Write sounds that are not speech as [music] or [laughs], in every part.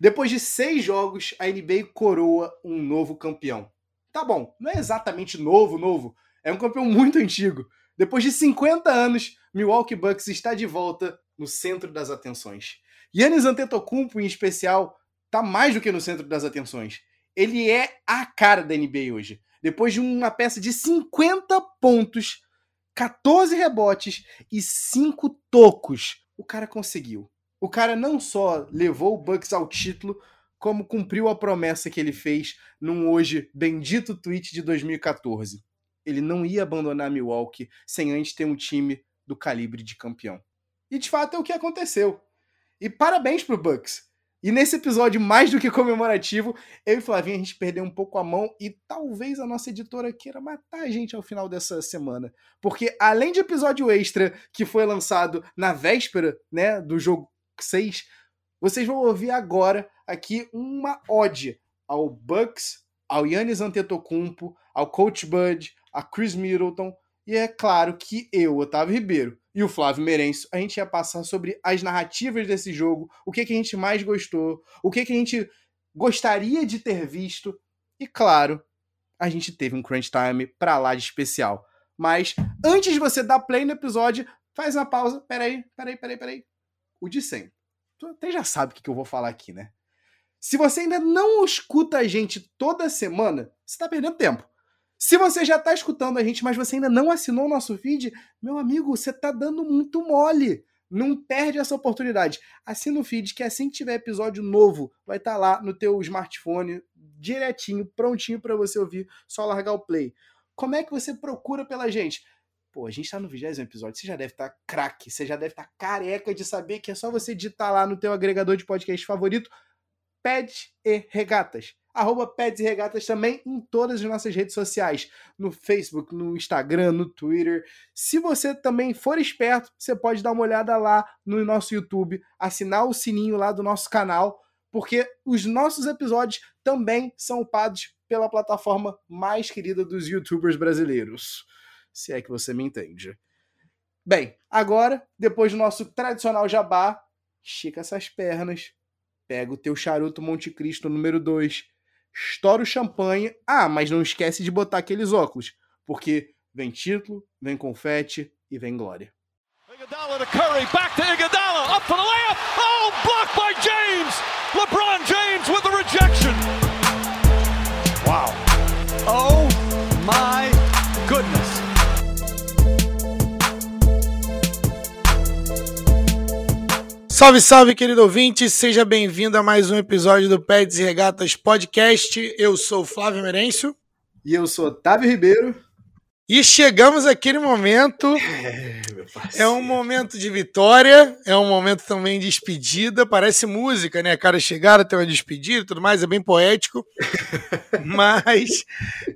Depois de seis jogos, a NBA coroa um novo campeão. Tá bom, não é exatamente novo, novo. É um campeão muito antigo. Depois de 50 anos, Milwaukee Bucks está de volta no centro das atenções. Yannis Antetokounmpo, em especial, tá mais do que no centro das atenções. Ele é a cara da NBA hoje. Depois de uma peça de 50 pontos, 14 rebotes e 5 tocos, o cara conseguiu. O cara não só levou o Bucks ao título, como cumpriu a promessa que ele fez num hoje bendito tweet de 2014. Ele não ia abandonar Milwaukee sem antes ter um time do calibre de campeão. E de fato é o que aconteceu. E parabéns pro Bucks. E nesse episódio mais do que comemorativo, eu e Flavinho a gente perdeu um pouco a mão e talvez a nossa editora queira matar a gente ao final dessa semana. Porque além de episódio extra que foi lançado na véspera, né, do jogo 6, vocês vão ouvir agora aqui uma ode ao Bucks, ao Yannis Antetokounmpo, ao Coach Bud, a Chris Middleton e é claro que eu, Otávio Ribeiro, e o Flávio Merenço, a gente ia passar sobre as narrativas desse jogo, o que, que a gente mais gostou, o que, que a gente gostaria de ter visto. E claro, a gente teve um crunch time pra lá de especial. Mas antes de você dar play no episódio, faz uma pausa. Peraí, peraí, peraí, peraí. O de sempre. Tu até já sabe o que eu vou falar aqui, né? Se você ainda não escuta a gente toda semana, você tá perdendo tempo. Se você já está escutando a gente, mas você ainda não assinou o nosso feed, meu amigo, você está dando muito mole. Não perde essa oportunidade. Assina o feed, que assim que tiver episódio novo, vai estar tá lá no teu smartphone, direitinho, prontinho para você ouvir, só largar o play. Como é que você procura pela gente? Pô, a gente está no vigésimo episódio, você já deve estar tá craque, você já deve estar tá careca de saber que é só você digitar lá no teu agregador de podcast favorito, Pede e Regatas arroba Pets e Regatas também em todas as nossas redes sociais, no Facebook, no Instagram, no Twitter. Se você também for esperto, você pode dar uma olhada lá no nosso YouTube, assinar o sininho lá do nosso canal, porque os nossos episódios também são upados pela plataforma mais querida dos youtubers brasileiros. Se é que você me entende. Bem, agora, depois do nosso tradicional jabá, estica essas pernas, pega o teu charuto Monte Cristo número 2, estoura o champanhe. Ah, mas não esquece de botar aqueles óculos, porque vem título, vem confete e vem glória. Iguodala to Curry, back to Iguodala, up for the layup. Oh, blocked by James. LeBron Salve, salve, querido ouvinte, seja bem-vindo a mais um episódio do Pets e Regatas Podcast. Eu sou Flávio Merencio. E eu sou Otávio Ribeiro. E chegamos àquele momento. É, é um momento de vitória, é um momento também de despedida. Parece música, né? Cara chegaram, tem uma despedida e tudo mais, é bem poético. [laughs] Mas,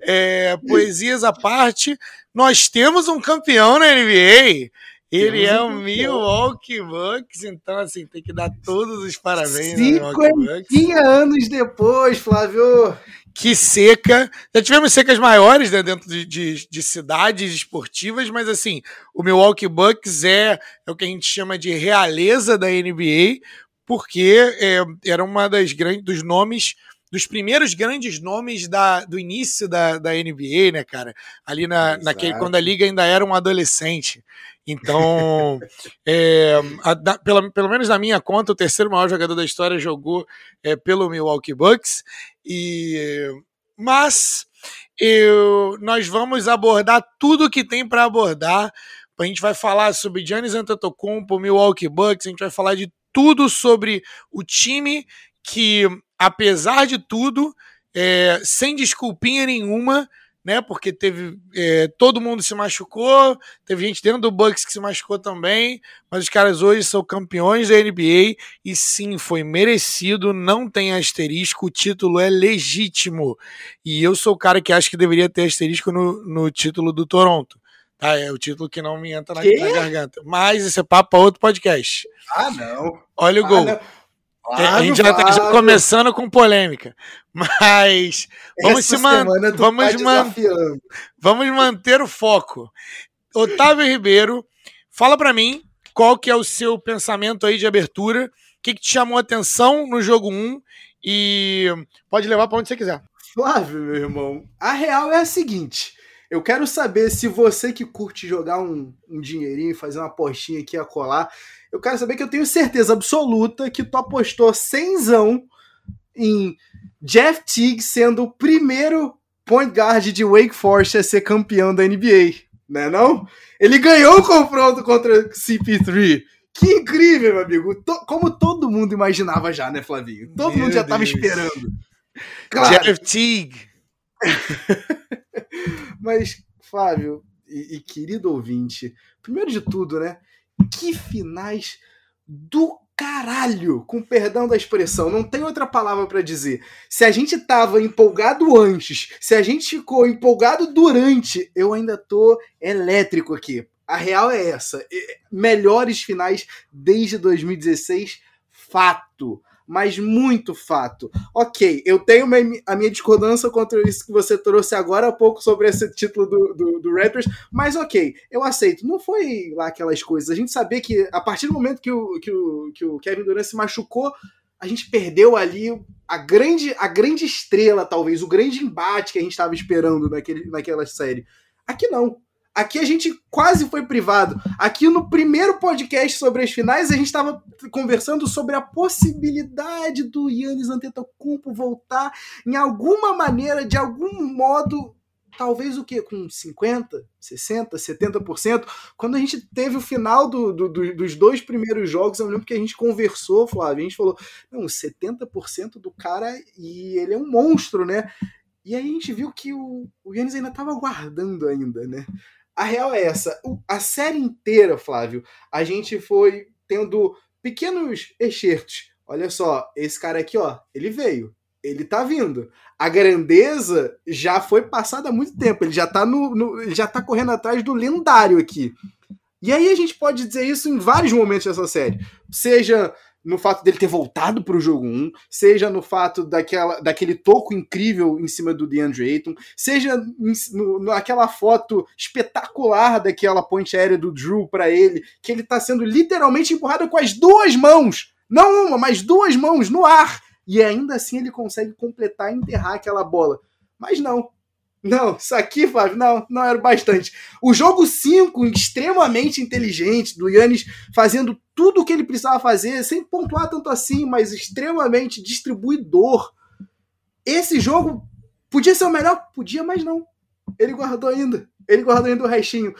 é, poesias à parte, nós temos um campeão na NBA. Ele é o Milwaukee Bucks, então assim, tem que dar todos os parabéns. Cinquentinha anos depois, Flávio. Que seca. Já tivemos secas maiores né, dentro de, de, de, cidades esportivas, mas assim, o Milwaukee Bucks é, é o que a gente chama de realeza da NBA, porque é, era uma das grandes dos nomes dos primeiros grandes nomes da, do início da, da NBA, né, cara? Ali na, naquele, quando a liga ainda era um adolescente. Então, [laughs] é, a, da, pela, pelo menos na minha conta, o terceiro maior jogador da história jogou é, pelo Milwaukee Bucks. E, mas eu, nós vamos abordar tudo que tem para abordar. A gente vai falar sobre Giannis Antetokounmpo, Milwaukee Bucks, a gente vai falar de tudo sobre o time que, apesar de tudo, é, sem desculpinha nenhuma, né? Porque teve. É, todo mundo se machucou, teve gente dentro do Bucks que se machucou também, mas os caras hoje são campeões da NBA e sim, foi merecido, não tem asterisco, o título é legítimo. E eu sou o cara que acha que deveria ter asterisco no, no título do Toronto. Tá, é o título que não me entra na, na garganta. Mas esse é papo para outro podcast. Ah, não. Olha o ah, gol. Não. Claro, a gente já está já começando com polêmica, mas vamos se man vamos, tá man vamos manter o foco. Otávio Ribeiro, fala para mim qual que é o seu pensamento aí de abertura que, que te chamou a atenção no jogo 1 e pode levar para onde você quiser. Flávio, meu irmão, a real é a seguinte. Eu quero saber se você que curte jogar um, um dinheirinho, fazer uma apostinha aqui a colar, eu quero saber que eu tenho certeza absoluta que tu apostou cenzão em Jeff Teague sendo o primeiro point guard de Wake Forest a ser campeão da NBA, né não? Ele ganhou o confronto contra CP3. Que incrível, meu amigo. como todo mundo imaginava já, né, Flavinho? Todo meu mundo já estava esperando. Claro. Jeff Teague. [laughs] Mas, Flávio e, e querido ouvinte, primeiro de tudo, né? Que finais do caralho, com perdão da expressão, não tem outra palavra para dizer. Se a gente tava empolgado antes, se a gente ficou empolgado durante, eu ainda tô elétrico aqui. A real é essa. Melhores finais desde 2016, fato mas muito fato. Ok, eu tenho a minha discordância contra isso que você trouxe agora há pouco sobre esse título do, do, do, Raptors, mas ok, eu aceito. Não foi lá aquelas coisas. A gente sabia que a partir do momento que o, que o, que o Kevin Durant se machucou, a gente perdeu ali a grande, a grande estrela, talvez, o grande embate que a gente estava esperando naquele, naquela série. Aqui não. Aqui a gente quase foi privado. Aqui no primeiro podcast sobre as finais, a gente estava conversando sobre a possibilidade do Yannis Antetokounmpo voltar em alguma maneira, de algum modo, talvez o que com 50, 60, 70%. Quando a gente teve o final do, do, do, dos dois primeiros jogos, eu lembro que a gente conversou, Flávio, a gente falou, não, 70% do cara e ele é um monstro, né? E aí a gente viu que o, o Yannis ainda estava guardando ainda, né? A real é essa. A série inteira, Flávio, a gente foi tendo pequenos excertos. Olha só, esse cara aqui, ó, ele veio. Ele tá vindo. A grandeza já foi passada há muito tempo. Ele já tá no, no já tá correndo atrás do lendário aqui. E aí a gente pode dizer isso em vários momentos dessa série. Seja no fato dele ter voltado para o jogo 1, seja no fato daquela, daquele toco incrível em cima do DeAndre Ayton, seja no, naquela foto espetacular daquela ponte aérea do Drew para ele, que ele está sendo literalmente empurrado com as duas mãos, não uma, mas duas mãos no ar, e ainda assim ele consegue completar e enterrar aquela bola. Mas não, não, isso aqui, Flávio, não, não era bastante. O jogo 5, extremamente inteligente, do Yannis fazendo tudo o que ele precisava fazer, sem pontuar tanto assim, mas extremamente distribuidor. Esse jogo podia ser o melhor? Podia, mas não. Ele guardou ainda. Ele guardou ainda o restinho.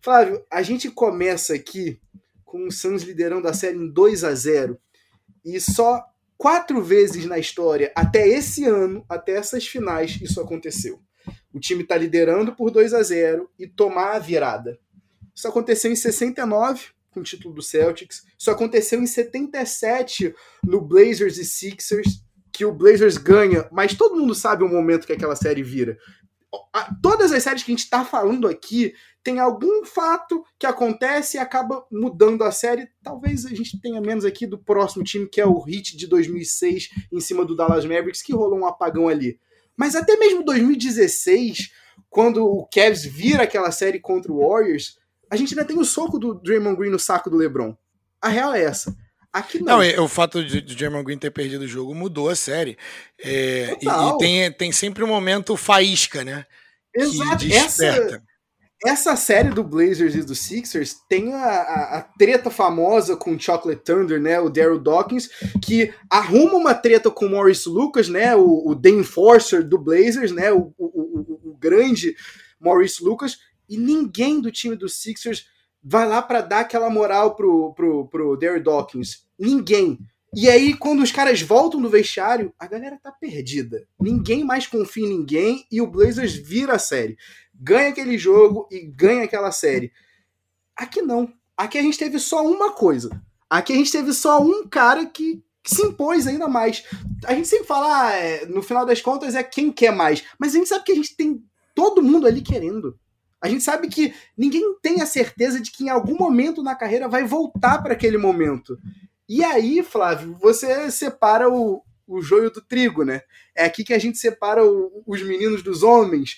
Flávio, a gente começa aqui com o Suns liderando a série em 2 a 0 e só quatro vezes na história, até esse ano, até essas finais, isso aconteceu o time está liderando por 2 a 0 e tomar a virada. Isso aconteceu em 69 com o título do Celtics. Isso aconteceu em 77 no Blazers e Sixers, que o Blazers ganha, mas todo mundo sabe o momento que aquela série vira. Todas as séries que a gente está falando aqui tem algum fato que acontece e acaba mudando a série. Talvez a gente tenha menos aqui do próximo time, que é o Heat de 2006, em cima do Dallas Mavericks, que rolou um apagão ali. Mas até mesmo 2016, quando o Cavs vira aquela série contra o Warriors, a gente ainda tem o soco do Draymond Green no saco do LeBron. A real é essa. Aqui não. não o fato de, de Draymond Green ter perdido o jogo mudou a série. É, e, e, tem, tem sempre um momento faísca, né? Exato. Essa, essa série do Blazers e do Sixers tem a, a, a, treta famosa com o Chocolate Thunder, né? O Daryl Dawkins, que arruma uma treta com o Morris Lucas, né? O, o The Enforcer do Blazers, né? O, o, o, grande Maurice Lucas, e ninguém do time do Sixers vai lá para dar aquela moral pro, pro, pro Daryl Dawkins. Ninguém. E aí, quando os caras voltam do vestiário, a galera tá perdida. Ninguém mais confia em ninguém e o Blazers vira a série ganha aquele jogo e ganha aquela série. Aqui não. Aqui a gente teve só uma coisa. Aqui a gente teve só um cara que, que se impôs ainda mais. A gente sempre fala, ah, é, no final das contas, é quem quer mais. Mas a gente sabe que a gente tem todo mundo ali querendo. A gente sabe que ninguém tem a certeza de que em algum momento na carreira vai voltar para aquele momento. E aí, Flávio, você separa o, o joio do trigo, né? É aqui que a gente separa o, os meninos dos homens.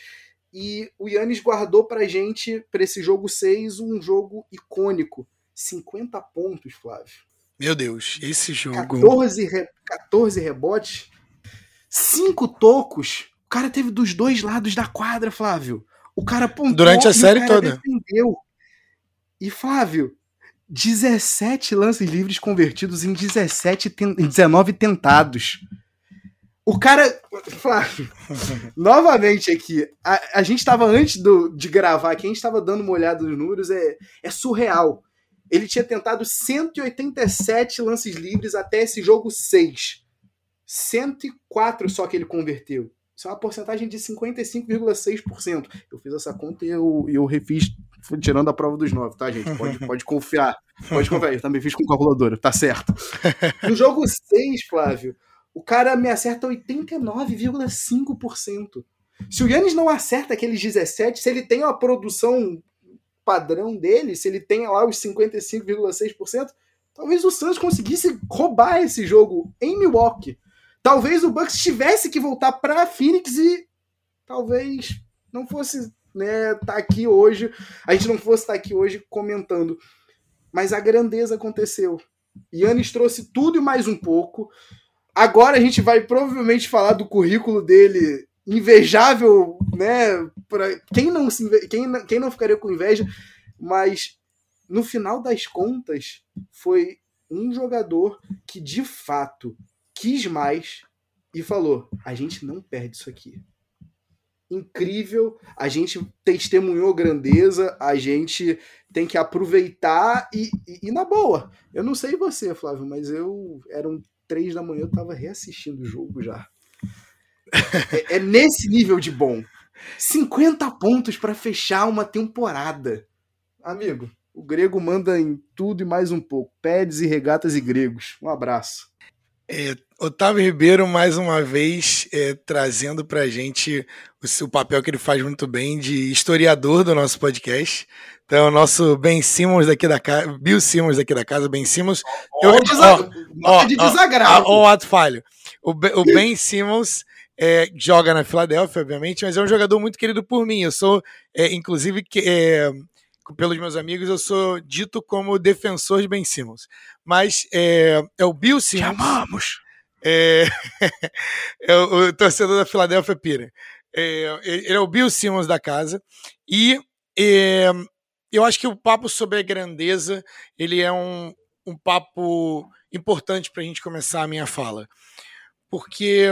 E o Yannis guardou pra gente, pra esse jogo 6, um jogo icônico. 50 pontos, Flávio. Meu Deus, esse jogo. 14, re... 14 rebotes, 5 tocos. O cara teve dos dois lados da quadra, Flávio. O cara pontuou Durante a série toda. Defendeu. E Flávio, 17 lances livres convertidos em 17 ten... 19 tentados. O cara. Flávio, [laughs] novamente aqui. A, a gente estava antes do, de gravar aqui, a gente estava dando uma olhada nos números, é, é surreal. Ele tinha tentado 187 lances livres até esse jogo 6. 104 só que ele converteu. Isso é uma porcentagem de 55,6%. Eu fiz essa conta e eu, eu refiz tirando a prova dos nove, tá, gente? Pode, [laughs] pode confiar. Pode confiar. Eu também fiz com calculadora, tá certo. [laughs] No jogo 6, Flávio, o cara me acerta 89,5%. Se o Yannis não acerta aqueles 17, se ele tem uma produção padrão dele, se ele tem lá os 55,6%, talvez o Suns conseguisse roubar esse jogo em Milwaukee. Talvez o Bucks tivesse que voltar para Phoenix e talvez não fosse né, tá aqui hoje, a gente não fosse estar tá aqui hoje comentando. Mas a grandeza aconteceu. Yannis trouxe tudo e mais um pouco. Agora a gente vai provavelmente falar do currículo dele invejável, né? Para quem não se quem, quem não ficaria com inveja, mas no final das contas foi um jogador que de fato quis mais e falou: a gente não perde isso aqui. Incrível, a gente testemunhou grandeza, a gente tem que aproveitar e, e, e na boa. Eu não sei você, Flávio, mas eu eram três da manhã, eu tava reassistindo o jogo já. é, é nesse nível de bom. 50 pontos para fechar uma temporada. Amigo, o grego manda em tudo e mais um pouco. Pedes e regatas e gregos. Um abraço. É, Otávio Ribeiro, mais uma vez, é, trazendo pra gente o, o, papel que ele faz muito bem de historiador do nosso podcast. Então, o nosso Ben Simmons daqui da casa, Bill Simmons daqui da casa, Ben Simmons. Eu, ó, desa ó, de desagrado. Ó, o ato falho. O, o Ben Simmons é, joga na Filadélfia, obviamente, mas é um jogador muito querido por mim. Eu sou, é, inclusive, que, é, pelos meus amigos, eu sou dito como defensor de Ben Simmons. Mas é, é o Bill Simmons. Chamamos! É, [laughs] é o, o, torcedor da Filadélfia Pira. É, ele é o Bill Simmons da casa. E é, eu acho que o papo sobre a grandeza ele é um, um papo importante para a gente começar a minha fala. Porque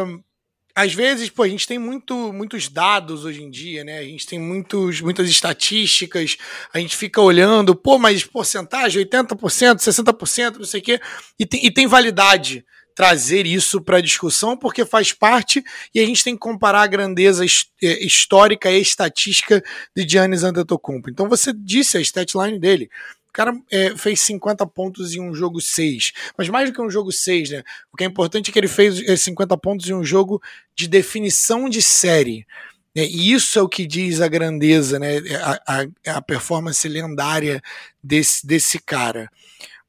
às vezes, pô, a gente tem muito, muitos dados hoje em dia, né? A gente tem muitos, muitas estatísticas, a gente fica olhando, pô, mas porcentagem, 80%, 60%, não sei o quê, e tem, e tem validade trazer isso para a discussão, porque faz parte e a gente tem que comparar a grandeza é, histórica e estatística de Giannis Antetokounmpo. Então você disse a statline dele. O cara é, fez 50 pontos em um jogo 6. Mas mais do que um jogo 6, né? O que é importante é que ele fez 50 é, pontos em um jogo de definição de série. Né? E isso é o que diz a grandeza, né? a, a, a performance lendária desse, desse cara.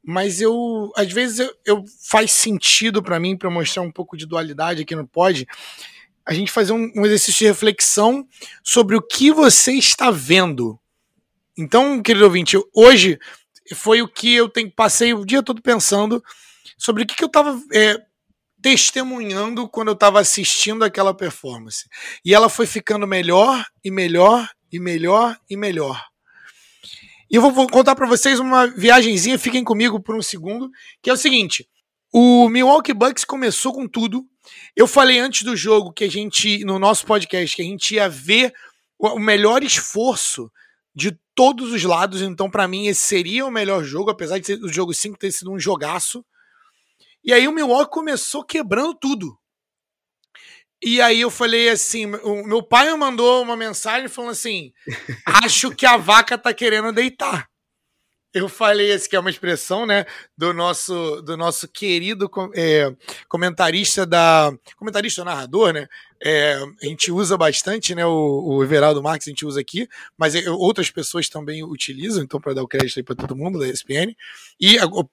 Mas eu, às vezes, eu, eu faz sentido para mim, para mostrar um pouco de dualidade aqui no Pod, a gente fazer um, um exercício de reflexão sobre o que você está vendo então, querido ouvinte, hoje foi o que eu tenho, passei o dia todo pensando sobre o que, que eu estava é, testemunhando quando eu estava assistindo aquela performance. E ela foi ficando melhor e melhor e melhor e melhor. E eu vou contar para vocês uma viagenzinha, fiquem comigo por um segundo, que é o seguinte: o Milwaukee Bucks começou com tudo. Eu falei antes do jogo que a gente, no nosso podcast, que a gente ia ver o melhor esforço de todos os lados, então para mim esse seria o melhor jogo, apesar de ser, o jogo 5 ter sido um jogaço. E aí o Milwaukee começou quebrando tudo. E aí eu falei assim, o meu pai me mandou uma mensagem falando assim: [laughs] "Acho que a vaca tá querendo deitar". Eu falei esse que é uma expressão, né, do nosso do nosso querido é, comentarista da comentarista narrador, né? É, a gente usa bastante, né? O, o Everaldo Marques a gente usa aqui, mas é, outras pessoas também utilizam, então para dar o crédito aí para todo mundo da ESPN. E o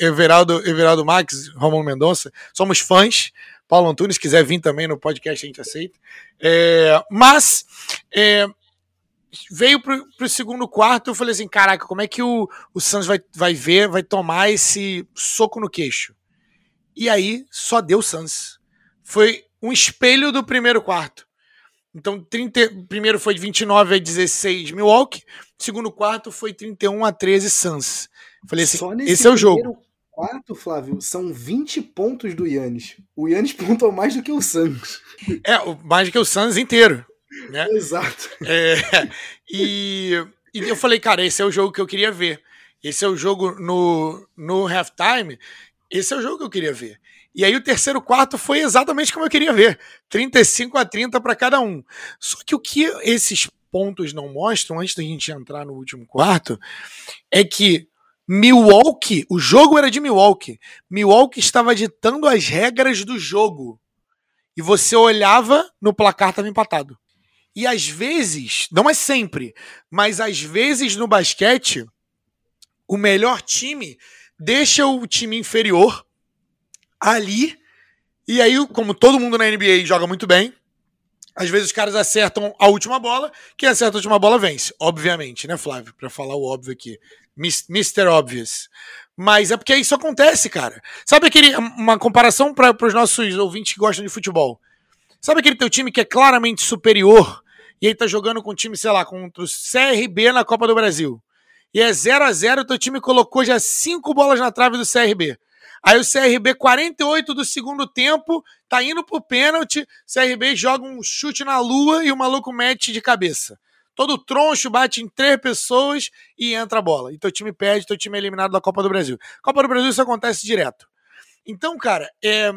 Everaldo Everaldo Marques, Romulo Mendonça, somos fãs. Paulo Antunes quiser vir também no podcast a gente aceita. É, mas é, veio pro, pro segundo quarto, eu falei assim, caraca, como é que o, o Suns vai, vai ver, vai tomar esse soco no queixo? E aí, só deu Suns. Foi um espelho do primeiro quarto. Então, 30, primeiro foi de 29 a 16 Milwaukee, segundo quarto foi 31 a 13 Suns. Falei assim, esse é o jogo. quarto, Flávio, são 20 pontos do Yannis. O Yannis [laughs] pontuou mais do que o Suns. É, mais do que o Suns inteiro. Né? Exato. É, [laughs] e, e eu falei, cara, esse é o jogo que eu queria ver. Esse é o jogo no, no halftime. Esse é o jogo que eu queria ver. E aí o terceiro quarto foi exatamente como eu queria ver. 35 a 30 para cada um. Só que o que esses pontos não mostram, antes da gente entrar no último quarto, é que Milwaukee, o jogo era de Milwaukee. Milwaukee estava ditando as regras do jogo. E você olhava, no placar estava empatado. E às vezes, não é sempre, mas às vezes no basquete, o melhor time deixa o time inferior ali. E aí, como todo mundo na NBA joga muito bem, às vezes os caras acertam a última bola, quem acerta a última bola vence, obviamente, né, Flávio? Para falar o óbvio aqui. Mr. Obvious. Mas é porque isso acontece, cara. Sabe aquele uma comparação para os nossos ouvintes que gostam de futebol? Sabe aquele teu time que é claramente superior e aí tá jogando com um time, sei lá, contra o CRB na Copa do Brasil? E é 0 a 0 teu time colocou já cinco bolas na trave do CRB. Aí o CRB, 48 do segundo tempo, tá indo pro pênalti. CRB joga um chute na lua e o maluco mete de cabeça. Todo troncho bate em três pessoas e entra a bola. E teu time perde, teu time é eliminado da Copa do Brasil. Copa do Brasil isso acontece direto. Então, cara, é,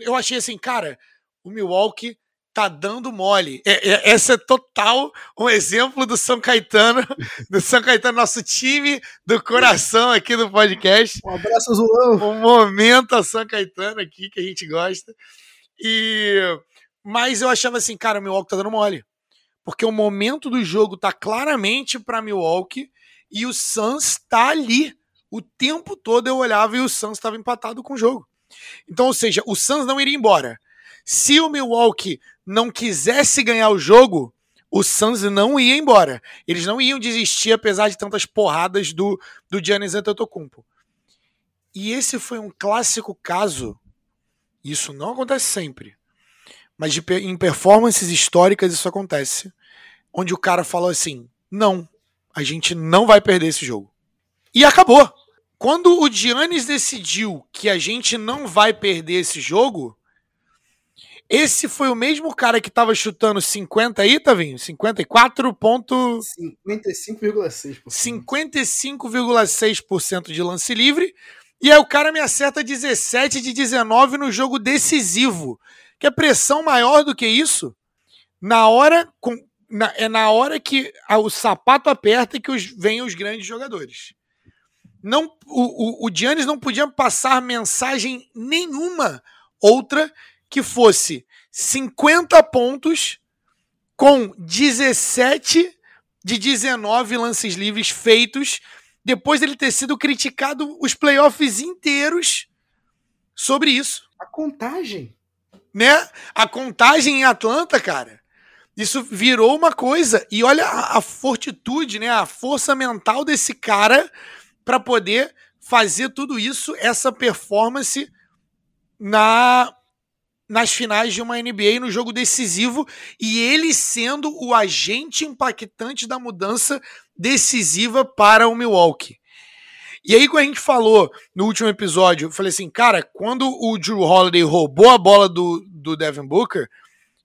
eu achei assim, cara, o Milwaukee tá dando mole. É, é, essa é total um exemplo do São Caetano, [laughs] do São Caetano, nosso time do coração aqui do podcast. Um abraço, Zulão. Um momento a São Caetano aqui que a gente gosta. E mas eu achava assim, cara, o Milwaukee tá dando mole. Porque o momento do jogo tá claramente para Milwaukee e o Suns tá ali. O tempo todo eu olhava e o Suns estava empatado com o jogo. Então, ou seja, o Suns não iria embora. Se o Milwaukee não quisesse ganhar o jogo, o Suns não ia embora. Eles não iam desistir apesar de tantas porradas do, do Giannis Antetokounmpo. E esse foi um clássico caso, isso não acontece sempre, mas de, em performances históricas isso acontece, onde o cara falou assim, não, a gente não vai perder esse jogo. E acabou. Quando o Giannis decidiu que a gente não vai perder esse jogo, esse foi o mesmo cara que tava chutando 50 aí, Tavinho? 54 ponto... 55,6%. 55,6% de lance livre. E aí o cara me acerta 17 de 19 no jogo decisivo. Que é pressão maior do que isso? Na hora... Com, na, é na hora que o sapato aperta que os, vêm os grandes jogadores. Não, o, o, o Giannis não podia passar mensagem nenhuma outra que fosse 50 pontos com 17 de 19 lances livres feitos depois dele ter sido criticado os playoffs inteiros sobre isso. A contagem. Né? A contagem em Atlanta, cara. Isso virou uma coisa. E olha a, a fortitude, né? A força mental desse cara para poder fazer tudo isso, essa performance na nas finais de uma NBA no jogo decisivo e ele sendo o agente impactante da mudança decisiva para o Milwaukee. E aí, quando a gente falou no último episódio, eu falei assim, cara, quando o Drew Holiday roubou a bola do, do Devin Booker,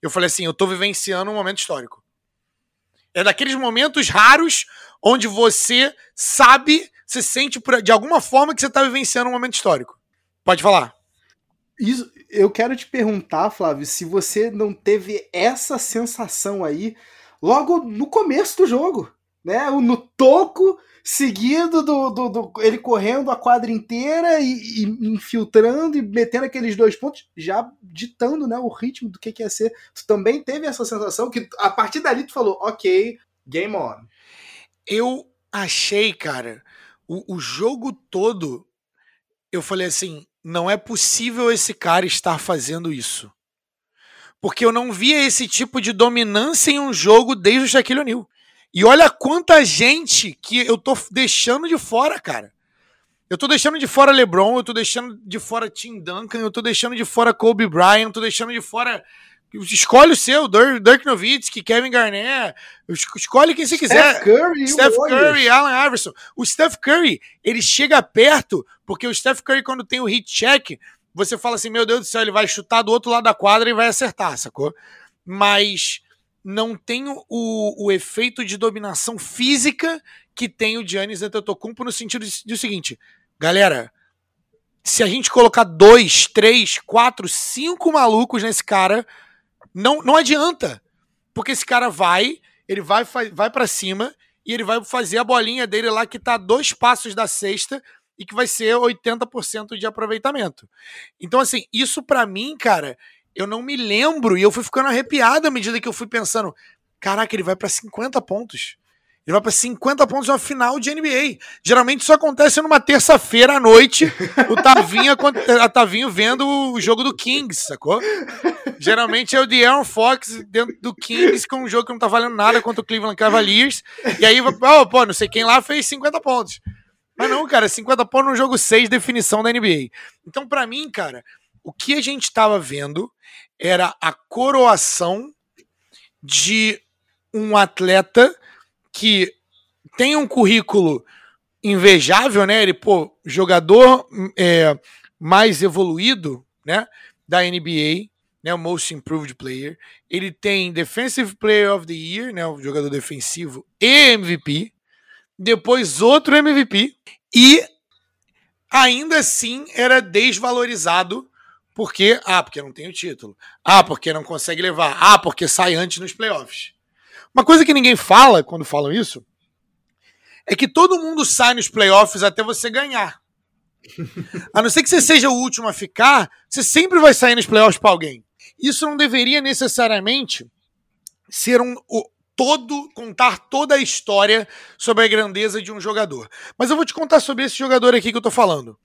eu falei assim, eu tô vivenciando um momento histórico. É daqueles momentos raros onde você sabe, você sente de alguma forma que você tá vivenciando um momento histórico. Pode falar. Isso, eu quero te perguntar, Flávio, se você não teve essa sensação aí logo no começo do jogo, né? No toco, seguido do, do, do ele correndo a quadra inteira e, e, infiltrando e metendo aqueles dois pontos, já ditando né, o ritmo do que, que ia ser. Tu também teve essa sensação que a partir dali tu falou, ok, game on. Eu achei, cara, o, o jogo todo, eu falei assim, não é possível esse cara estar fazendo isso. Porque eu não via esse tipo de dominância em um jogo desde o Shaquille O'Neal. E olha quanta gente que eu tô deixando de fora, cara. Eu tô deixando de fora LeBron, eu tô deixando de fora Tim Duncan, eu tô deixando de fora Kobe Bryant, eu tô deixando de fora Escolhe o seu, Dirk Nowitzki, Kevin Garnett, escolhe quem você quiser. Steph Curry, Steph Curry, Allen Iverson. O Steph Curry, ele chega perto, porque o Steph Curry, quando tem o hit check, você fala assim: meu Deus do céu, ele vai chutar do outro lado da quadra e vai acertar, sacou? Mas não tem o, o efeito de dominação física que tem o Giannis Antetokounmpo no sentido de, de o seguinte, galera, se a gente colocar dois, três, quatro, cinco malucos nesse cara, não, não adianta. Porque esse cara vai, ele vai, vai para cima e ele vai fazer a bolinha dele lá que tá a dois passos da cesta e que vai ser 80% de aproveitamento. Então, assim, isso para mim, cara, eu não me lembro e eu fui ficando arrepiado à medida que eu fui pensando: caraca, ele vai para 50 pontos. Ele vai para 50 pontos na final de NBA. Geralmente isso acontece numa terça-feira à noite, o Tavinho, a Tavinho vendo o jogo do Kings, sacou? Geralmente é o De'Aaron Fox dentro do Kings com um jogo que não tá valendo nada contra o Cleveland Cavaliers. E aí, oh, pô, não sei quem lá fez 50 pontos. Mas não, cara, 50 pontos no jogo 6, definição da NBA. Então, para mim, cara, o que a gente tava vendo era a coroação de um atleta que tem um currículo invejável, né? Ele, pô, jogador é, mais evoluído, né? Da NBA, né? O Most Improved Player. Ele tem Defensive Player of the Year, né? O jogador defensivo e MVP. Depois outro MVP. E ainda assim era desvalorizado porque, ah, porque não tem o título. Ah, porque não consegue levar. Ah, porque sai antes nos playoffs. Uma coisa que ninguém fala quando falam isso é que todo mundo sai nos playoffs até você ganhar. [laughs] A não ser que você seja o último a ficar, você sempre vai sair nos playoffs para alguém. Isso não deveria necessariamente ser um o, todo contar toda a história sobre a grandeza de um jogador. Mas eu vou te contar sobre esse jogador aqui que eu tô falando.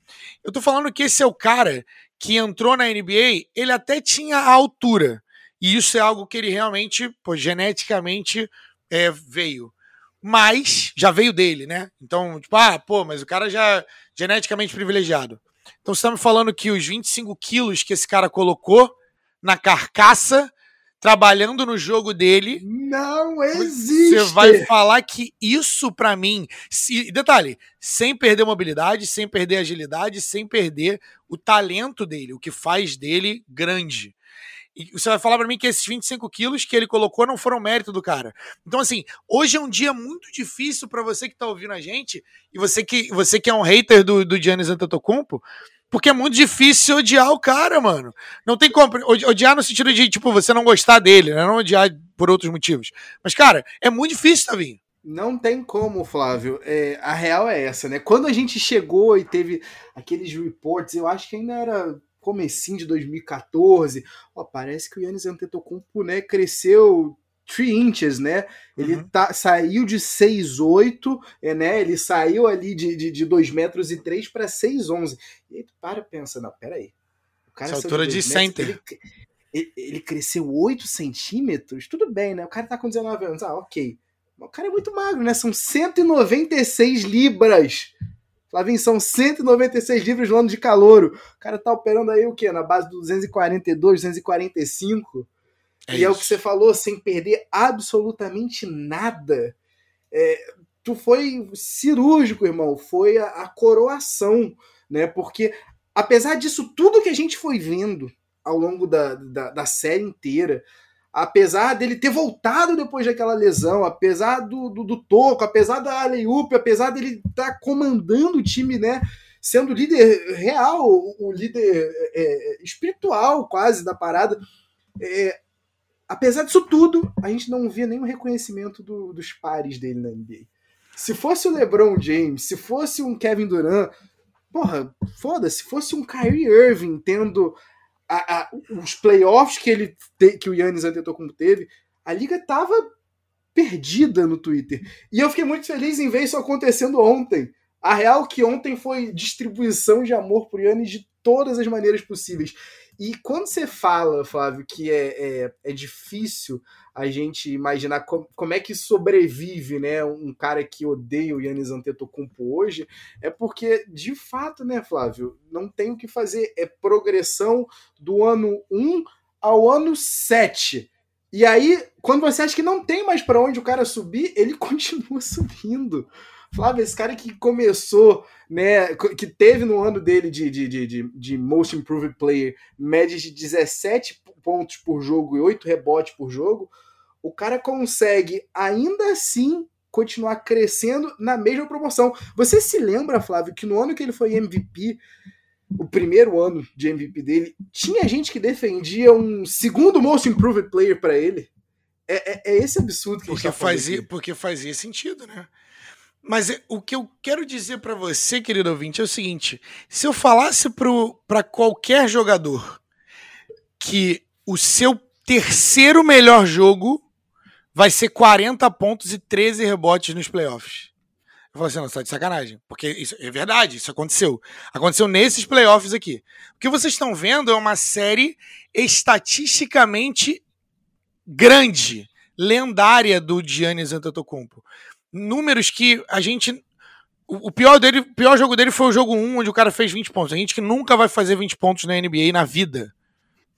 Eu tô falando que esse é o cara que entrou na NBA, ele até tinha a altura. E isso é algo que ele realmente, pô, geneticamente é, veio. Mas já veio dele, né? Então, tipo, ah, pô, mas o cara já é geneticamente privilegiado. Então você tá me falando que os 25 quilos que esse cara colocou na carcaça, trabalhando no jogo dele. Não existe! Você vai falar que isso, para mim. Se, detalhe, sem perder mobilidade, sem perder agilidade, sem perder o talento dele, o que faz dele grande. E você vai falar para mim que esses 25 quilos que ele colocou não foram mérito do cara. Então, assim, hoje é um dia muito difícil para você que tá ouvindo a gente, e você que, você que é um hater do, do Giannis Antetokounmpo, porque é muito difícil odiar o cara, mano. Não tem como. Odiar no sentido de, tipo, você não gostar dele, né? Não odiar por outros motivos. Mas, cara, é muito difícil, Tavinho. Não tem como, Flávio. É, a real é essa, né? Quando a gente chegou e teve aqueles reports, eu acho que ainda era comecinho de 2014. Ó, parece que o Yannis Antetokounmpo, né, cresceu 3 inches, né? Ele uhum. tá, saiu de 6,8, é, né? Ele saiu ali de, de, de 2 metros e 3 para 6,11. E aí tu para e pensa, não, peraí. O cara Essa altura de, de center. Ele, ele, ele, cresceu 8 centímetros? Tudo bem, né? O cara tá com 19 anos. Ah, ok. O cara é muito magro, né? São 196 libras. Flavinho, são 196 livros no ano de calouro. O cara tá operando aí o quê? Na base do 242, 245. É e isso. é o que você falou, sem perder absolutamente nada. É, tu foi cirúrgico, irmão. Foi a, a coroação, né? Porque apesar disso tudo que a gente foi vendo ao longo da, da, da série inteira, apesar dele ter voltado depois daquela lesão, apesar do, do, do toco, apesar da Aleiup, apesar dele estar tá comandando o time, né? Sendo líder real, o líder é, é, espiritual quase da parada. É, apesar disso tudo, a gente não via nenhum reconhecimento do, dos pares dele na NBA. Se fosse o LeBron James, se fosse um Kevin Durant, porra, foda-se, se fosse um Kyrie Irving tendo a, a, os playoffs que ele te, que o Yannis Antetokounmpo teve, a liga tava perdida no Twitter. E eu fiquei muito feliz em ver isso acontecendo ontem. A real que ontem foi distribuição de amor pro Yannis de todas as maneiras possíveis. E quando você fala, Flávio, que é, é, é difícil a gente imaginar como, como é que sobrevive, né, um cara que odeia o Yannis Antetokounmpo hoje, é porque, de fato, né, Flávio, não tem o que fazer, é progressão do ano 1 ao ano 7. E aí, quando você acha que não tem mais para onde o cara subir, ele [laughs] continua subindo. Flávio, esse cara que começou, né, que teve no ano dele de, de, de, de, Most Improved Player médias de 17 pontos por jogo e 8 rebotes por jogo, o cara consegue ainda assim continuar crescendo na mesma proporção. Você se lembra, Flávio, que no ano que ele foi MVP, o primeiro ano de MVP dele, tinha gente que defendia um segundo Most Improved Player para ele? É, é, é, esse absurdo que porque a gente tá fazia, Porque fazia sentido, né? Mas é, o que eu quero dizer para você, querido ouvinte, é o seguinte: se eu falasse para qualquer jogador que o seu terceiro melhor jogo vai ser 40 pontos e 13 rebotes nos playoffs. Eu falei assim, não, você tá de sacanagem. Porque isso é verdade, isso aconteceu. Aconteceu nesses playoffs aqui. O que vocês estão vendo é uma série estatisticamente grande, lendária do Giannis Antetokounmpo. Números que a gente o pior dele, o pior jogo dele foi o jogo 1, onde o cara fez 20 pontos. A gente que nunca vai fazer 20 pontos na NBA na vida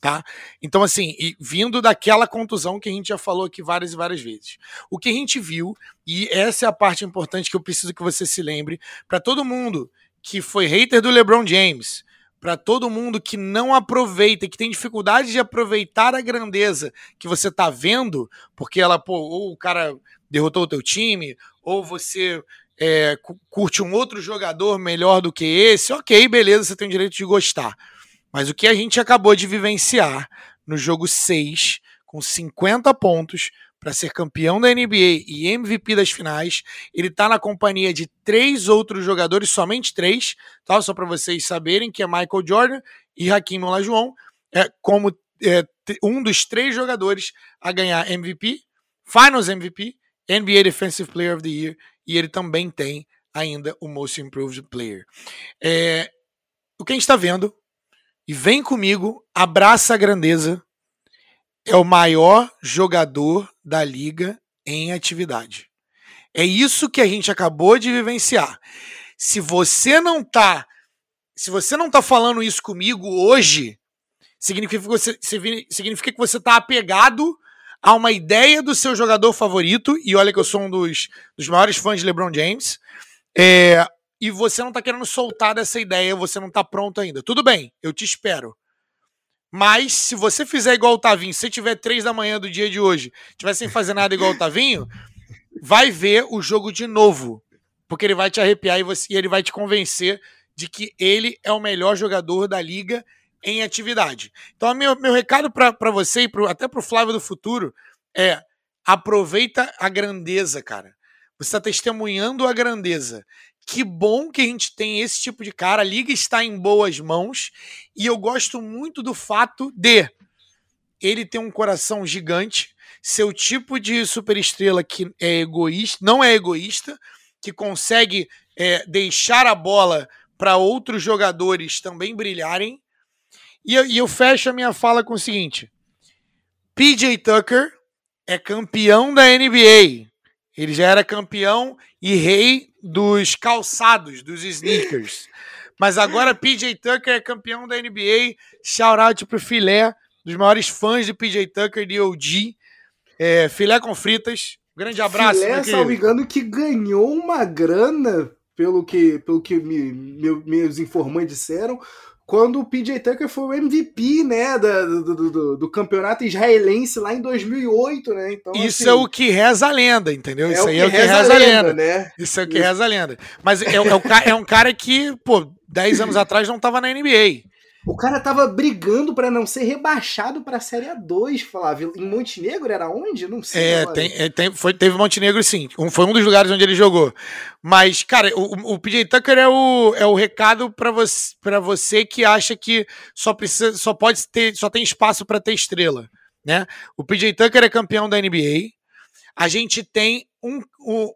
tá? Então, assim, vindo daquela contusão que a gente já falou aqui várias e várias vezes. O que a gente viu, e essa é a parte importante que eu preciso que você se lembre, para todo mundo que foi hater do LeBron James, para todo mundo que não aproveita, que tem dificuldade de aproveitar a grandeza que você tá vendo, porque ela, pô, ou o cara derrotou o teu time, ou você é, curte um outro jogador melhor do que esse, ok, beleza, você tem o direito de gostar. Mas o que a gente acabou de vivenciar no jogo 6, com 50 pontos, para ser campeão da NBA e MVP das finais. Ele está na companhia de três outros jogadores, somente três, tá? só para vocês saberem, que é Michael Jordan e Hakim Olajuwon, é, como é, um dos três jogadores a ganhar MVP, Finals MVP, NBA Defensive Player of the Year, e ele também tem ainda o Most Improved Player. É, o que a gente está vendo e vem comigo, abraça a grandeza. É o maior jogador da liga em atividade. É isso que a gente acabou de vivenciar. Se você não tá, se você não tá falando isso comigo hoje, significa que você, significa que você tá apegado a uma ideia do seu jogador favorito, e olha que eu sou um dos, dos maiores fãs de LeBron James, é, e você não tá querendo soltar dessa ideia, você não tá pronto ainda. Tudo bem, eu te espero. Mas se você fizer igual o Tavinho, se tiver três da manhã do dia de hoje, tiver sem fazer nada igual o Tavinho, vai ver o jogo de novo. Porque ele vai te arrepiar e, você, e ele vai te convencer de que ele é o melhor jogador da liga em atividade. Então, meu, meu recado para você e pro, até para o Flávio do futuro é aproveita a grandeza, cara. Você está testemunhando a grandeza que bom que a gente tem esse tipo de cara. A liga está em boas mãos e eu gosto muito do fato de ele ter um coração gigante, ser o tipo de superestrela que é egoísta, não é egoísta, que consegue é, deixar a bola para outros jogadores também brilharem. E eu, e eu fecho a minha fala com o seguinte: PJ Tucker é campeão da NBA. Ele já era campeão e rei dos calçados, dos sneakers. Mas agora PJ Tucker é campeão da NBA. Shout out pro Filé, dos maiores fãs de PJ Tucker de OG. É, filé com fritas. Grande abraço, Filé, salvo engano, que ganhou uma grana, pelo que, pelo que me, meu, meus informantes disseram, quando o PJ Tucker foi o MVP, né, do, do, do, do, campeonato israelense lá em 2008, né? Então, Isso assim, é o que reza a lenda, entendeu? É Isso aí é o que reza, reza a lenda, lenda, né? Isso é o que Isso. reza a lenda. Mas é, é, é um cara que, pô, 10 anos atrás não tava na NBA. O cara tava brigando para não ser rebaixado para a Série A2, Flávio. Em Montenegro era onde? Não sei. É, tem, é, tem, foi, teve Montenegro sim. Um, foi um dos lugares onde ele jogou. Mas, cara, o, o PJ Tucker é o, é o recado para você, pra você que acha que só precisa, só pode ter, só tem espaço para ter estrela, né? O PJ Tucker é campeão da NBA. A gente tem um,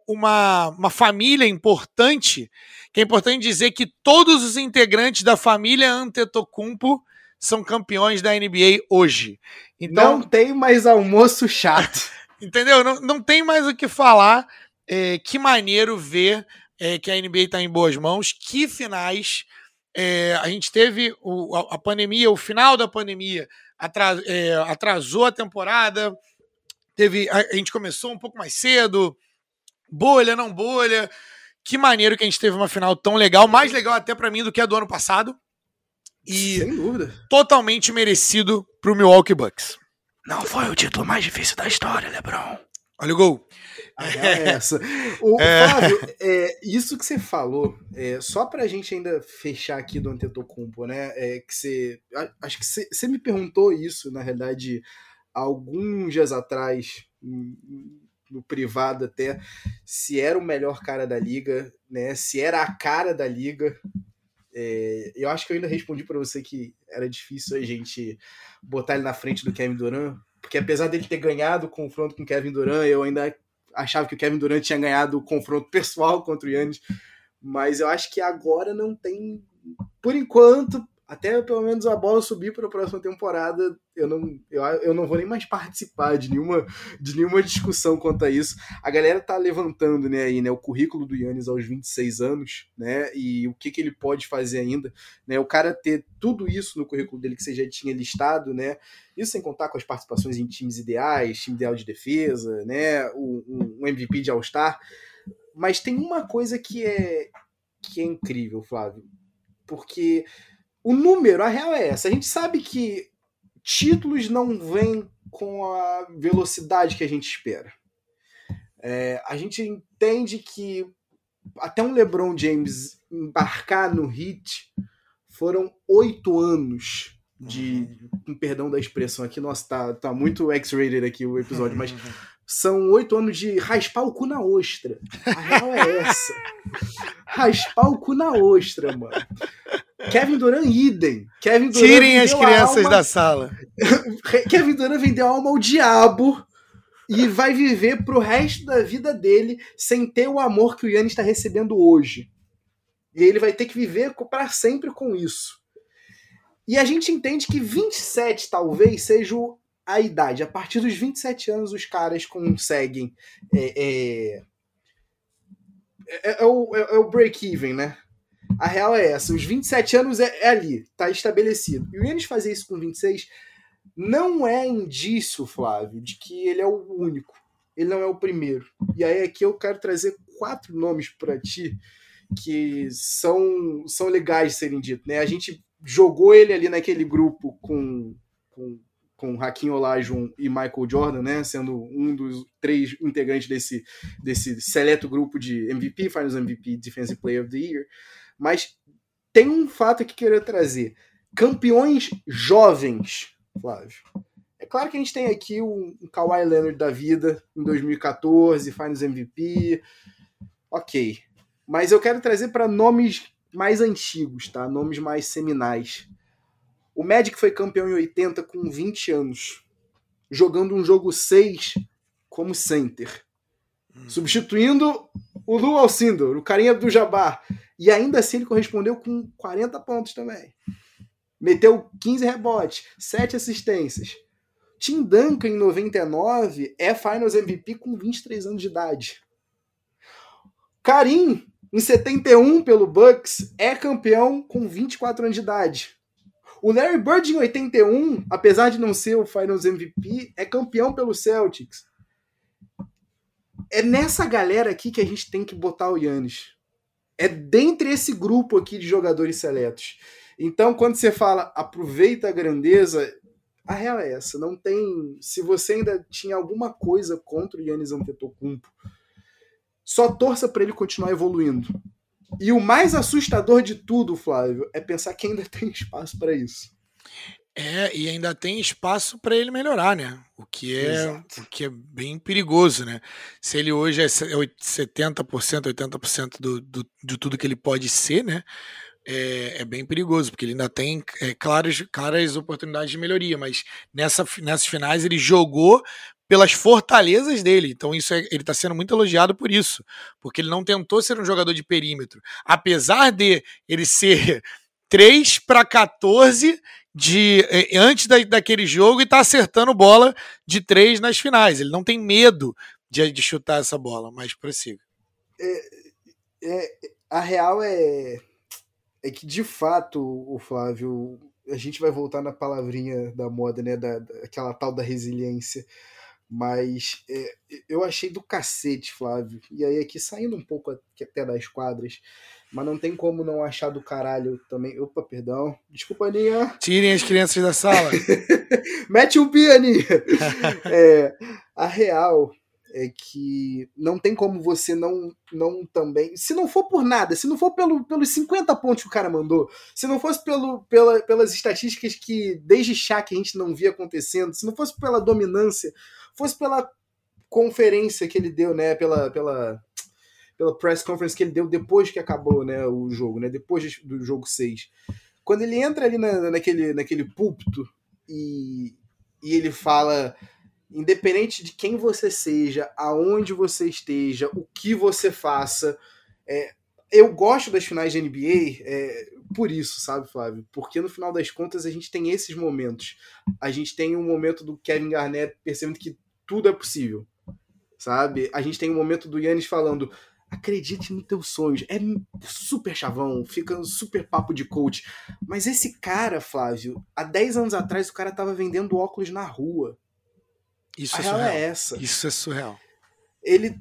uma, uma família importante, que é importante dizer que todos os integrantes da família Antetokounmpo são campeões da NBA hoje. Então, não tem mais almoço chato. [laughs] entendeu? Não, não tem mais o que falar. É, que maneiro ver é, que a NBA está em boas mãos. Que finais. É, a gente teve o, a, a, pandemia, o final da pandemia atras, é, atrasou a temporada. Teve, a, a gente começou um pouco mais cedo. Bolha, não bolha. Que maneiro que a gente teve uma final tão legal, mais legal até para mim do que a do ano passado. E Sem dúvida. totalmente merecido pro Milwaukee Bucks. Não foi o título mais difícil da história, LeBron. Olha o gol. É essa. [laughs] O, é. Fábio, é, isso que você falou, é, só pra gente ainda fechar aqui do Antetokounmpo, né? É, que você, acho que você, você me perguntou isso, na realidade, alguns dias atrás, no privado até, se era o melhor cara da liga, né? Se era a cara da liga. É, eu acho que eu ainda respondi para você que era difícil a gente botar ele na frente do Kevin Durant, porque apesar dele ter ganhado o confronto com o Kevin Durant, eu ainda achava que o Kevin Durant tinha ganhado o confronto [laughs] pessoal contra o Yannis, mas eu acho que agora não tem, por enquanto, até pelo menos a bola subir para a próxima temporada, eu não, eu, eu não vou nem mais participar de nenhuma, de nenhuma discussão quanto a isso. A galera tá levantando né, aí, né, o currículo do Yannis aos 26 anos, né, e o que, que ele pode fazer ainda. Né, o cara ter tudo isso no currículo dele que você já tinha listado, né, isso sem contar com as participações em times ideais, time ideal de defesa, né, o, um MVP de All-Star. Mas tem uma coisa que é, que é incrível, Flávio, porque o número, a real é essa. A gente sabe que títulos não vêm com a velocidade que a gente espera. É, a gente entende que até um LeBron James embarcar no hit foram oito anos de, com perdão da expressão aqui, nossa, tá, tá muito X-rated aqui o episódio, mas [laughs] são oito anos de raspar o cu na ostra. A real é essa. [laughs] raspar o cu na ostra, mano. Kevin Durant, idem. Kevin Durant Tirem as crianças alma... da sala. [laughs] Kevin Durant vendeu a alma ao diabo e vai viver pro resto da vida dele sem ter o amor que o Yannis está recebendo hoje. E ele vai ter que viver para sempre com isso. E a gente entende que 27 talvez seja a idade. A partir dos 27 anos os caras conseguem. É, é, é, é o, é, é o break-even, né? A real é essa. Os 27 anos é, é ali, tá estabelecido. E o Yannis fazer isso com 26 não é indício, Flávio, de que ele é o único. Ele não é o primeiro. E aí aqui eu quero trazer quatro nomes para ti que são, são legais de serem ditos. Né? A gente jogou ele ali naquele grupo com, com, com Hakim Olajuwon e Michael Jordan, né? sendo um dos três integrantes desse, desse seleto grupo de MVP, Finals MVP, Defensive Player of the Year. Mas tem um fato que queria trazer. Campeões jovens, Flávio. É claro que a gente tem aqui o, o Kawhi Leonard da vida, em 2014, Finals MVP. Ok. Mas eu quero trazer para nomes mais antigos, tá? Nomes mais seminais. O Magic foi campeão em 80 com 20 anos, jogando um jogo 6 como center. Hum. Substituindo o Lu Alcindor, o carinha do Jabbar. E ainda assim ele correspondeu com 40 pontos também. Meteu 15 rebotes, 7 assistências. Tim Duncan, em 99, é Finals MVP com 23 anos de idade. Karim, em 71, pelo Bucks, é campeão com 24 anos de idade. O Larry Bird, em 81, apesar de não ser o Finals MVP, é campeão pelo Celtics. É nessa galera aqui que a gente tem que botar o Yannis é dentre esse grupo aqui de jogadores seletos. Então, quando você fala aproveita a grandeza, a real é essa. Não tem. Se você ainda tinha alguma coisa contra o Yannis Antetokounmpo, só torça para ele continuar evoluindo. E o mais assustador de tudo, Flávio, é pensar que ainda [laughs] tem espaço para isso. É, e ainda tem espaço para ele melhorar, né? O que é o que é bem perigoso, né? Se ele hoje é 70%, 80% do, do, de tudo que ele pode ser, né? É, é bem perigoso, porque ele ainda tem é, claras, claras oportunidades de melhoria, mas nessa, nessas finais ele jogou pelas fortalezas dele. Então isso é, ele está sendo muito elogiado por isso, porque ele não tentou ser um jogador de perímetro. Apesar de ele ser 3 para 14 de eh, antes da, daquele jogo e tá acertando bola de três nas finais. Ele não tem medo de, de chutar essa bola, mas prossiga. É, é, a real é, é que, de fato, o Flávio, a gente vai voltar na palavrinha da moda, né? Da, daquela tal da resiliência. Mas é, eu achei do cacete, Flávio. E aí, aqui saindo um pouco até das quadras, mas não tem como não achar do caralho também. Opa, perdão. Desculpa, Aninha. Tirem as crianças da sala. [laughs] Mete um pi, Aninha. [laughs] é, a real é que não tem como você não não também. Se não for por nada, se não for pelo, pelos 50 pontos que o cara mandou, se não fosse pelo, pela, pelas estatísticas que desde chá que a gente não via acontecendo, se não fosse pela dominância, fosse pela conferência que ele deu, né? Pela, pela, pela press conference que ele deu depois que acabou né, o jogo, né? Depois do jogo 6. Quando ele entra ali na, naquele, naquele púlpito e, e ele fala independente de quem você seja, aonde você esteja, o que você faça. É, eu gosto das finais de NBA é, por isso, sabe, Flávio? Porque no final das contas a gente tem esses momentos. A gente tem um momento do Kevin Garnett percebendo que tudo é possível, sabe? A gente tem um momento do Yannis falando. Acredite nos teus sonhos. É super chavão, fica um super papo de coach. Mas esse cara, Flávio, há 10 anos atrás o cara tava vendendo óculos na rua isso a é surreal. é essa. Isso é surreal. Ele.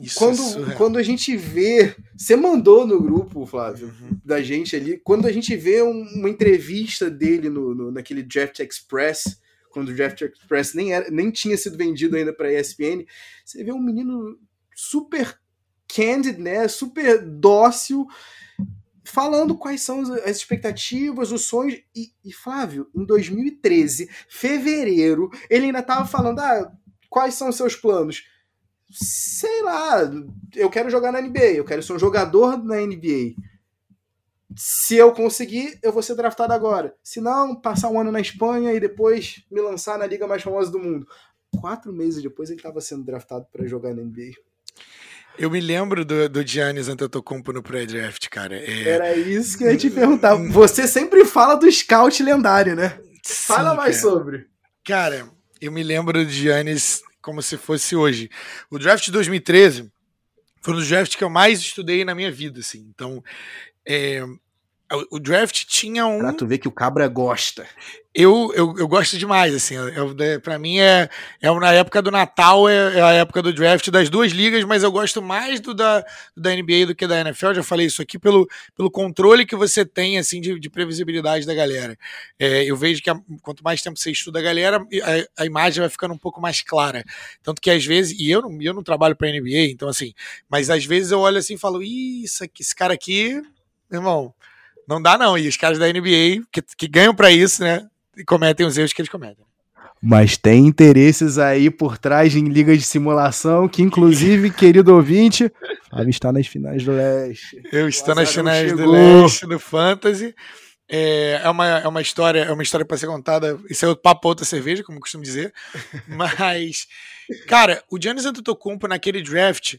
Isso quando, é surreal. quando a gente vê. Você mandou no grupo, Flávio, uhum. da gente ali. Quando a gente vê uma entrevista dele no, no, naquele Draft Express, quando o Draft Express nem, era, nem tinha sido vendido ainda para ESPN, você vê um menino super candid, né? Super dócil falando quais são as expectativas, os sonhos. E, e Flávio, em 2013, fevereiro, ele ainda estava falando: ah, quais são os seus planos? Sei lá, eu quero jogar na NBA, eu quero ser um jogador na NBA. Se eu conseguir, eu vou ser draftado agora. Se não, passar um ano na Espanha e depois me lançar na liga mais famosa do mundo. Quatro meses depois ele estava sendo draftado para jogar na NBA. Eu me lembro do, do Giannis Antetokounmpo no pré-draft, cara. É... Era isso que eu ia te perguntar. Você sempre fala do scout lendário, né? Sim, fala mais cara. sobre. Cara, eu me lembro do Giannis como se fosse hoje. O draft de 2013 foi um dos drafts que eu mais estudei na minha vida, assim. Então, é, o, o draft tinha um. Pra tu ver que o Cabra gosta. Eu, eu, eu gosto demais, assim. Eu, para mim é, é na época do Natal, é, é, a época do draft das duas ligas, mas eu gosto mais do da, da NBA do que da NFL. Já falei isso aqui pelo, pelo controle que você tem, assim, de, de previsibilidade da galera. É, eu vejo que a, quanto mais tempo você estuda a galera, a, a, imagem vai ficando um pouco mais clara. Tanto que às vezes, e eu não, eu não trabalho para NBA, então assim, mas às vezes eu olho assim e falo, isso aqui, esse cara aqui, irmão não dá, não. E os caras da NBA, que, que ganham para isso, né? E cometem os erros que eles cometem. Mas tem interesses aí por trás em ligas de simulação, que inclusive, [laughs] querido ouvinte, Fábio está nas finais do leste. Eu estou nas finais do leste, do Fantasy. É, é, uma, é uma história, é uma história para ser contada. Isso é outro papo outra cerveja, como costumo dizer. [laughs] Mas, cara, o Giannis Antetokounmpo naquele draft,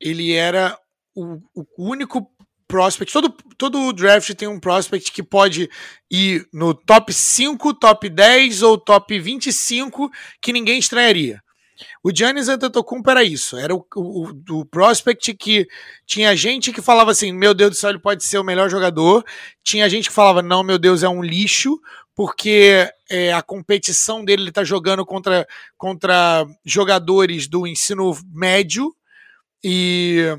ele era o, o único prospect. Todo, todo draft tem um prospect que pode ir no top 5, top 10 ou top 25 que ninguém estranharia. O Giannis Antetokounmpo era isso, era o, o, o, prospect que tinha gente que falava assim, meu Deus do céu, ele pode ser o melhor jogador, tinha gente que falava, não, meu Deus, é um lixo, porque é, a competição dele, ele tá jogando contra, contra jogadores do ensino médio, e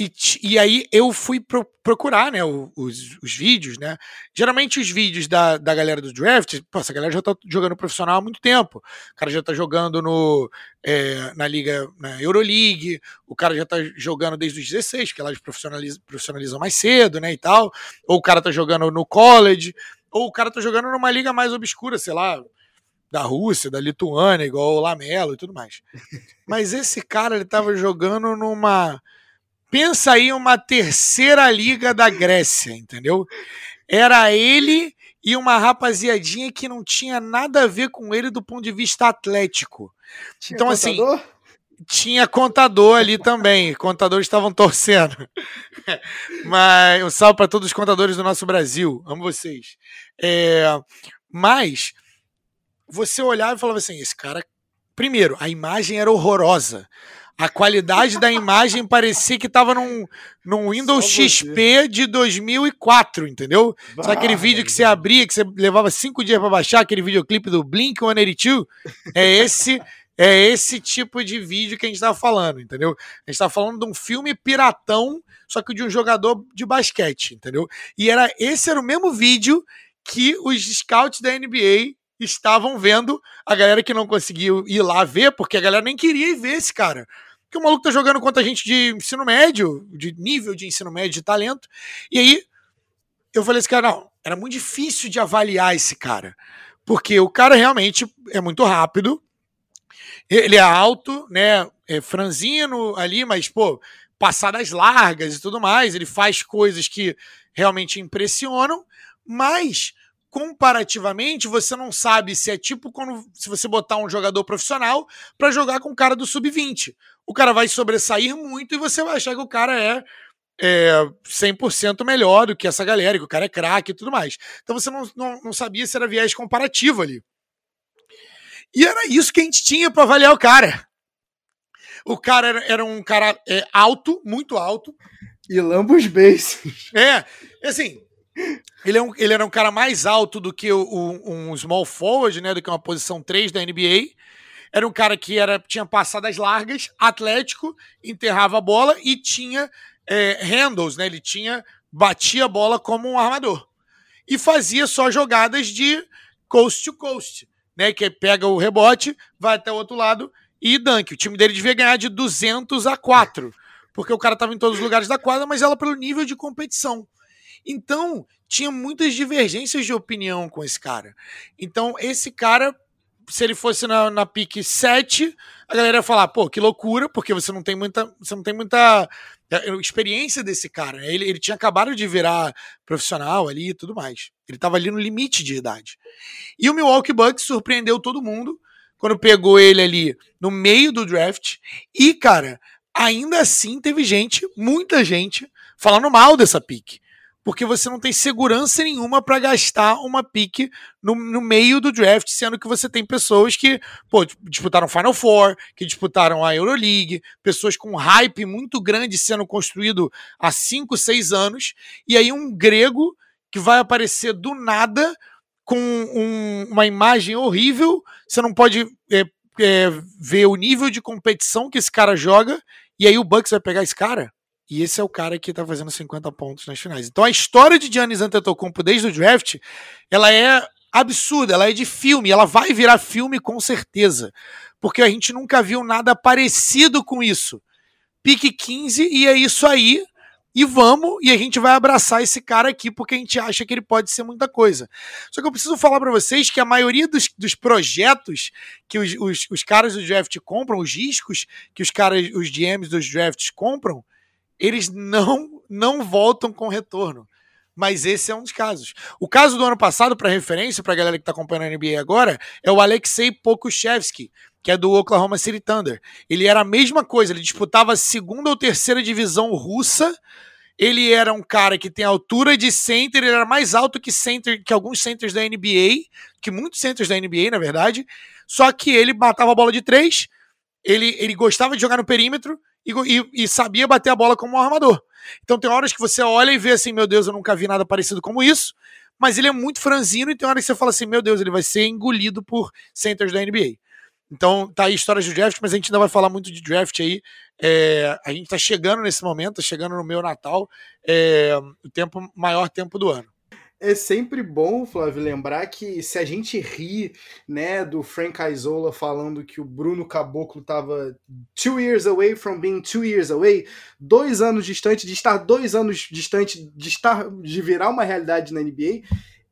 e, e aí eu fui pro, procurar, né, os, os vídeos, né? Geralmente os vídeos da, da galera do draft, pô, essa galera já tá jogando profissional há muito tempo. O cara já tá jogando no, é, na Liga, na Euroleague, o cara já tá jogando desde os 16, porque lá eles profissionalizam, profissionalizam mais cedo, né, e tal. Ou o cara tá jogando no college, ou o cara tá jogando numa liga mais obscura, sei lá, da Rússia, da Lituânia, igual o Lamelo e tudo mais. Mas esse cara, ele tava jogando numa Pensa aí uma terceira liga da Grécia, entendeu? Era ele e uma rapaziadinha que não tinha nada a ver com ele do ponto de vista atlético. Tinha então, assim, contador? assim. Tinha contador ali também. Contadores estavam torcendo. [laughs] Mas um salve para todos os contadores do nosso Brasil. Amo vocês. É, Mas você olhava e falava assim: esse cara. Primeiro, a imagem era horrorosa. A qualidade da imagem parecia que tava num, num Windows XP de 2004, entendeu? Bah, Sabe aquele vídeo que você abria, que você levava cinco dias para baixar, aquele videoclipe do Blink-182? É esse é esse tipo de vídeo que a gente estava falando, entendeu? A gente estava falando de um filme piratão, só que de um jogador de basquete, entendeu? E era esse era o mesmo vídeo que os scouts da NBA estavam vendo, a galera que não conseguiu ir lá ver, porque a galera nem queria ir ver esse cara. Porque o maluco tá jogando contra gente de ensino médio, de nível de ensino médio, de talento. E aí eu falei assim, cara, não, era muito difícil de avaliar esse cara. Porque o cara realmente é muito rápido, ele é alto, né? É franzino ali, mas, pô, passadas largas e tudo mais. Ele faz coisas que realmente impressionam, mas comparativamente você não sabe se é tipo quando se você botar um jogador profissional para jogar com o cara do sub-20. O cara vai sobressair muito e você vai achar que o cara é é, 100% melhor do que essa galera, que o cara é craque e tudo mais. Então você não, não, não sabia se era viés comparativo ali. E era isso que a gente tinha para avaliar o cara. O cara era, era um cara é, alto, muito alto. E lamba os beijos. É, assim, ele, é um, ele era um cara mais alto do que o, um small forward, né? Do que uma posição 3 da NBA. Era um cara que era, tinha passadas largas, atlético, enterrava a bola e tinha é, handles, né? Ele tinha, batia a bola como um armador. E fazia só jogadas de coast to coast né? Que pega o rebote, vai até o outro lado e dunk. O time dele devia ganhar de 200 a 4, porque o cara estava em todos os lugares da quadra, mas ela pelo nível de competição. Então, tinha muitas divergências de opinião com esse cara. Então, esse cara, se ele fosse na, na pique 7, a galera ia falar, pô, que loucura, porque você não tem muita. Você não tem muita é, experiência desse cara. Né? Ele, ele tinha acabado de virar profissional ali e tudo mais. Ele estava ali no limite de idade. E o Milwaukee Bucks surpreendeu todo mundo quando pegou ele ali no meio do draft. E, cara, ainda assim teve gente, muita gente, falando mal dessa pique porque você não tem segurança nenhuma para gastar uma pique no, no, meio do draft, sendo que você tem pessoas que pô, disputaram Final Four, que disputaram a Euroleague, pessoas com hype muito grande sendo construído há 5, 6 anos, e aí um grego que vai aparecer do nada com um, uma imagem horrível, você não pode é, é, ver o nível de competição que esse cara joga, e aí o Bucks vai pegar esse cara? E esse é o cara que tá fazendo 50 pontos nas finais. Então a história de Giannis Antetokounmpo desde o draft, ela é absurda, ela é de filme, ela vai virar filme com certeza. Porque a gente nunca viu nada parecido com isso. Pique 15 e é isso aí. E vamos, e a gente vai abraçar esse cara aqui porque a gente acha que ele pode ser muita coisa. Só que eu preciso falar para vocês que a maioria dos, dos projetos que os, os, os, caras do draft compram, os discos que os caras, os DMs dos drafts compram, eles não, não voltam com retorno. Mas esse é um dos casos. O caso do ano passado, para referência, para a galera que está acompanhando a NBA agora, é o Alexei Pokushevsky, que é do Oklahoma City Thunder. Ele era a mesma coisa, ele disputava a segunda ou terceira divisão russa. Ele era um cara que tem altura de center, ele era mais alto que center, que alguns centers da NBA, que muitos centers da NBA, na verdade. Só que ele matava a bola de três, ele, ele gostava de jogar no perímetro, e, e, e, sabia bater a bola como um armador. Então tem horas que você olha e vê assim, meu Deus, eu nunca vi nada parecido como isso, mas ele é muito franzino e tem horas que você fala assim, meu Deus, ele vai ser engolido por centers da NBA. Então tá aí histórias de draft, mas a gente ainda vai falar muito de draft aí. É, a gente tá chegando nesse momento, tá chegando no meu Natal, é, o tempo maior tempo do ano. É sempre bom, Flávio, lembrar que se a gente ri, né, do Frank Isola falando que o Bruno Caboclo estava two years away from being two years away, dois anos distante de estar dois anos distante de estar de virar uma realidade na NBA,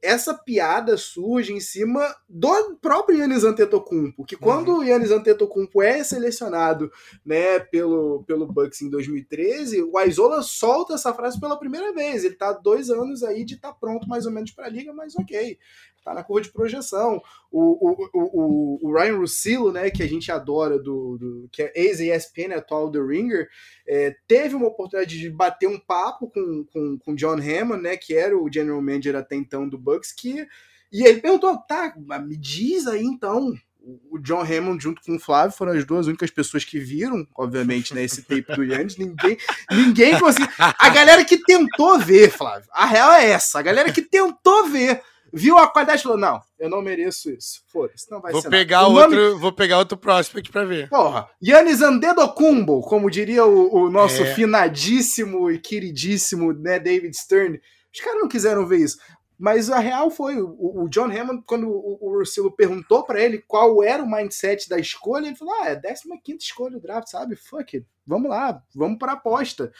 essa piada surge em cima do próprio Yannis Antetokounmpo, que quando uhum. o Yannis Antetokounmpo é selecionado, né, pelo, pelo Bucks em 2013, o Aizola solta essa frase pela primeira vez. Ele tá dois anos aí de estar tá pronto mais ou menos para a liga, mas ok tá na curva de projeção. O, o, o, o, Ryan Russillo, né, que a gente adora, do, do que é ex-ESPN, atual do Ringer, é, teve uma oportunidade de bater um papo com, com, com John Hammond, né, que era o general manager até então do Bucks, que E ele perguntou, tá, me diz aí então. O John Hammond junto com o Flávio foram as duas únicas pessoas que viram, obviamente, né, esse tape do Yannis. Ninguém, ninguém conseguiu. A galera que tentou ver, Flávio, a real é essa. A galera que tentou ver viu a qualidade e falou: não, eu não mereço isso. Foda-se, não vai vou ser. Pegar outro, Vou pegar outro prospect pra ver. Porra, Yannis Antetokounmpo, como diria o, o nosso é. finadíssimo e queridíssimo né, David Stern. Os caras não quiseram ver isso. Mas a real foi, o, o John Hammond, quando o, o Ursilo perguntou para ele qual era o mindset da escolha, ele falou: ah, é 15 escolha do draft, sabe? Fuck it, vamos lá, vamos para aposta.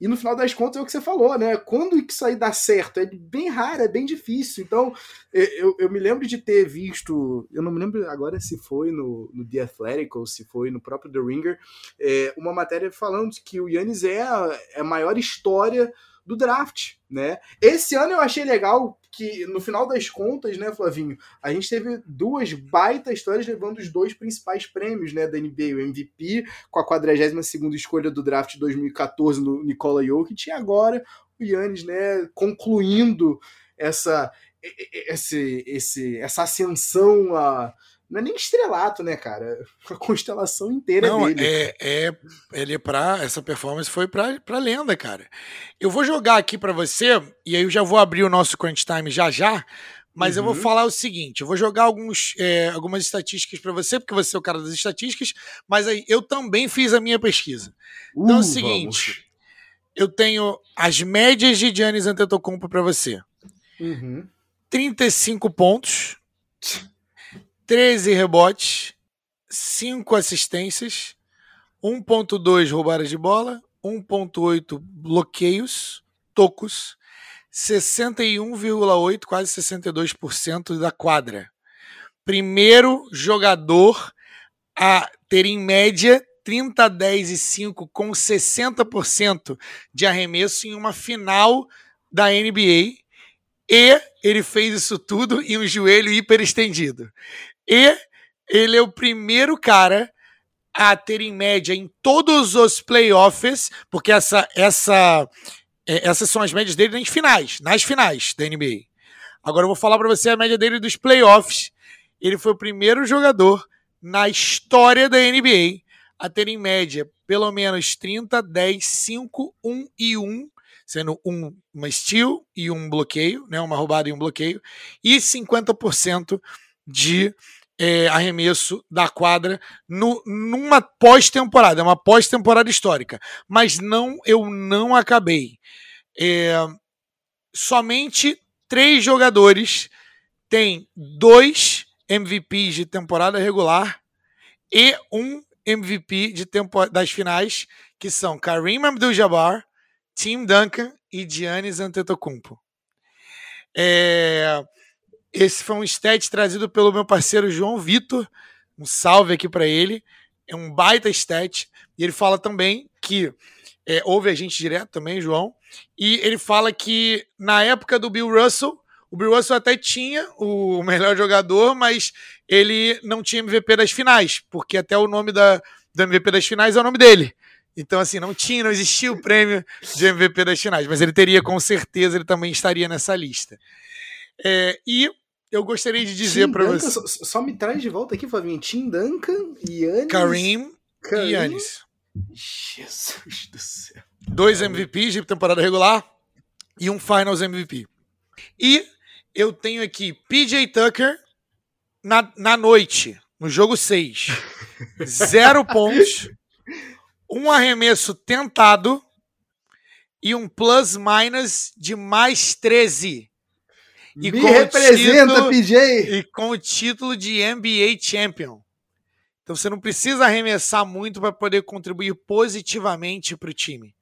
E no final das contas é o que você falou, né? Quando isso aí dá certo? É bem raro, é bem difícil. Então, eu, eu me lembro de ter visto, eu não me lembro agora se foi no, no The Athletic ou se foi no próprio The Ringer, é, uma matéria falando que o Yannis é a, é a maior história do draft, né? Esse ano eu achei legal que, no final das contas, né, Flavinho, a gente teve duas baita histórias levando os dois principais prêmios, né, da NBA, o MVP com a 42ª escolha do draft de 2014 no Nikola Jokic e agora o Yannis, né, concluindo essa esse, esse, essa ascensão a não é nem estrelato, né, cara? A constelação inteira não, dele. É, é, ele é pra. Essa performance foi pra, pra lenda, cara. Eu vou jogar aqui para você, e aí eu já vou abrir o nosso crunch time já já. Mas uhum. eu vou uhum. falar o seguinte: eu vou jogar alguns, é, algumas estatísticas para você, porque você é o cara das estatísticas, mas aí eu também fiz a minha pesquisa. Uh, então é o seguinte: vamos. eu tenho as médias de Giannis Antetokounmpo para você. Uhum. 35 pontos. 13 rebotes, 5 assistências, 1.2 roubadas de bola, 1.8 bloqueios, tocos, 61,8, quase 62% da quadra. Primeiro jogador a ter em média 30, 10 e 5 com 60% de arremesso em uma final da NBA. E ele fez isso tudo em um joelho hiperestendido. E ele é o primeiro cara a ter em média em todos os playoffs, porque essa, essa, é, essas são as médias dele nas finais, nas finais da NBA. Agora eu vou falar para você a média dele dos playoffs. Ele foi o primeiro jogador na história da NBA a ter em média pelo menos 30, 10, 5, 1 e 1, sendo um, uma steal e um bloqueio, né, uma roubada e um bloqueio, e 50% de é, arremesso da quadra no, numa pós-temporada, é uma pós-temporada histórica. Mas não, eu não acabei. É, somente três jogadores têm dois MVPs de temporada regular e um MVP de tempo, das finais, que são Kareem Abdul-Jabbar, Tim Duncan e Giannis Antetokounmpo. É, esse foi um stat trazido pelo meu parceiro João Vitor. Um salve aqui para ele. É um baita stat. E ele fala também que é, ouve a gente direto também, João. E ele fala que na época do Bill Russell, o Bill Russell até tinha o melhor jogador, mas ele não tinha MVP das finais, porque até o nome da, do MVP das finais é o nome dele. Então, assim, não tinha, não existia o prêmio de MVP das finais, mas ele teria, com certeza, ele também estaria nessa lista. É, e eu gostaria de dizer para você. Só, só, me traz de volta aqui, Flavinho. Tim Duncan, Yannis. Kareem, Kareem e Yannis. Jesus do céu. Dois MVPs de temporada regular e um Finals MVP. E eu tenho aqui PJ Tucker na, na noite, no jogo 6. [laughs] Zero pontos, um arremesso tentado e um plus-minus de mais 13. E Me representa, título, PJ! E com o título de NBA Champion. Então você não precisa arremessar muito para poder contribuir positivamente para o time.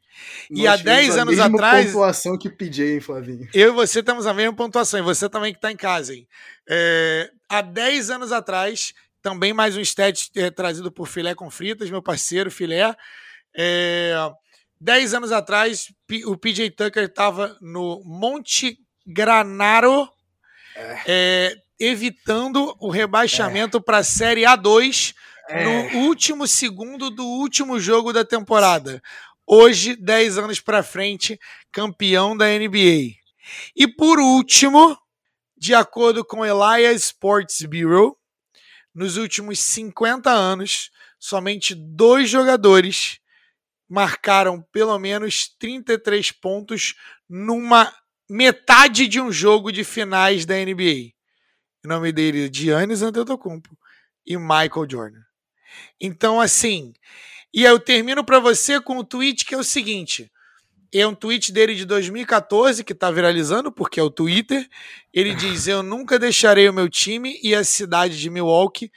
Nós e há 10 anos a atrás. pontuação que PJ, hein, Flavinho? Eu e você temos a mesma pontuação, e você também que está em casa, hein? É, há 10 anos atrás, também mais um stat é, trazido por Filé com Fritas, meu parceiro Filé. É, 10 anos atrás, o PJ Tucker estava no Monte Granaro, é. É, evitando o rebaixamento para a Série A2 no último segundo do último jogo da temporada. Hoje, 10 anos para frente, campeão da NBA. E por último, De acordo com Elias Sports Bureau, nos últimos 50 anos, somente dois jogadores marcaram pelo menos 33 pontos numa metade de um jogo de finais da NBA. O nome dele é Giannis Antetokounmpo e Michael Jordan. Então, assim, e eu termino para você com o tweet que é o seguinte: é um tweet dele de 2014 que está viralizando, porque é o Twitter. Ele [laughs] diz: Eu nunca deixarei o meu time e a cidade de Milwaukee,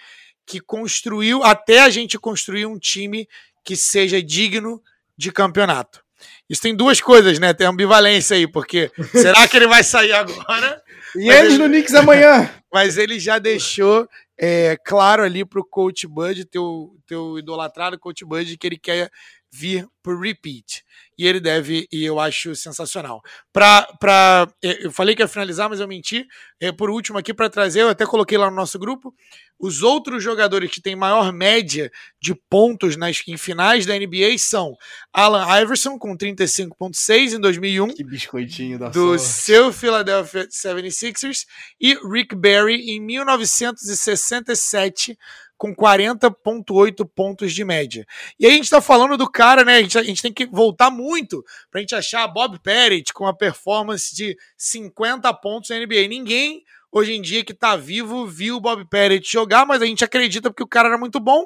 que construiu, até a gente construir um time que seja digno de campeonato. Isso tem duas coisas, né? Tem ambivalência aí, porque [laughs] será que ele vai sair agora? E eles ele, no Knicks amanhã. [laughs] Mas ele já deixou é, claro ali pro Coach Bud, teu, teu idolatrado Coach Bud, que ele quer vir por repeat. E ele deve, e eu acho sensacional. Pra, pra, eu falei que ia finalizar, mas eu menti. É, por último, aqui para trazer, eu até coloquei lá no nosso grupo, os outros jogadores que têm maior média de pontos nas em finais da NBA são Alan Iverson, com 35,6 em 2001. Que biscoitinho da Do sorte. seu Philadelphia 76ers. E Rick Barry, em 1967 com 40,8 pontos de média. E aí a gente está falando do cara, né? A gente, a gente, tem que voltar muito para a gente achar Bob Pettit com a performance de 50 pontos na NBA. Ninguém hoje em dia que tá vivo viu o Bob Pettit jogar, mas a gente acredita porque o cara era muito bom,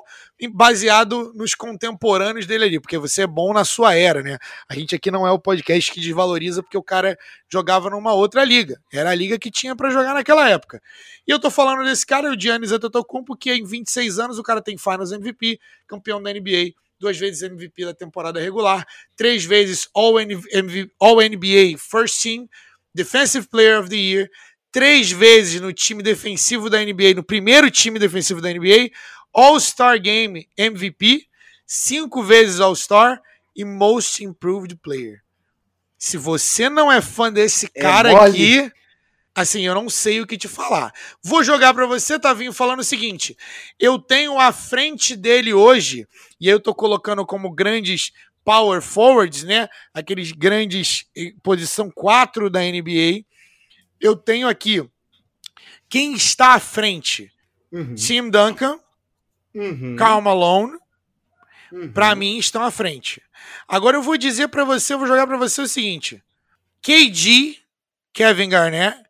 baseado nos contemporâneos dele ali, porque você é bom na sua era, né? A gente aqui não é o podcast que desvaloriza porque o cara jogava numa outra liga. Era a liga que tinha para jogar naquela época. E eu tô falando desse cara, o Giannis Antetokounmpo, que em 26 anos o cara tem Finals MVP, campeão da NBA, duas vezes MVP da temporada regular, três vezes All-NBA All First Team, Defensive Player of the Year, três vezes no time defensivo da NBA, no primeiro time defensivo da NBA, All-Star Game MVP, cinco vezes All-Star e Most Improved Player. Se você não é fã desse é cara é aqui, assim, eu não sei o que te falar. Vou jogar para você, Tavinho, falando o seguinte: eu tenho à frente dele hoje, e eu tô colocando como grandes power forwards, né? Aqueles grandes eh, posição 4 da NBA eu tenho aqui quem está à frente: uhum. Tim Duncan, uhum. Karl Malone. Uhum. Para mim, estão à frente. Agora eu vou dizer para você, eu vou jogar para você o seguinte: KG, Kevin Garnett,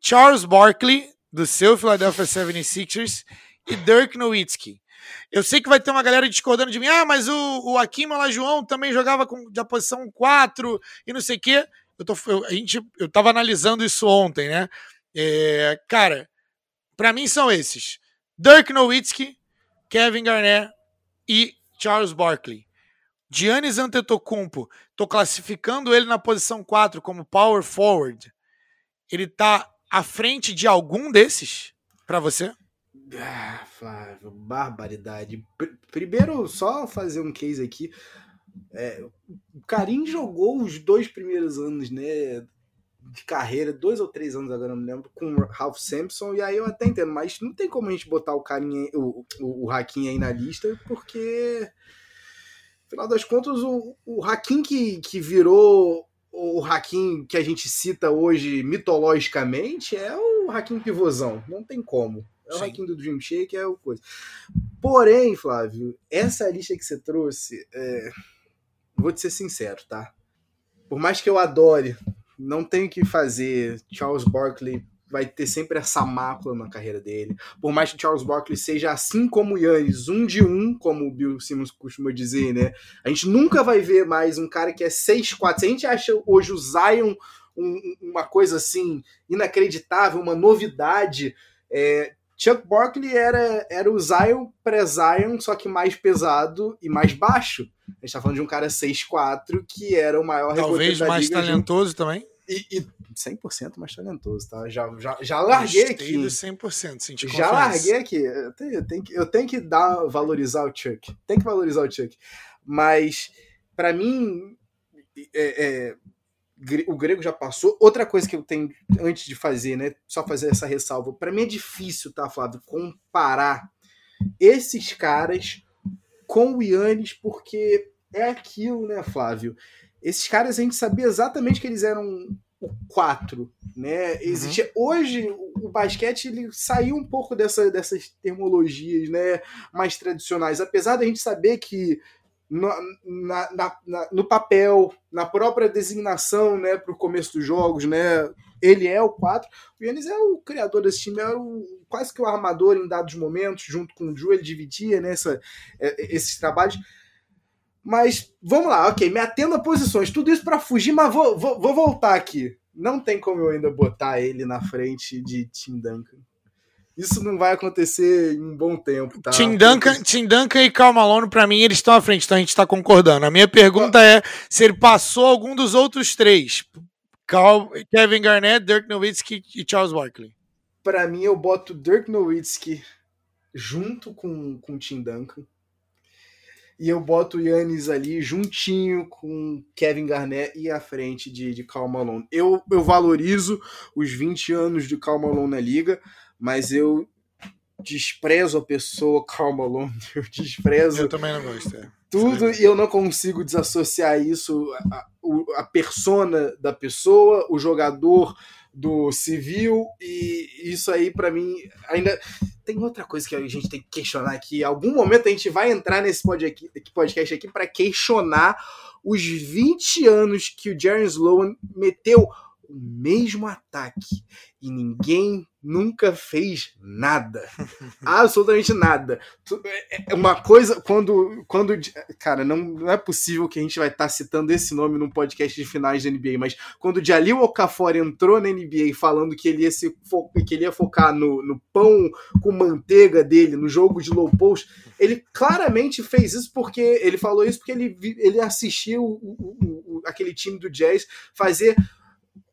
Charles Barkley, do seu Philadelphia 76ers, e Dirk Nowitzki. Eu sei que vai ter uma galera discordando de mim. Ah, mas o, o Akim Olajuwon também jogava com, da posição 4 e não sei o quê eu, tô, eu, a gente, eu tava analisando isso ontem, né? É, cara, para mim são esses: Dirk Nowitzki, Kevin Garnett e Charles Barkley. Giannis Antetokounmpo, tô classificando ele na posição 4 como power forward. Ele tá à frente de algum desses para você? Ah, Flávio, barbaridade. Primeiro, só fazer um case aqui. É, o Karim jogou os dois primeiros anos, né? De carreira, dois ou três anos agora, não me lembro, com o Ralph Sampson, e aí eu até entendo, mas não tem como a gente botar o Karim, o, o, o Hakim aí na lista, porque, afinal das contas, o, o Hakim que, que virou o Hakim que a gente cita hoje mitologicamente é o Hakim pivôzão, não tem como. É o Sim. Hakim do Dream Shake, é o coisa. Porém, Flávio, essa lista que você trouxe, é vou te ser sincero, tá? Por mais que eu adore, não tenho que fazer. Charles Barkley vai ter sempre essa mácula na carreira dele. Por mais que Charles Barkley seja assim como o Yannis, um de um, como o Bill Simmons costuma dizer, né? A gente nunca vai ver mais um cara que é 6'4". Se a gente acha hoje o Zion um, uma coisa assim inacreditável, uma novidade, é, Chuck Barkley era, era o Zion pré-Zion, só que mais pesado e mais baixo. A gente tá falando de um cara 6'4", que era o maior Talvez mais talentoso também. E, e 100% mais talentoso, tá? Já, já, já larguei Gostei aqui. 100%, senti Já confiança. larguei aqui. Eu tenho, eu tenho, que, eu tenho que dar, valorizar o Chuck. Tem que valorizar o Chuck. Mas, para mim, é, é, o grego já passou. Outra coisa que eu tenho antes de fazer, né? Só fazer essa ressalva. Para mim é difícil, tá, Flávio, comparar esses caras com o Yannis, porque é aquilo, né, Flávio? Esses caras a gente sabia exatamente que eles eram o 4. né? Existe uhum. hoje o, o basquete ele saiu um pouco dessa, dessas termologias, né, mais tradicionais, apesar da gente saber que no, na, na, na, no papel, na própria designação, né, para o começo dos jogos, né, ele é o 4. O Yannis é o criador desse time, é o, quase que o armador em dados momentos, junto com o Drew, ele dividia né, essa, é, esses trabalhos. Mas vamos lá, ok, me atendo a posições, tudo isso para fugir, mas vou, vou, vou, voltar aqui. Não tem como eu ainda botar ele na frente de Tim Duncan. Isso não vai acontecer em um bom tempo, tá? Tim Duncan, Tim Duncan e Cal Malone, pra mim, eles estão à frente, então a gente tá concordando. A minha pergunta é se ele passou algum dos outros três. Cal, Kevin Garnett, Dirk Nowitzki e Charles Barkley. Para mim, eu boto Dirk Nowitzki junto com, com Tim Duncan. E eu boto o Yannis ali juntinho com Kevin Garnett e à frente de, de Cal Malone. Eu, eu valorizo os 20 anos de Cal Malone na liga, mas eu desprezo a pessoa [laughs] Cal Malone. Eu desprezo. Eu também não gosto. É tudo e eu não consigo desassociar isso a, a, persona da pessoa, o jogador do civil e isso aí para mim ainda tem outra coisa que a gente tem que questionar aqui. Algum momento a gente vai entrar nesse podcast aqui para questionar os 20 anos que o Jaren Sloan meteu o mesmo ataque e ninguém nunca fez nada. [laughs] Absolutamente nada. É, é uma coisa, quando. quando cara, não, não é possível que a gente vai estar tá citando esse nome num podcast de finais da NBA, mas quando o Jalil Okafor entrou na NBA falando que ele ia, se que ele ia focar no, no pão com manteiga dele, no jogo de low post, ele claramente fez isso porque. Ele falou isso porque ele, ele assistiu o, o, o, aquele time do Jazz fazer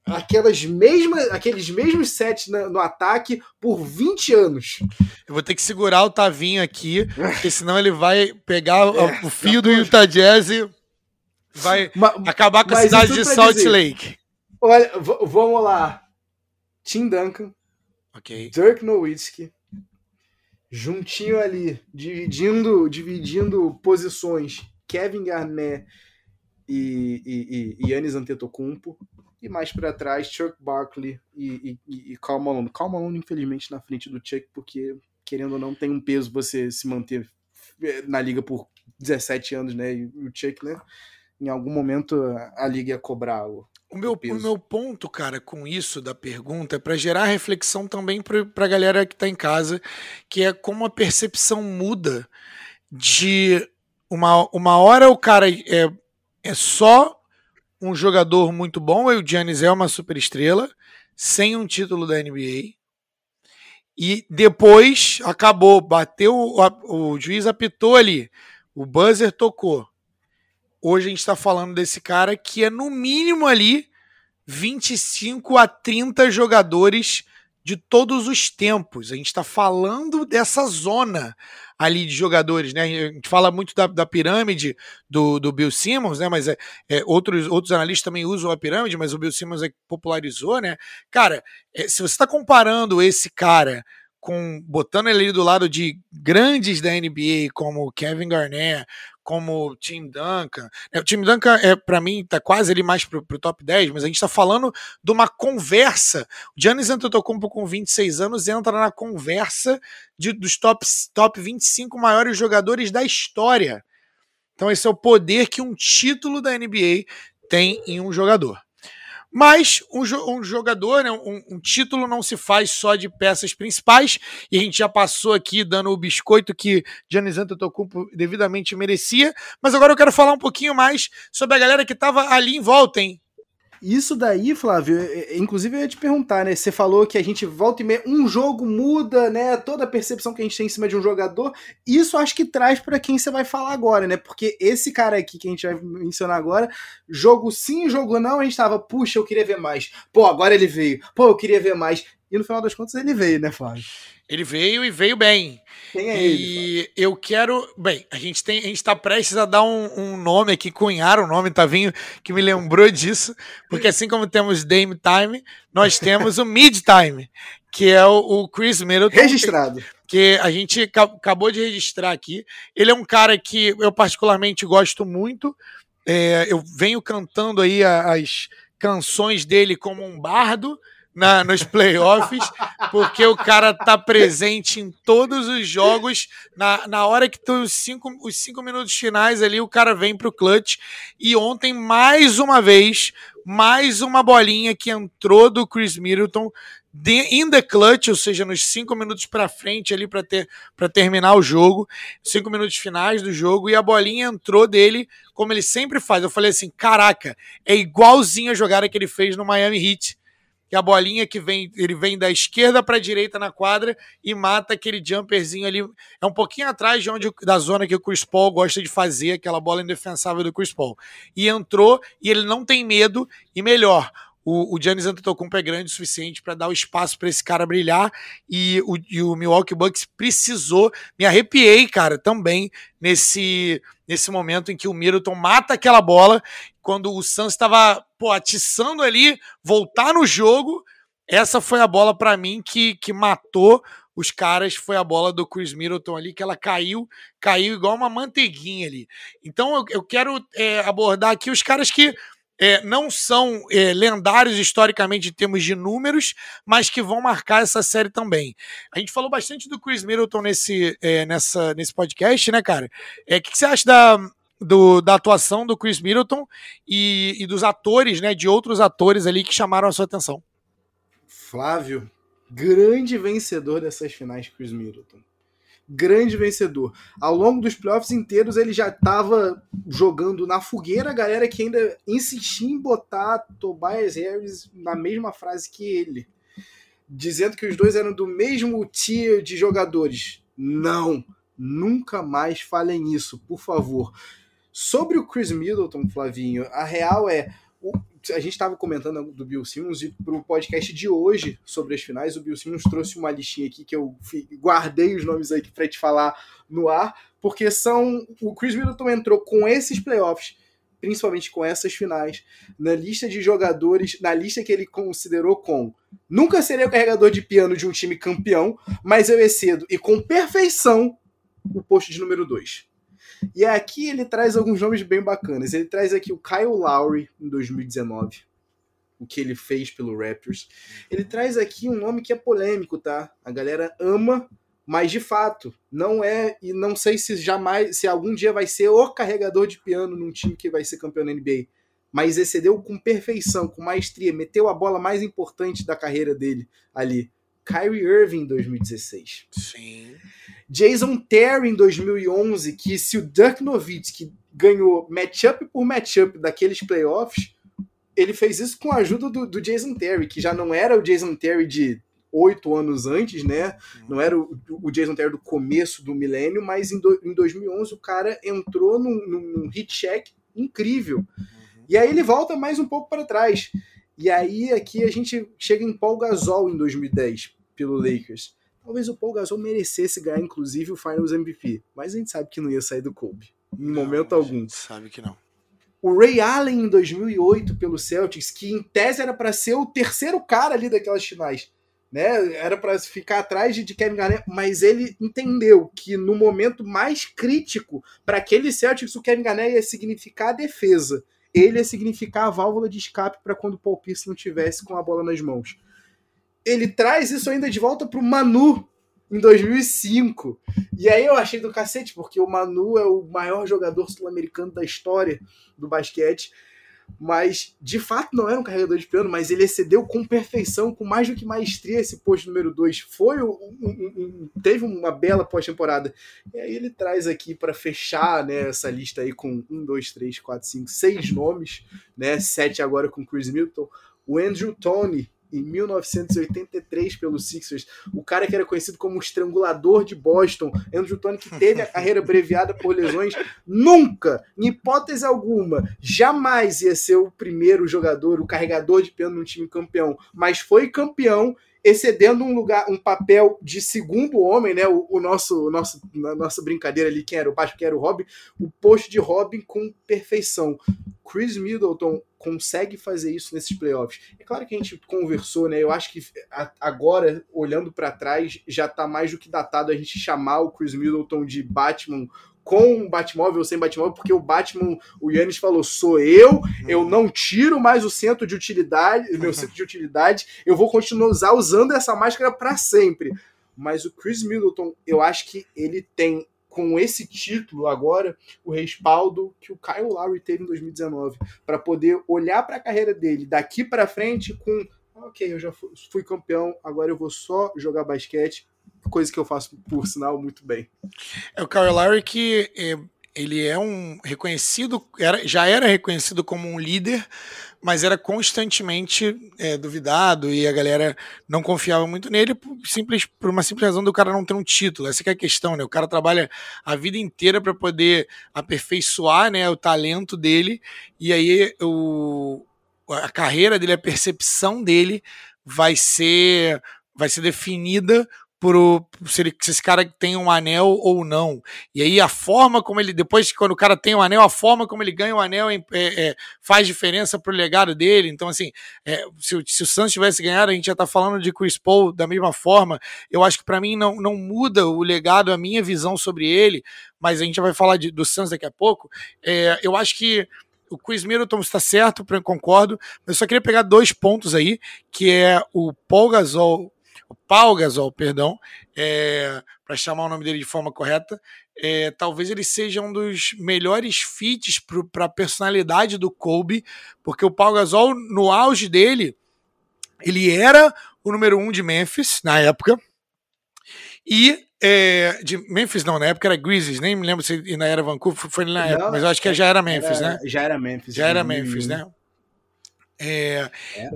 aquelas mesmas, aqueles mesmos sets no, no ataque por 20 anos. Eu vou ter que segurar o Tavinho aqui, porque senão ele vai pegar é, o fio do Utah Jazz e vai mas, acabar com a cidade de Salt dizer, Lake. Olha, vamos lá. Tim Duncan, okay. Dirk Nowitzki, juntinho ali, dividindo, dividindo posições, Kevin Garnett e, e, e, e Yannis Antetokounmpo e mais para trás, Chuck Barkley e, e, e Karl Malone. Karl Malone, infelizmente, na frente do Chuck, porque, querendo ou não, tem um peso você se manter eh, na liga por 17 anos, né? E o Chuck, né? Em algum momento a liga ia cobrar o, o meu, o meu ponto, cara, com isso da pergunta é para gerar reflexão também para a galera que está em casa, que é como a percepção muda de uma, uma hora o cara é, é só um jogador muito bom, e o Giannis é uma superestrela, sem um título da NBA. E depois acabou, bateu, o, o juiz apitou ali, o buzzer tocou. Hoje a gente está falando desse cara que é no mínimo ali 25 a 30 jogadores de todos os tempos. A gente está falando dessa zona ali de jogadores, né? A gente fala muito da, da pirâmide do, do Bill Simmons, né? Mas é, é, outros, outros analistas também usam a pirâmide, mas o Bill Simmons é que popularizou, né? Cara, é, se você está comparando esse cara com botando ele do lado de grandes da NBA como Kevin Garnett, como Tim Duncan. É, o Tim Duncan, é, para mim, tá quase ali mais pro, pro top 10, mas a gente está falando de uma conversa. O Giannis Antetokounmpo com 26 anos entra na conversa de, dos top, top 25 maiores jogadores da história. Então esse é o poder que um título da NBA tem em um jogador. Mas um, um jogador, né, um, um, título não se faz só de peças principais, e a gente já passou aqui dando o biscoito que Giannis Antetokounmpo devidamente merecia, mas agora eu quero falar um pouquinho mais sobre a galera que estava ali em volta, hein? Isso daí, Flávio, é, é, inclusive eu ia te perguntar, né? Você falou que a gente volta e meia, um jogo muda, né? Toda a percepção que a gente tem em cima de um jogador. Isso acho que traz para quem você vai falar agora, né? Porque esse cara aqui que a gente vai mencionar agora, jogo sim, jogo não, a gente tava, puxa, eu queria ver mais. Pô, agora ele veio. Pô, eu queria ver mais. E no final das contas ele veio, né, Flávio? Ele veio e veio bem. Quem é e ele, eu quero. Bem, a gente tem, a gente está prestes a dar um, um, nome aqui, cunhar um nome, Tavinho, que me lembrou disso, porque assim como temos Dame Time, nós [laughs] temos o Mid Time, que é o, o Chris Middleton. Registrado. Que, que a gente acabou de registrar aqui. Ele é um cara que eu particularmente gosto muito. É, eu venho cantando aí as canções dele como um bardo na, nos playoffs, porque o cara tá presente em todos os jogos. Na, na hora que tem os cinco, os cinco minutos finais ali, o cara vem pro clutch. E ontem, mais uma vez, mais uma bolinha que entrou do Chris Middleton in the clutch, ou seja, nos cinco minutos para frente ali para ter para terminar o jogo, cinco minutos finais do jogo e a bolinha entrou dele como ele sempre faz. Eu falei assim, caraca, é igualzinho a jogada que ele fez no Miami Heat que a bolinha que vem, ele vem da esquerda para a direita na quadra e mata aquele jumperzinho ali. É um pouquinho atrás de onde da zona que o Chris Paul gosta de fazer, aquela bola indefensável do Chris Paul. E entrou e ele não tem medo e melhor, o, o Giannis Antetokounmpo é grande o suficiente para dar o espaço para esse cara brilhar e o, e o Milwaukee Bucks precisou. Me arrepiei, cara, também nesse nesse momento em que o Middleton mata aquela bola quando o Suns estava atiçando ali, voltar no jogo. Essa foi a bola para mim que, que matou os caras. Foi a bola do Chris Middleton ali, que ela caiu, caiu igual uma manteiguinha ali. Então eu, eu quero é, abordar aqui os caras que é, não são é, lendários historicamente em termos de números, mas que vão marcar essa série também. A gente falou bastante do Chris Middleton nesse, é, nessa, nesse podcast, né, cara? É, o que, que, você acha da, do, da atuação do Chris Middleton e, e dos atores, né, de outros atores ali que chamaram a sua atenção? Flávio, grande vencedor dessas finais, Chris Middleton grande vencedor. Ao longo dos playoffs inteiros, ele já estava jogando na fogueira a galera que ainda insistia em botar Tobias Harris na mesma frase que ele, dizendo que os dois eram do mesmo tier de jogadores. Não, nunca mais falem isso, por favor. Sobre o Chris Middleton, Flavinho, a real é a gente estava comentando do Bill Simmons e para o podcast de hoje sobre as finais, o Bill Simmons trouxe uma listinha aqui que eu guardei os nomes aqui para te falar no ar, porque são o Chris Middleton entrou com esses playoffs, principalmente com essas finais, na lista de jogadores, na lista que ele considerou com nunca serei o carregador de piano de um time campeão, mas eu excedo e com perfeição o posto de número 2. E aqui ele traz alguns nomes bem bacanas. Ele traz aqui o Kyle Lowry em 2019, o que ele fez pelo Raptors. Ele traz aqui um nome que é polêmico, tá? A galera ama, mas de fato não é e não sei se jamais, se algum dia vai ser o carregador de piano num time que vai ser campeão da NBA. Mas excedeu com perfeição, com maestria, meteu a bola mais importante da carreira dele ali. Kyrie Irving em 2016. Sim. Jason Terry em 2011, que se o Dirk Nowitzki ganhou matchup por matchup daqueles playoffs, ele fez isso com a ajuda do, do, Jason Terry, que já não era o Jason Terry de oito anos antes, né? Não era o, o, Jason Terry do começo do milênio, mas em, do, em 2011 o cara entrou num, num, num hit check incrível. E aí ele volta mais um pouco para trás. E aí aqui a gente chega em Paul Gasol em 2010 pelo Lakers. Talvez o Paul Gasol merecesse ganhar, inclusive, o Finals MVP. Mas a gente sabe que não ia sair do Kobe. Em não, momento algum. sabe que não. O Ray Allen em 2008 pelo Celtics, que em tese era para ser o terceiro cara ali daquelas finais. Né? Era para ficar atrás de, Kevin Garnett, mas ele entendeu que no momento mais crítico para aquele Celtics o Kevin Garnett ia significar a defesa. Ele ia significar a válvula de escape para quando o Paul Pierce não tivesse com a bola nas mãos ele traz isso ainda de volta pro Manu em 2005. E aí eu achei do cacete, porque o Manu é o maior jogador sul-americano da história do basquete. Mas, de fato, não era um carregador de piano, mas ele excedeu com perfeição, com mais do que maestria esse posto número 2. Foi um, um, um, teve uma bela pós-temporada. E aí ele traz aqui para fechar né, essa lista aí com um, dois, três, quatro, cinco, seis nomes, né? Sete agora com Chris Milton. O Andrew Tony, em 1983 pelos Sixers, o cara que era conhecido como o estrangulador de Boston, Andrew Tony, que teve a [laughs] carreira abreviada por lesões, nunca, em hipótese alguma, jamais ia ser o primeiro jogador, o carregador de piano num time campeão, mas foi campeão excedendo um lugar, um papel de segundo homem, né? O, o nosso, o nosso, na nossa brincadeira ali, quem era o baixo, quem era o Robin, o posto de Robin com perfeição Chris Middleton consegue fazer isso nesses playoffs. É claro que a gente conversou, né? Eu acho que agora, olhando para trás, já tá mais do que datado a gente chamar o Chris Middleton de Batman com Batmóvel ou sem Batmóvel, porque o Batman, o Yannis falou, sou eu, eu não tiro mais o centro de utilidade, meu centro de utilidade, eu vou continuar usando essa máscara para sempre. Mas o Chris Middleton, eu acho que ele tem com esse título agora o respaldo que o Kyle Lowry teve em 2019 para poder olhar para a carreira dele daqui para frente com ok, eu já fui campeão, agora eu vou só jogar basquete coisa que eu faço, por sinal, muito bem. É o Kyle Lowry que é, ele é um reconhecido, era, já era reconhecido como um líder, mas era constantemente é, duvidado e a galera não confiava muito nele por, simples, por uma simples razão do cara não ter um título. Essa é a questão, né? O cara trabalha a vida inteira para poder aperfeiçoar né, o talento dele e aí o, a carreira dele, a percepção dele vai ser vai ser definida por se, ele, se esse cara tem um anel ou não. E aí a forma como ele, depois quando o cara tem o um anel, a forma como ele ganha o um anel é, é, faz diferença pro legado dele. Então, assim, é, se, se, o Santos tivesse ganhado, a gente já tá falando de Chris Paul da mesma forma. Eu acho que para mim não, não muda o legado, a minha visão sobre ele, mas a gente vai falar de, do Santos daqui a pouco. É, eu acho que o Chris Middleton está certo, concordo. Eu só queria pegar dois pontos aí, que é o Paul Gasol o Paul Gasol, perdão, é, para chamar o nome dele de forma correta, é, talvez ele seja um dos melhores fits para a personalidade do Kobe, porque o Paul Gasol, no auge dele, ele era o número um de Memphis na época, e é, de Memphis não, na época era Grizzlies, nem me lembro se ainda era Vancouver, foi na época, mas eu acho que já era Memphis, era, né? Já era Memphis. Já era Memphis, né? É,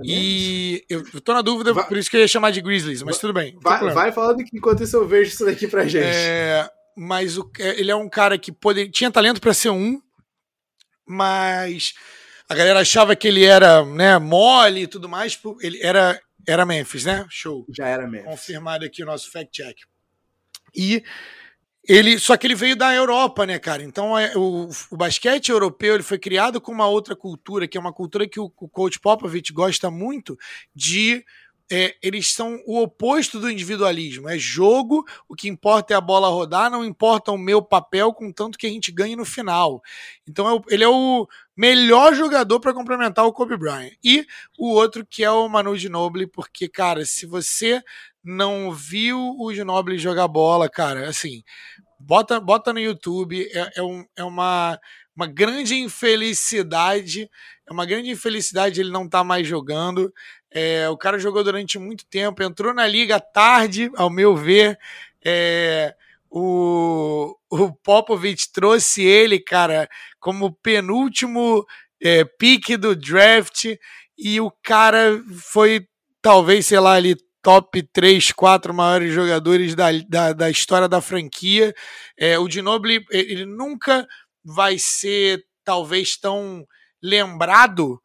e eu, eu tô na dúvida, vai, por isso que eu ia chamar de Grizzlies, mas tudo bem. Vai, vai falando que enquanto isso eu vejo isso daqui pra gente. É, mas o, é, ele é um cara que pode, tinha talento para ser um, mas a galera achava que ele era né, mole e tudo mais. Ele era, era Memphis, né? Show. Já era Memphis. Confirmado aqui o nosso fact-check. E ele, só que ele veio da Europa, né, cara? Então é, o, o, basquete europeu ele foi criado com uma outra cultura, que é uma cultura que o, o coach Popovich gosta muito de. É, eles são o oposto do individualismo. É jogo, o que importa é a bola rodar, não importa o meu papel, contanto que a gente ganhe no final. Então é o, ele é o melhor jogador para complementar o Kobe Bryant. E o outro que é o Manu Ginobili, porque, cara, se você não viu o Ginobili jogar bola, cara, assim, bota, bota no YouTube, é, é, um, é uma, uma grande infelicidade, é uma grande infelicidade ele não estar tá mais jogando. É, o cara jogou durante muito tempo, entrou na liga tarde, ao meu ver. É, o, o Popovich trouxe ele, cara, como penúltimo é, pique do draft, e o cara foi, talvez, sei lá, ali top 3, 4 maiores jogadores da, da, da história da franquia. É, o Ginobili, ele nunca vai ser talvez tão lembrado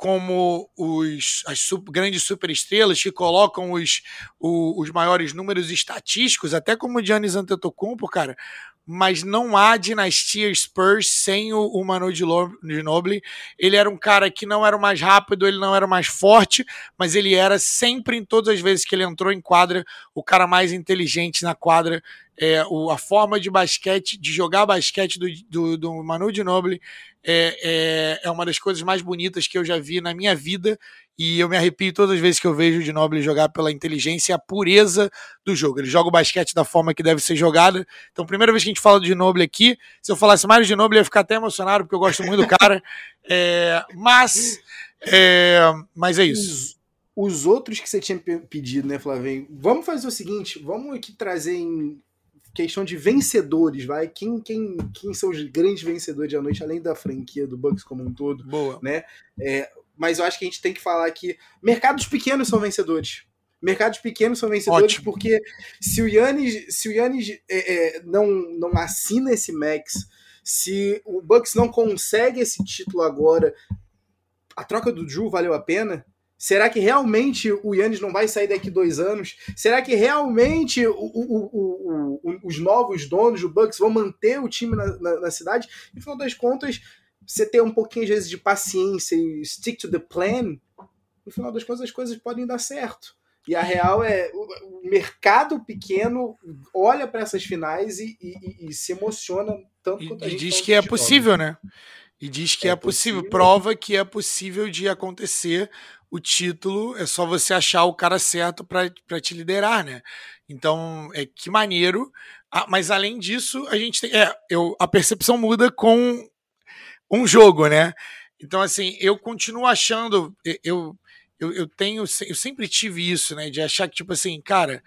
como os, as super, grandes superestrelas que colocam os, os, os maiores números estatísticos, até como o Giannis Antetokounmpo, cara, mas não há dinastia Spurs sem o, o Manu Ginobili. Ele era um cara que não era o mais rápido, ele não era o mais forte, mas ele era sempre, em todas as vezes que ele entrou em quadra, o cara mais inteligente na quadra. É, o, a forma de basquete, de jogar basquete do, do, do Manu Ginobili é, é, é uma das coisas mais bonitas que eu já vi na minha vida e eu me arrepio todas as vezes que eu vejo o Ginobili jogar pela inteligência e a pureza do jogo. Ele joga o basquete da forma que deve ser jogada. Então, primeira vez que a gente fala do Ginobili aqui, se eu falasse mais do Ginobili, eu ia ficar até emocionado, porque eu gosto muito do cara. [laughs] É, mas, é, mas é isso. Os, os, outros que você tinha pedido, né, Flavinho? Vamos fazer o seguinte, vamos aqui trazer em questão de vencedores, vai? Quem, quem, quem são os grandes vencedores da noite, além da franquia do Bucks como um todo? Boa. Né? É, mas eu acho que a gente tem que falar que mercados pequenos são vencedores. Mercados pequenos são vencedores Ótimo. porque se o Yannis, se o Yannis é, é, não, não assina esse max, se o Bucks não consegue esse título agora, a troca do Drew valeu a pena? Será que realmente o Yannis não vai sair daqui dois anos? Será que realmente o, o, o, os novos donos do Bucks vão manter o time na, na, na cidade? No final das contas, você ter um pouquinho, às vezes, de paciência e stick to the plan, no final das contas as coisas podem dar certo. E a real é o mercado pequeno olha para essas finais e, e, e, se emociona tanto quanto e, a gente. E diz que é possível, né? E diz que é, é possível, possível, prova que é possível de acontecer o título, é só você achar o cara certo para te liderar, né? Então, é que maneiro. Ah, mas além disso, a gente tem. É, eu, a percepção muda com um jogo, né? Então, assim, eu continuo achando. Eu, eu, eu tenho. Eu sempre tive isso, né? De achar que, tipo assim, cara.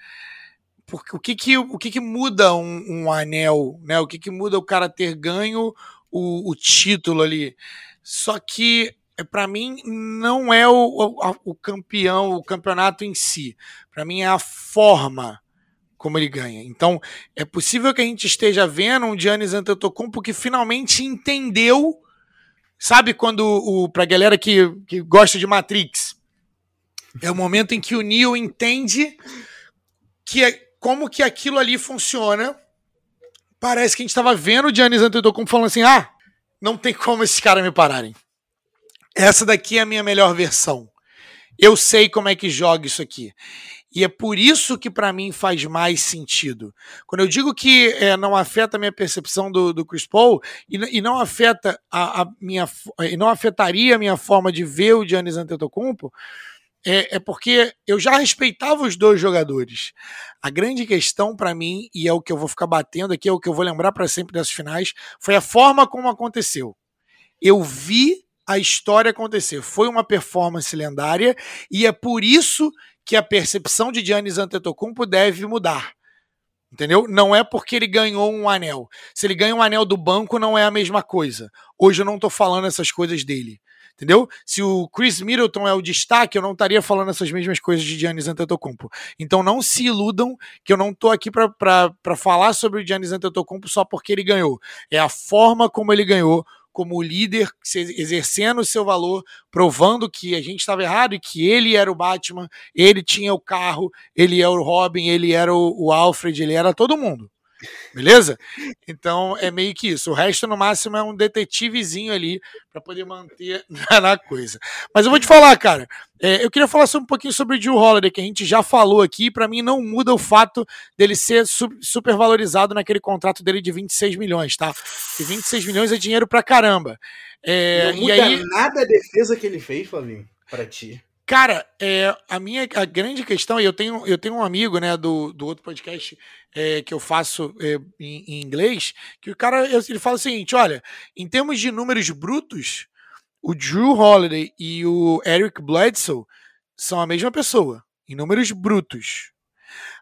Porque, o que que, o que, que muda um, um anel, né? O que, que muda o cara ter ganho o, o título ali. Só que para mim não é o, o, o, campeão, o campeonato em si. Para mim é a forma como ele ganha. Então é possível que a gente esteja vendo um Giannis Antetokounmpo que finalmente entendeu, sabe quando o para galera que, que gosta de Matrix é o momento em que o Neo entende que é, como que aquilo ali funciona parece que a gente estava vendo o Giannis Antetokounmpo falando assim, ah, não tem como esses caras me pararem. Essa daqui é a minha melhor versão. Eu sei como é que joga isso aqui. E é por isso que para mim faz mais sentido. Quando eu digo que é, não afeta a minha percepção do, do Chris Paul e, e não afeta a, a, minha e não afetaria a minha forma de ver o Giannis Antetokounmpo, é, é porque eu já respeitava os dois jogadores. A grande questão para mim, e é o que eu vou ficar batendo aqui, é o que eu vou lembrar para sempre dessas finais, foi a forma como aconteceu. Eu vi a história acontecer. Foi uma performance lendária e é por isso que a percepção de Giannis Antetokounmpo deve mudar. Entendeu? Não é porque ele ganhou um anel. Se ele ganha um anel do banco, não é a mesma coisa. Hoje eu não estou falando essas coisas dele entendeu? Se o Chris Middleton é o destaque, eu não estaria falando essas mesmas coisas de Giannis Antetokounmpo. Então não se iludam que eu não estou aqui para falar sobre o Giannis Antetokounmpo só porque ele ganhou. É a forma como ele ganhou, como líder, exercendo o seu valor, provando que a gente estava errado e que ele era o Batman, ele tinha o carro, ele era o Robin, ele era o Alfred, ele era todo mundo. Beleza? Então é meio que isso. O resto, no máximo, é um detetivezinho ali para poder manter [laughs] na coisa. Mas eu vou te falar, cara. É, eu queria falar um pouquinho sobre o Jill Holiday, que a gente já falou aqui. Para mim, não muda o fato dele ser super valorizado naquele contrato dele de 26 milhões, tá? E 26 milhões é dinheiro pra caramba. É, não muda aí... nada a defesa que ele fez, Flavinho, pra ti. Cara, é, a minha a grande questão, e eu tenho, eu tenho um amigo né, do, do outro podcast é, que eu faço é, em, em, inglês, que o cara ele fala o seguinte: olha, em termos de números brutos, o Drew Holiday e o Eric Bledsoe são a mesma pessoa, em números brutos.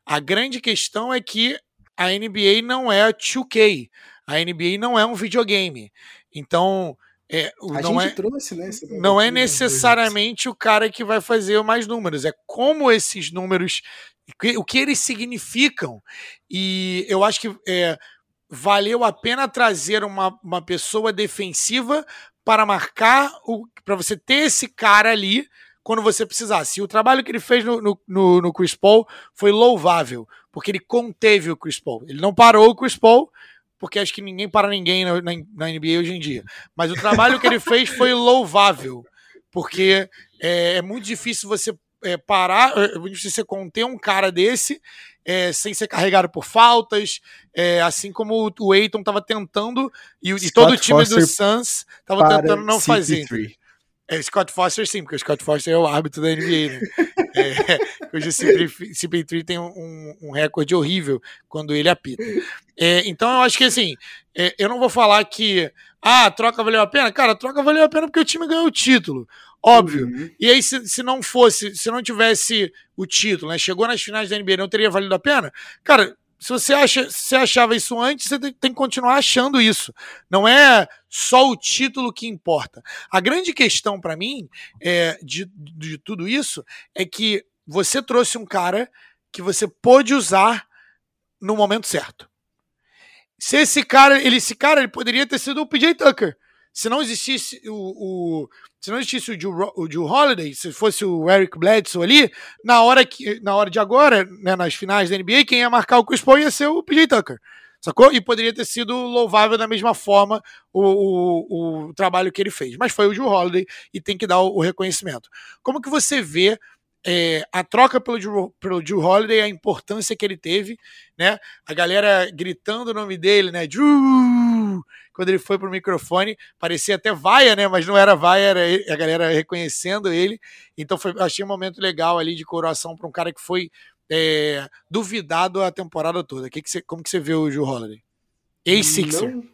A grande questão é que a NBA não é 2K, a NBA não é um videogame. Então, é, a não gente é, trouxe, né? Não é necessariamente o cara que vai fazer mais números, é como esses números, o que eles significam. E eu acho que é, valeu a pena trazer uma, uma pessoa defensiva para marcar, para você ter esse cara ali quando você precisasse. E o trabalho que ele fez no, no, no, no Chris Paul foi louvável, porque ele conteve o Chris Paul. Ele não parou o Chris Paul, porque acho que ninguém para ninguém na, na, na NBA hoje em dia. Mas o trabalho que ele [laughs] fez foi louvável, porque é, é muito difícil você é, parar, é, é muito difícil você conter um cara desse é, sem ser carregado por faltas, é, assim como o Eiton estava tentando e, e todo o time Foster do Suns estava tentando não fazer. É, Scott Foster sim, porque o Scott Foster é o árbitro da NBA, né? [laughs] é, [laughs] hoje o CP3 tem um, um, recorde horrível quando ele apita. É, então eu acho que assim, é, eu não vou falar que ah, a troca valeu a pena. Cara, a troca valeu a pena porque o time ganhou o título. Óbvio. Uhum. E aí, se, se não fosse, se não tivesse o título, né? Chegou nas finais da NBA, não teria valido a pena? Cara, se você, acha, se achava isso antes, você tem que continuar achando isso. Não é só o título que importa. A grande questão para mim é, de, de tudo isso é que você trouxe um cara que você pôde usar no momento certo. Se esse cara, ele, esse cara, ele poderia ter sido o PJ Tucker. Se não existisse o, o se não existisse o Joe, o Joe Holiday, se fosse o Eric Bledsoe ali, na hora, que, na hora de agora, né, nas finais da NBA, quem ia marcar o Chris Paul ia ser o PJ Tucker. Sacou? E poderia ter sido louvável da mesma forma o, o, o trabalho que ele fez. Mas foi o Drew Holiday e tem que dar o, o reconhecimento. Como que você vê é, a troca pelo Drew, pelo Drew Holiday, a importância que ele teve, né? A galera gritando o nome dele, né? Drew! Quando ele foi pro microfone, parecia até vaia, né? Mas não era vaia, era ele, a galera reconhecendo ele. Então foi, achei um momento legal ali de coroação para um cara que foi é, duvidado a temporada toda. Que que como que você vê o Drew Holiday? Ex-Sixer. Não,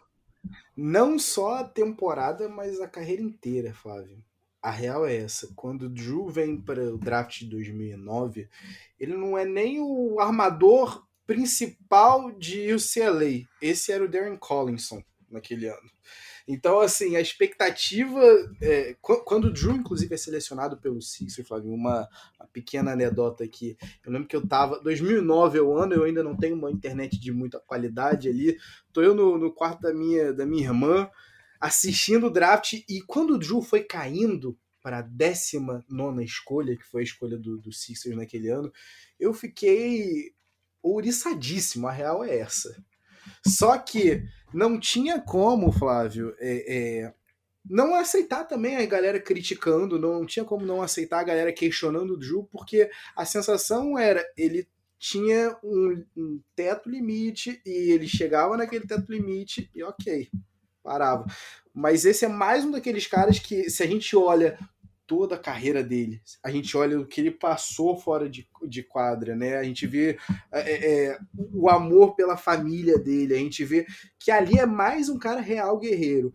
não só a temporada, mas a carreira inteira, Flávio a real é essa. Quando o Drew vem para o draft de 2009, ele não é nem o armador principal de UCLA. Esse era o Darren Collinson naquele ano. Então, assim, a expectativa. É, quando o Drew, inclusive, é selecionado pelo Sixer, Flávio, uma, uma, pequena anedota aqui. Eu lembro que eu tava. 2009 é o ano, eu ainda não tenho uma internet de muita qualidade ali. Tô eu no, no quarto da minha, da minha irmã assistindo o draft e quando o Drew foi caindo para a 19 escolha, que foi a escolha do, do Sixers naquele ano, eu fiquei ouriçadíssimo. A real é essa. Só que não tinha como, Flávio, é, é, não aceitar também a galera criticando, não tinha como não aceitar a galera questionando o Drew, porque a sensação era ele tinha um, um teto limite e ele chegava naquele teto limite e ok, parava. Mas esse é mais um daqueles caras que, se a gente olha toda a carreira dele, a gente olha o que ele passou fora de, de quadra, né? A gente vê é, é, é, o amor pela família dele, a gente vê que ali é mais um cara real guerreiro.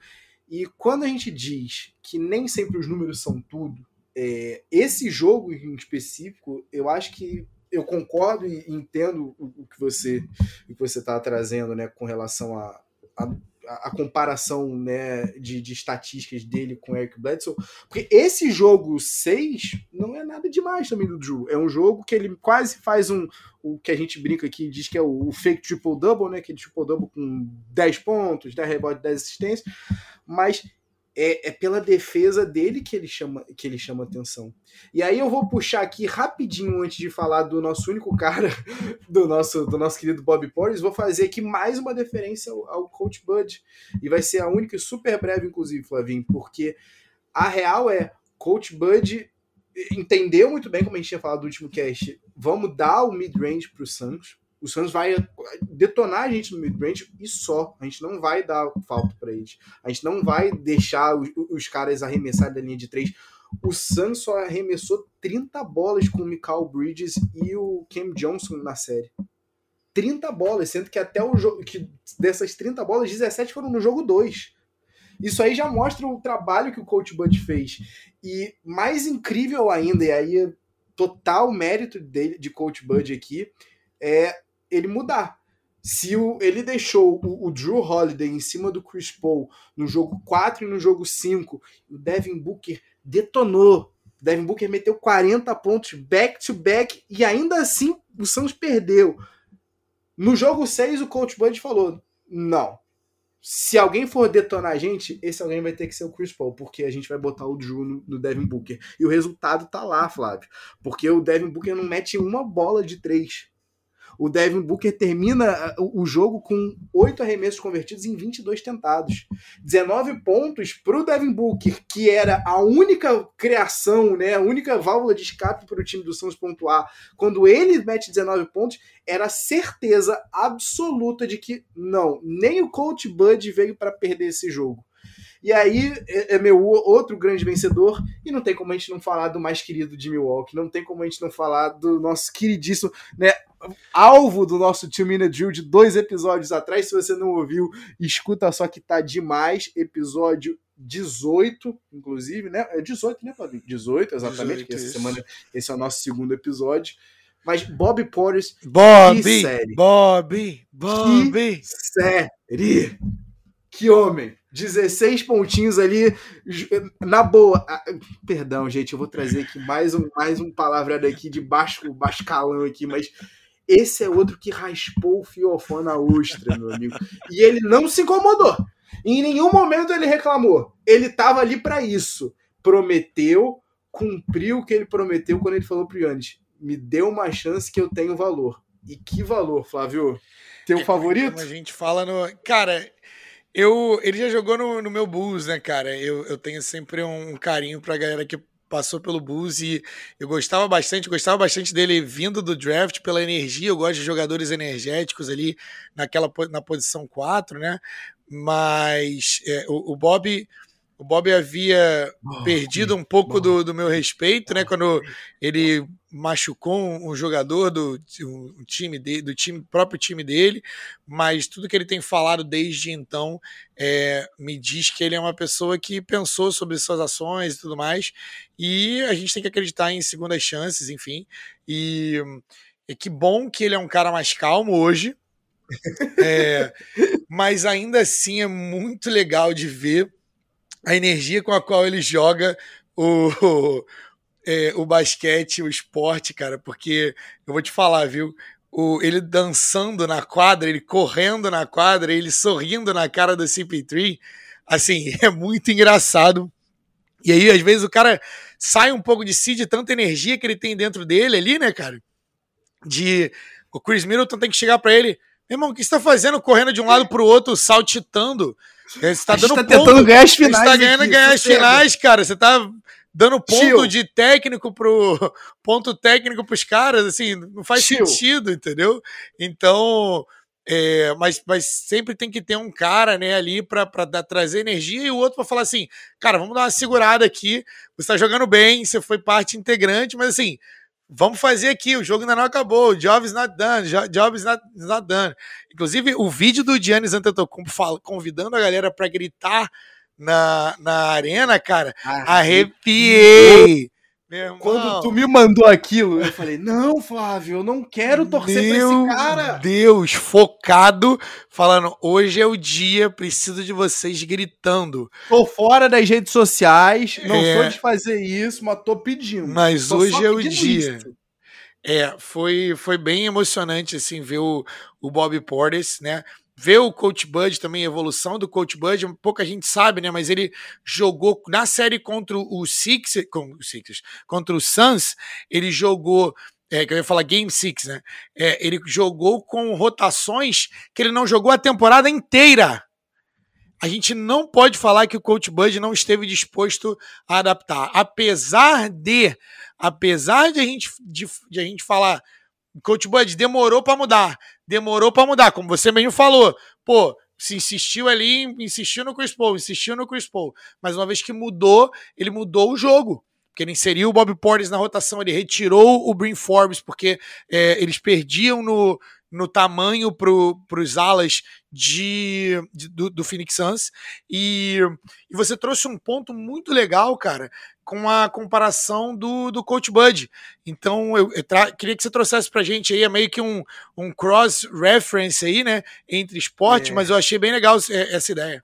E quando a gente diz que nem sempre os números são tudo, é, esse jogo em específico, eu acho que eu concordo e entendo o, que você o que você está trazendo, né, com relação a, a a, comparação né, de, de estatísticas dele com Eric Bledsoe, porque esse jogo 6 não é nada demais também do Drew. É um jogo que ele quase faz um. O que a gente brinca aqui, diz que é o, o fake triple-double, né? Que é triple-double com 10 pontos, 10 rebotes, 10 assistências, mas é, é, pela defesa dele que ele chama que ele chama atenção. E aí eu vou puxar aqui rapidinho antes de falar do nosso único cara, [laughs] do nosso do nosso querido Bob Porres, vou fazer aqui mais uma deferência ao, ao Coach Bud e vai ser a única e super breve inclusive, Flavinho, porque a real é Coach Bud entendeu muito bem como a gente tinha falado no último cast. Vamos dar o mid-range para o Santos o Santos vai detonar a gente no mid-range e só. A gente não vai dar falta para eles. A gente não vai deixar os, os caras arremessarem da linha de três. O Santos só arremessou 30 bolas com o Michael Bridges e o Cam Johnson na série. 30 bolas, sendo que até o jogo. que dessas 30 bolas, 17 foram no jogo 2. Isso aí já mostra o trabalho que o Coach Bud fez. E mais incrível ainda, e aí total mérito dele, de Coach Bud aqui, é ele mudar. Se o, ele deixou o, o, Drew Holiday em cima do Chris Paul no jogo 4 e no jogo 5, o Devin Booker detonou. O Devin Booker meteu 40 pontos back to back e ainda assim o Suns perdeu. No jogo 6, o coach Bud falou: não. Se alguém for detonar a gente, esse alguém vai ter que ser o Chris Paul, porque a gente vai botar o Drew no, no Devin Booker. E o resultado tá lá, Flávio. Porque o Devin Booker não mete uma bola de três o Devin Booker termina ah, o jogo com oito arremessos convertidos em 22 tentados. 19 pontos para o Devin Booker, que era a única criação, né, a única válvula de escape para o time do Santos pontuar. Quando ele mete 19 pontos, era certeza absoluta de que não, nem o coach Bud veio para perder esse jogo. E aí é, é, meu outro grande vencedor, e não tem como a gente não falar do mais querido de Milwaukee, não tem como a gente não falar do nosso queridíssimo, né, alvo do nosso Two Minute Drill de dois episódios atrás. Se você não ouviu, escuta só que tá demais. Episódio 18, inclusive, né? É 18, né, Fabinho? 18, exatamente, 18, que essa isso. semana esse é o nosso segundo episódio. Mas Bob Porres. Bob! Bob! Bob! Que série! Que homem! 16 pontinhos ali, na boa. Ah, perdão, gente, eu vou trazer aqui mais um, mais um palavra daqui de baixo, baixo calão aqui, mas esse é outro que raspou o fiofó na ostra, meu amigo. E ele não se incomodou. Em nenhum momento ele reclamou. Ele estava ali para isso. Prometeu, cumpriu o que ele prometeu quando ele falou pro Yannis. Me deu uma chance que eu tenho valor. E que valor, Flávio? Teu é, favorito? Como a gente fala no. Cara, eu, ele já jogou no, no meu Bulls, né, cara? Eu, eu tenho sempre um carinho pra galera que passou pelo Bulls e eu gostava bastante, gostava bastante dele vindo do draft pela energia. Eu gosto de jogadores energéticos ali naquela na posição 4, né? Mas é, o, o Bob o Bob havia oh, perdido um pouco do, do, meu respeito, né? Quando ele machucou um, jogador do um time de, do time próprio time dele, mas tudo que ele tem falado desde então é, me diz que ele é uma pessoa que pensou sobre suas ações e tudo mais, e a gente tem que acreditar em segundas chances, enfim. E, e que bom que ele é um cara mais calmo hoje. É, [laughs] mas ainda assim é muito legal de ver a energia com a qual ele joga o, o, [laughs] é, o basquete, o esporte, cara, porque eu vou te falar, viu? O, ele dançando na quadra, ele correndo na quadra, ele sorrindo na cara do CP3, assim, [laughs] é muito engraçado. E aí, às vezes, o cara sai um pouco de si de tanta energia que ele tem dentro dele ali, né, cara? De. O Chris Middleton tem que chegar para ele. Meu irmão, o que você tá fazendo correndo de um lado pro outro, saltitando? Você tá dando tá ponto. tentando ganhar as finais. Você tá ganhando aqui, ganhar as finais, cara. Você tá dando ponto Chill. de técnico pro ponto técnico pros caras, assim, não faz Chill. sentido, entendeu? Então, é, mas, mas sempre tem que ter um cara, né, ali para trazer energia e o outro para falar assim, cara, vamos dar uma segurada aqui. Você tá jogando bem, você foi parte integrante, mas assim, vamos fazer aqui, o jogo ainda não acabou, o job is not done, job is not, not done. Inclusive, o vídeo do Giannis Antetokounmpo convidando a galera para gritar na, na arena, cara, arrepiei. Quando tu me mandou aquilo, eu falei: Não, Flávio, eu não quero torcer Meu pra esse cara. Deus, focado, falando: Hoje é o dia, preciso de vocês gritando. Tô fora das redes sociais, não é... sou de fazer isso, mas tô pedindo. Mas tô hoje é o dia. Isso. É, foi, foi bem emocionante assim ver o, o Bob Portis, né? Ver o Coach Bud também, a evolução do Coach Bud, pouca gente sabe, né? Mas ele jogou na série contra o Sixers, com, Sixers contra o Suns, ele jogou. É, que eu ia falar Game Six, né? É, ele jogou com rotações que ele não jogou a temporada inteira. A gente não pode falar que o Coach Bud não esteve disposto a adaptar. Apesar de, apesar de a gente, de, de a gente falar Coach Bud demorou para mudar. Demorou para mudar, como você mesmo falou. Pô, se insistiu ali, insistiu no Chris Paul, insistiu no Chris Paul. Mas uma vez que mudou, ele mudou o jogo. Porque ele inseriu o Bob Portis na rotação, ele retirou o Brin Forbes, porque é, eles perdiam no, no tamanho para os alas de, de do, do, Phoenix Suns. E, e você trouxe um ponto muito legal, cara, com a comparação do, do Coach Bud. Então, eu, eu queria que você trouxesse pra gente aí, é meio que um, um cross-reference aí, né, entre esporte, é. mas eu achei bem legal essa ideia.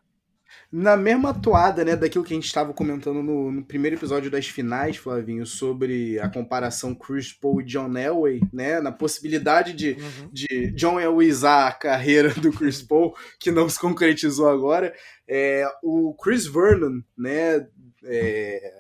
Na mesma atuada, né, daquilo que a gente estava comentando no, no, primeiro episódio das finais, Flavinho, sobre a comparação Chris Paul e John Elway, né, na possibilidade de, uhum. de John Elwayzar a carreira do Chris Paul, que não se concretizou agora, é, o Chris Vernon, né, é,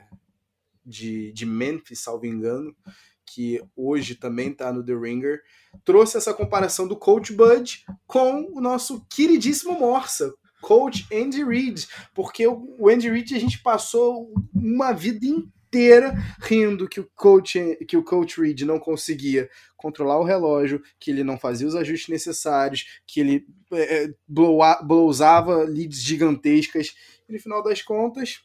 de, de Memphis, salvo engano, que hoje também está no The Ringer, trouxe essa comparação do Coach Bud com o nosso queridíssimo Morsa, Coach Andy Reid, porque o Andy Reid a gente passou uma vida inteira rindo que o coach que o coach Reid não conseguia controlar o relógio, que ele não fazia os ajustes necessários, que ele é, é blowsava leads gigantescas. E no final das contas,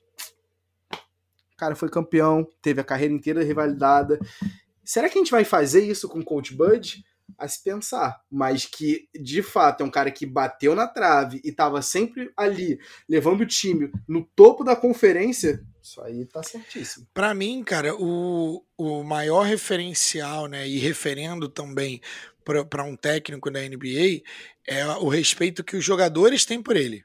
cara foi campeão, teve a carreira inteira rivalidada. Será que a gente vai fazer isso com o Coach Bud? A se pensar, mas que de fato é um cara que bateu na trave e estava sempre ali, levando o time no topo da conferência, isso aí tá certíssimo. Para mim, cara, o, o maior referencial, né, e referendo também para um técnico da NBA é o respeito que os jogadores têm por ele.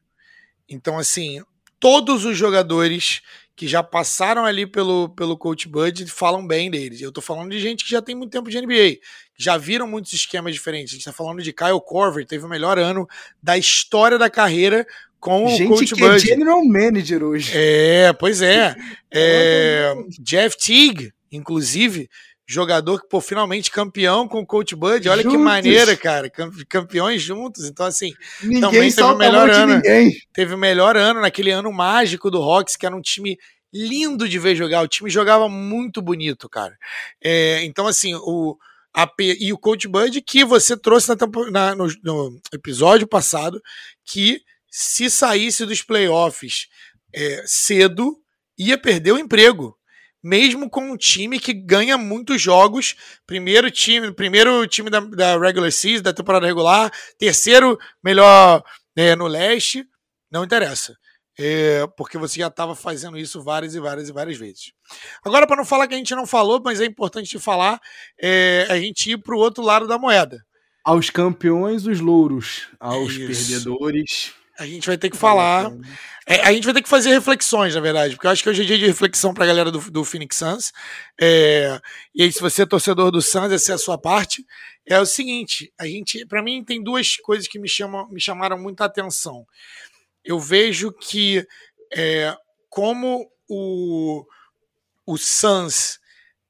Então, assim, todos os jogadores que já passaram ali pelo, pelo Coach Bud falam bem deles. Eu tô falando de gente que já tem muito tempo de NBA, que já viram muitos esquemas diferentes. A gente tá falando de Kyle Corver, teve o melhor ano da história da carreira com o gente Coach que Bud. É general manager hoje. É, pois é. [laughs] é Jeff Teague, inclusive, jogador que, pô, finalmente campeão com o Coach Bud. Olha juntos. que maneira, cara. Campeões juntos. Então, assim, ninguém também teve o melhor ano. Ninguém. Teve o melhor ano naquele ano mágico do Hawks, que era um time lindo de ver jogar. O time jogava muito bonito, cara. É, então, assim, o. A, e o Coach Bud que você trouxe na, na, no, no, episódio passado, que se saísse dos playoffs é, cedo, ia perder o emprego mesmo com um time que ganha muitos jogos, primeiro time, primeiro time da, da regular season, da temporada regular, terceiro melhor é, no leste, não interessa. É, porque você já estava fazendo isso várias e várias e várias vezes. Agora, para não falar que a gente não falou, mas é importante de falar, é a gente ir para o outro lado da moeda. Aos campeões, os louros. Aos é perdedores, a gente vai ter que falar. É, a gente vai ter que fazer reflexões, na verdade, porque eu acho que hoje é dia de reflexão para a galera do, do Phoenix Suns. É, e aí, se você é torcedor do Suns, essa é a sua parte. É o seguinte: a gente, para mim, tem duas coisas que me, chamam, me chamaram muita atenção. Eu vejo que, é, como o, o Suns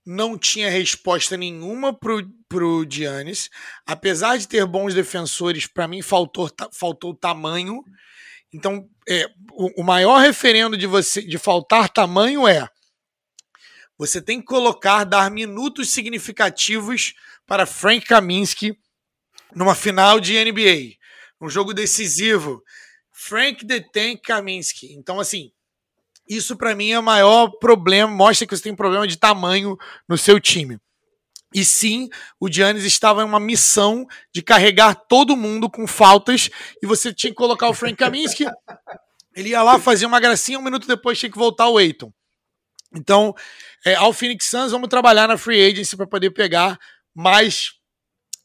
não tinha resposta nenhuma pro, pro Giannis. Apesar de ter bons defensores, para mim faltou, faltou tamanho. Então, é, o, o, maior referendo de você de faltar tamanho é você tem que colocar, dar minutos significativos para Frank Kaminsky numa final de NBA, um jogo decisivo. Frank Tank Kaminsky. Então, assim, isso para mim é o maior problema, mostra que você tem problema de tamanho no seu time. E sim, o Giannis estava em uma missão de carregar todo mundo com faltas e você tinha que colocar o Frank Kaminsky. Ele ia lá, fazia uma gracinha, um minuto depois tinha que voltar o Aiton. Então, é, ao Phoenix Suns, vamos trabalhar na free agency para poder pegar mais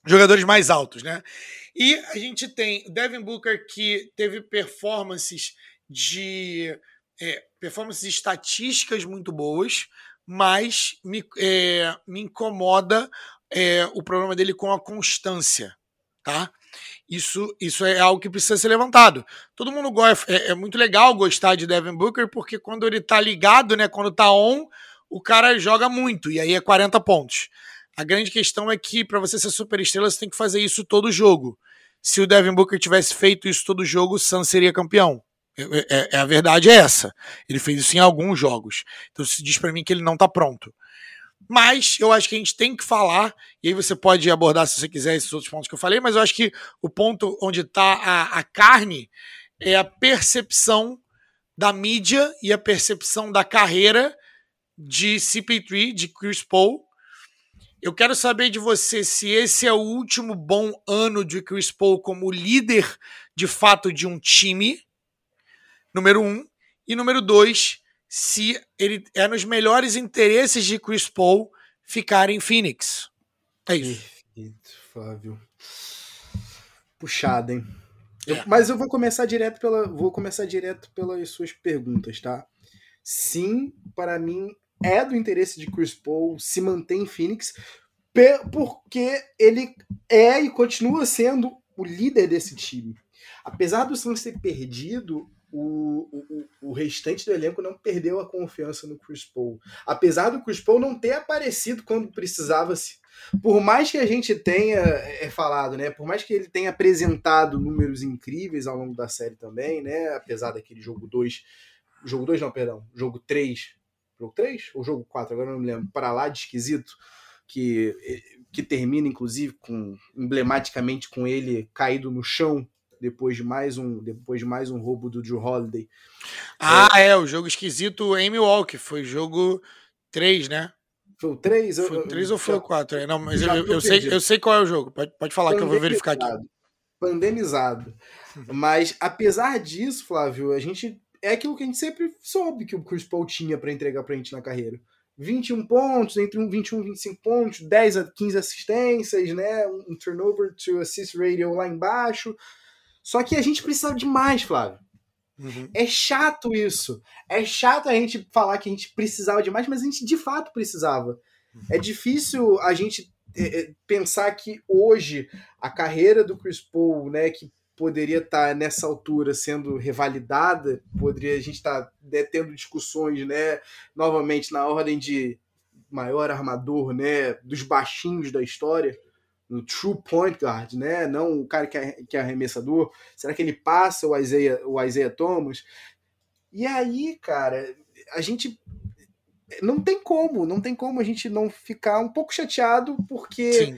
jogadores mais altos, né? E a gente tem o Devin Booker que teve performances de é, performances estatísticas muito boas, mas me, é, me incomoda é, o problema dele com a constância, tá? Isso, isso é algo que precisa ser levantado. Todo mundo gosta, é, é, muito legal gostar de Devin Booker, porque quando ele tá ligado, né, quando tá on, o cara joga muito, e aí é 40 pontos. A grande questão é que para você ser super estrela, você tem que fazer isso todo jogo. Se o Devin Booker tivesse feito isso todo jogo, o Suns seria campeão. É, é, é, a verdade é essa. Ele fez isso em alguns jogos. Então se diz para mim que ele não tá pronto. Mas eu acho que a gente tem que falar, e aí você pode abordar se você quiser esses outros pontos que eu falei, mas eu acho que o ponto onde está a, a carne é a percepção da mídia e a percepção da carreira de CP3, de Chris Paul. Eu quero saber de você se esse é o último bom ano de Chris Paul como líder de fato de um time número um. E número dois, se ele é nos melhores interesses de Chris Paul ficar em Phoenix. É isso. Perfeito, Flávio. Puxado, hein? Eu, é. mas eu vou começar direto pela, vou começar direto pelas suas perguntas, tá? Sim, para mim é do interesse de Chris Paul se manter em Phoenix, porque ele é e continua sendo o líder desse time. Apesar do Suns ter perdido o, o, o restante do elenco não perdeu a confiança no Chris Paul. Apesar do Chris Paul não ter aparecido quando precisava-se. Por mais que a gente tenha é, falado, né? Por mais que ele tenha apresentado números incríveis ao longo da série também, né? Apesar daquele jogo 2. Jogo 2 não, perdão. Jogo 3. Jogo 3 ou jogo 4? Agora não me lembro. Para lá de esquisito. Que, que termina, inclusive, com emblematicamente com ele caído no chão depois de mais um depois de mais um roubo do Drew Holiday. Ah, é, é o jogo esquisito em Milwaukee, foi jogo 3, né? Foi o 3? Foi o 3 ou foi o 4? É, não, mas eu, eu, sei, eu sei qual é o jogo. Pode, pode falar que eu vou verificar aqui. Pandemizado. mas apesar disso, Flávio, a gente é aquilo que a gente sempre soube que o Chris Paul tinha para entregar pra gente na carreira. 21 pontos, entre um 21 e 25 pontos, 10 a 15 assistências, né? Um turnover to assist ratio lá embaixo. Só que a gente precisava de mais, Flávio. Uhum. É chato isso. É chato a gente falar que a gente precisava de mais, mas a gente de fato precisava. Uhum. É difícil a gente é, é, pensar que hoje a carreira do Chris Paul, né, que poderia estar tá nessa altura sendo revalidada, poderia a gente estar tá, né, tendo discussões, né, novamente na ordem de maior armador, né, dos baixinhos da história, no true point guard, né, não o cara que é, que é arremessador. Será que ele passa o Isaiah, o Isaiah Thomas? E aí, cara, a gente não tem como, não tem como a gente não ficar um pouco chateado porque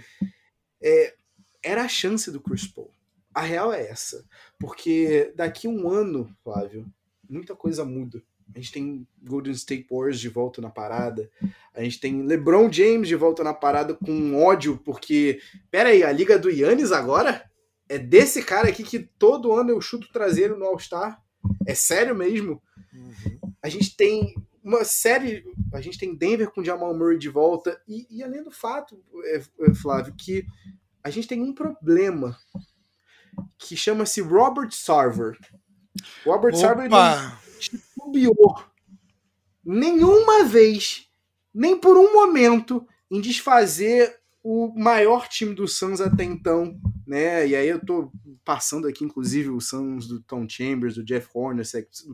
é, era a chance do Chris Paul. A real é essa, porque daqui um ano, Flávio, muita coisa muda. A gente tem Golden State Warriors de volta na parada. A gente tem LeBron James de volta na parada com ódio, porque. Pera aí, a liga do Yannis agora? É desse cara aqui que todo ano eu chuto traseiro no All-Star? É sério mesmo? Uhum. A gente tem uma série. A gente tem Denver com Jamal Murray de volta. E, e além do fato, é, é, Flávio, que a gente tem um problema que chama-se Robert Sarver. Robert Opa. Sarver não subiu nenhuma vez, nem por um momento, em desfazer o maior time do Suns até então, né? E aí eu tô passando aqui, inclusive, o Suns do Tom Chambers, do Jeff Horner,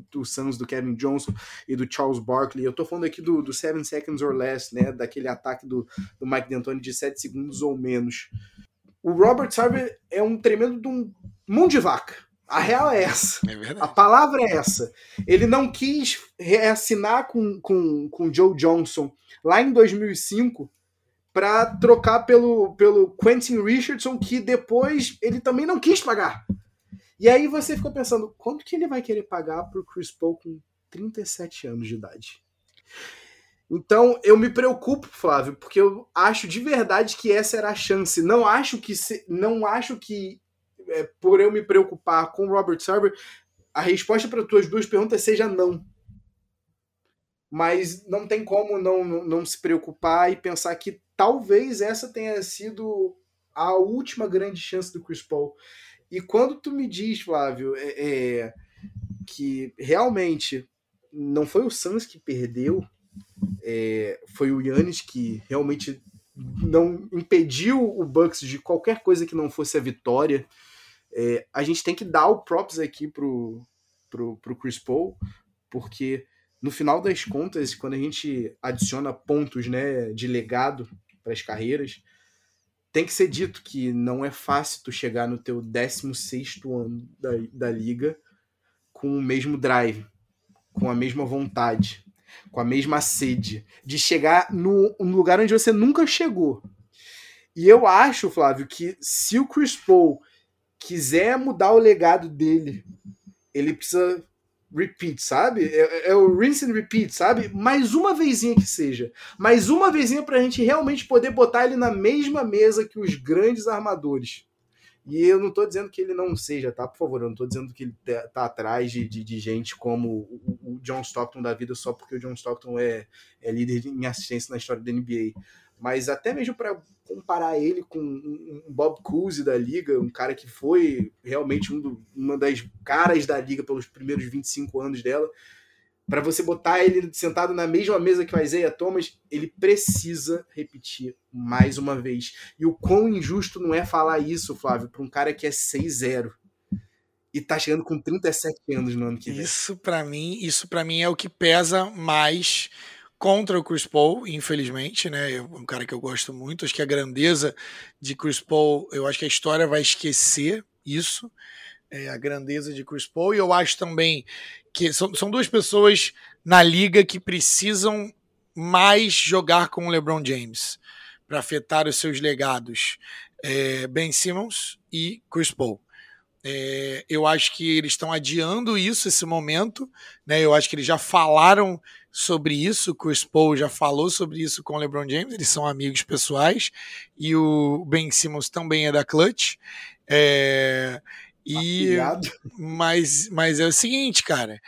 do Suns do Kevin Johnson e do Charles Barkley. Eu tô falando aqui do, do Seven Seconds or Less, né? Daquele ataque do, do Mike D'Antoni de 7 segundos ou menos. O Robert Sarver é um tremendo de um mão de vaca. A real é essa. É a palavra é essa. Ele não quis reassinar com, com, com Joe Johnson lá em 2005 para trocar pelo, pelo Quentin Richardson, que depois ele também não quis pagar. E aí você ficou pensando, quanto que ele vai querer pagar pro Chris Paul com 37 anos de idade? Então eu me preocupo, Flávio, porque eu acho de verdade que essa era a chance. Não acho que se, não acho que é, por eu me preocupar com o Robert Sarver, a resposta para tuas duas perguntas seja não mas não tem como não, não, não, se preocupar e pensar que talvez essa tenha sido a última grande chance do Chris Paul. E quando tu me diz, Flávio, é, é, que realmente não foi o Suns que perdeu, é, foi o Yannis que realmente não impediu o Bucks de qualquer coisa que não fosse a vitória. É, a gente tem que dar o props aqui pro, pro, pro Chris Paul, porque no final das contas, quando a gente adiciona pontos né, de legado para as carreiras, tem que ser dito que não é fácil tu chegar no teu 16 ano da, da liga com o mesmo drive, com a mesma vontade, com a mesma sede, de chegar no, no lugar onde você nunca chegou. E eu acho, Flávio, que se o Chris Paul quiser mudar o legado dele, ele precisa repeat, sabe? É, é, o rinse and repeat, sabe? Mais uma vezinha que seja. Mais uma vezinha pra gente realmente poder botar ele na mesma mesa que os grandes armadores. E eu não tô dizendo que ele não seja, tá? Por favor, eu não tô dizendo que ele tá, tá atrás de, de, de, gente como o, o, John Stockton da vida só porque o John Stockton é, é líder em assistência na história da NBA mas até mesmo para comparar ele com um Bob Cousy da liga, um cara que foi realmente um do, uma das caras da liga pelos primeiros 25 anos dela, para você botar ele sentado na mesma mesa que o Isaiah Thomas, ele precisa repetir mais uma vez. E o quão injusto não é falar isso, Flávio, para um cara que é 6-0 e tá chegando com 37 anos no ano que vem. Isso para mim, isso para mim é o que pesa mais contra o Chris Paul, infelizmente, né? É um cara que eu gosto muito. Acho que a grandeza de Chris Paul, eu acho que a história vai esquecer isso, é, a grandeza de Chris Paul. E eu acho também que são, são duas pessoas na liga que precisam mais jogar com o LeBron James para afetar os seus legados. É, ben Simmons e Chris Paul. É, eu acho que eles estão adiando isso, esse momento. Né? Eu acho que eles já falaram sobre isso, o Chris Paul já falou sobre isso com o LeBron James, eles são amigos pessoais, e o Ben Simmons também é da Clutch. É, e, mas, mas é o seguinte, cara,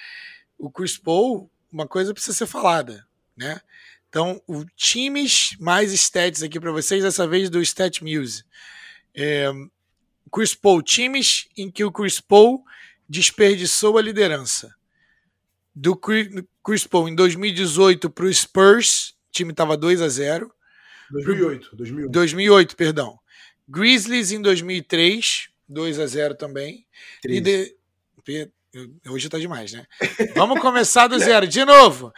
o Chris Paul, uma coisa precisa ser falada, né? Então, o times mais stats aqui para vocês, dessa vez do Stat Muse. É, Chris Paul, times em que o Chris Paul desperdiçou a liderança. Do Chris Paul em 2018 para o Spurs, o time estava 2 a 0 2008, 2008. 2008, perdão. Grizzlies em 2003, 2 a 0 também. E de... Hoje tá demais, né? Vamos começar do zero. De novo.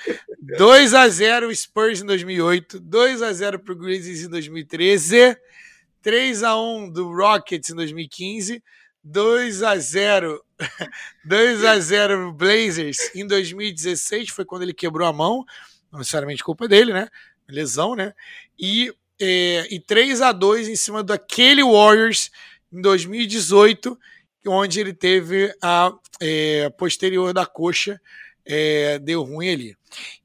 2 a 0 Spurs em 2008, 2 a 0 pro Grizzlies em 2013, 3 a 1 do Rockets em 2015, 2 a 0 2 [laughs] a 0 Blazers em 2016, foi quando ele quebrou a mão, não necessariamente culpa dele, né? Lesão, né? E, é, e 3 a 2 em cima daquele Warriors em 2018, onde ele teve a é, posterior da coxa, é, deu ruim ali.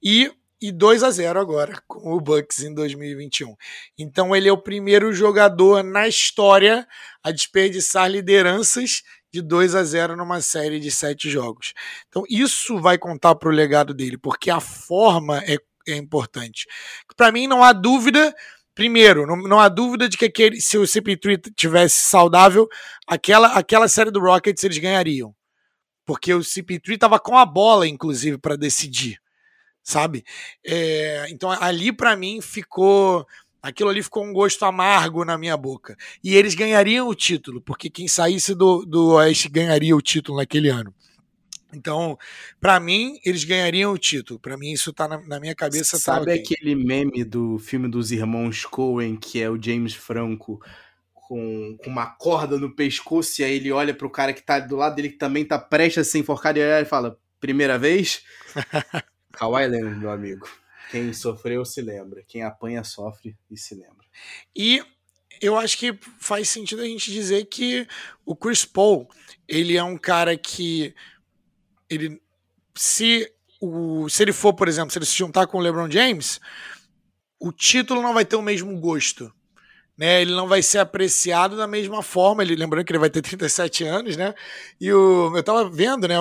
E, e 2 a 0 agora com o Bucks em 2021. Então ele é o primeiro jogador na história a desperdiçar lideranças de 2 a 0 numa série de sete jogos. Então isso vai contar para o legado dele, porque a forma é, é importante. Para mim não há dúvida Primeiro, não, não, há dúvida de que aquele, se o CP3 tivesse saudável, aquela, aquela série do Rockets eles ganhariam. Porque o CP3 estava com a bola, inclusive, para decidir. Sabe? É, então ali, para mim, ficou. Aquilo ali ficou um gosto amargo na minha boca. E eles ganhariam o título, porque quem saísse do, do Oeste ganharia o título naquele ano. Então, para mim, eles ganhariam o título. Para mim, isso tá na, na minha cabeça. Tá Sabe tá okay. aquele meme do filme dos irmãos Coen, que é o James Franco com, com uma corda no pescoço, e aí ele olha pro cara que tá do lado dele, que também tá prestes a ser enforcado, e ele fala: Primeira vez? [laughs] Kawhi Leonard, meu amigo. Quem sofreu se lembra. Quem apanha sofre e se lembra. E eu acho que faz sentido a gente dizer que o Chris Paul, ele é um cara que ele se o se ele for, por exemplo, se ele se juntar com o LeBron James, o título não vai ter o mesmo gosto. Né, ele não vai ser apreciado da mesma forma. Ele, lembrando que ele vai ter 37 anos, né? E o, eu tava vendo, né?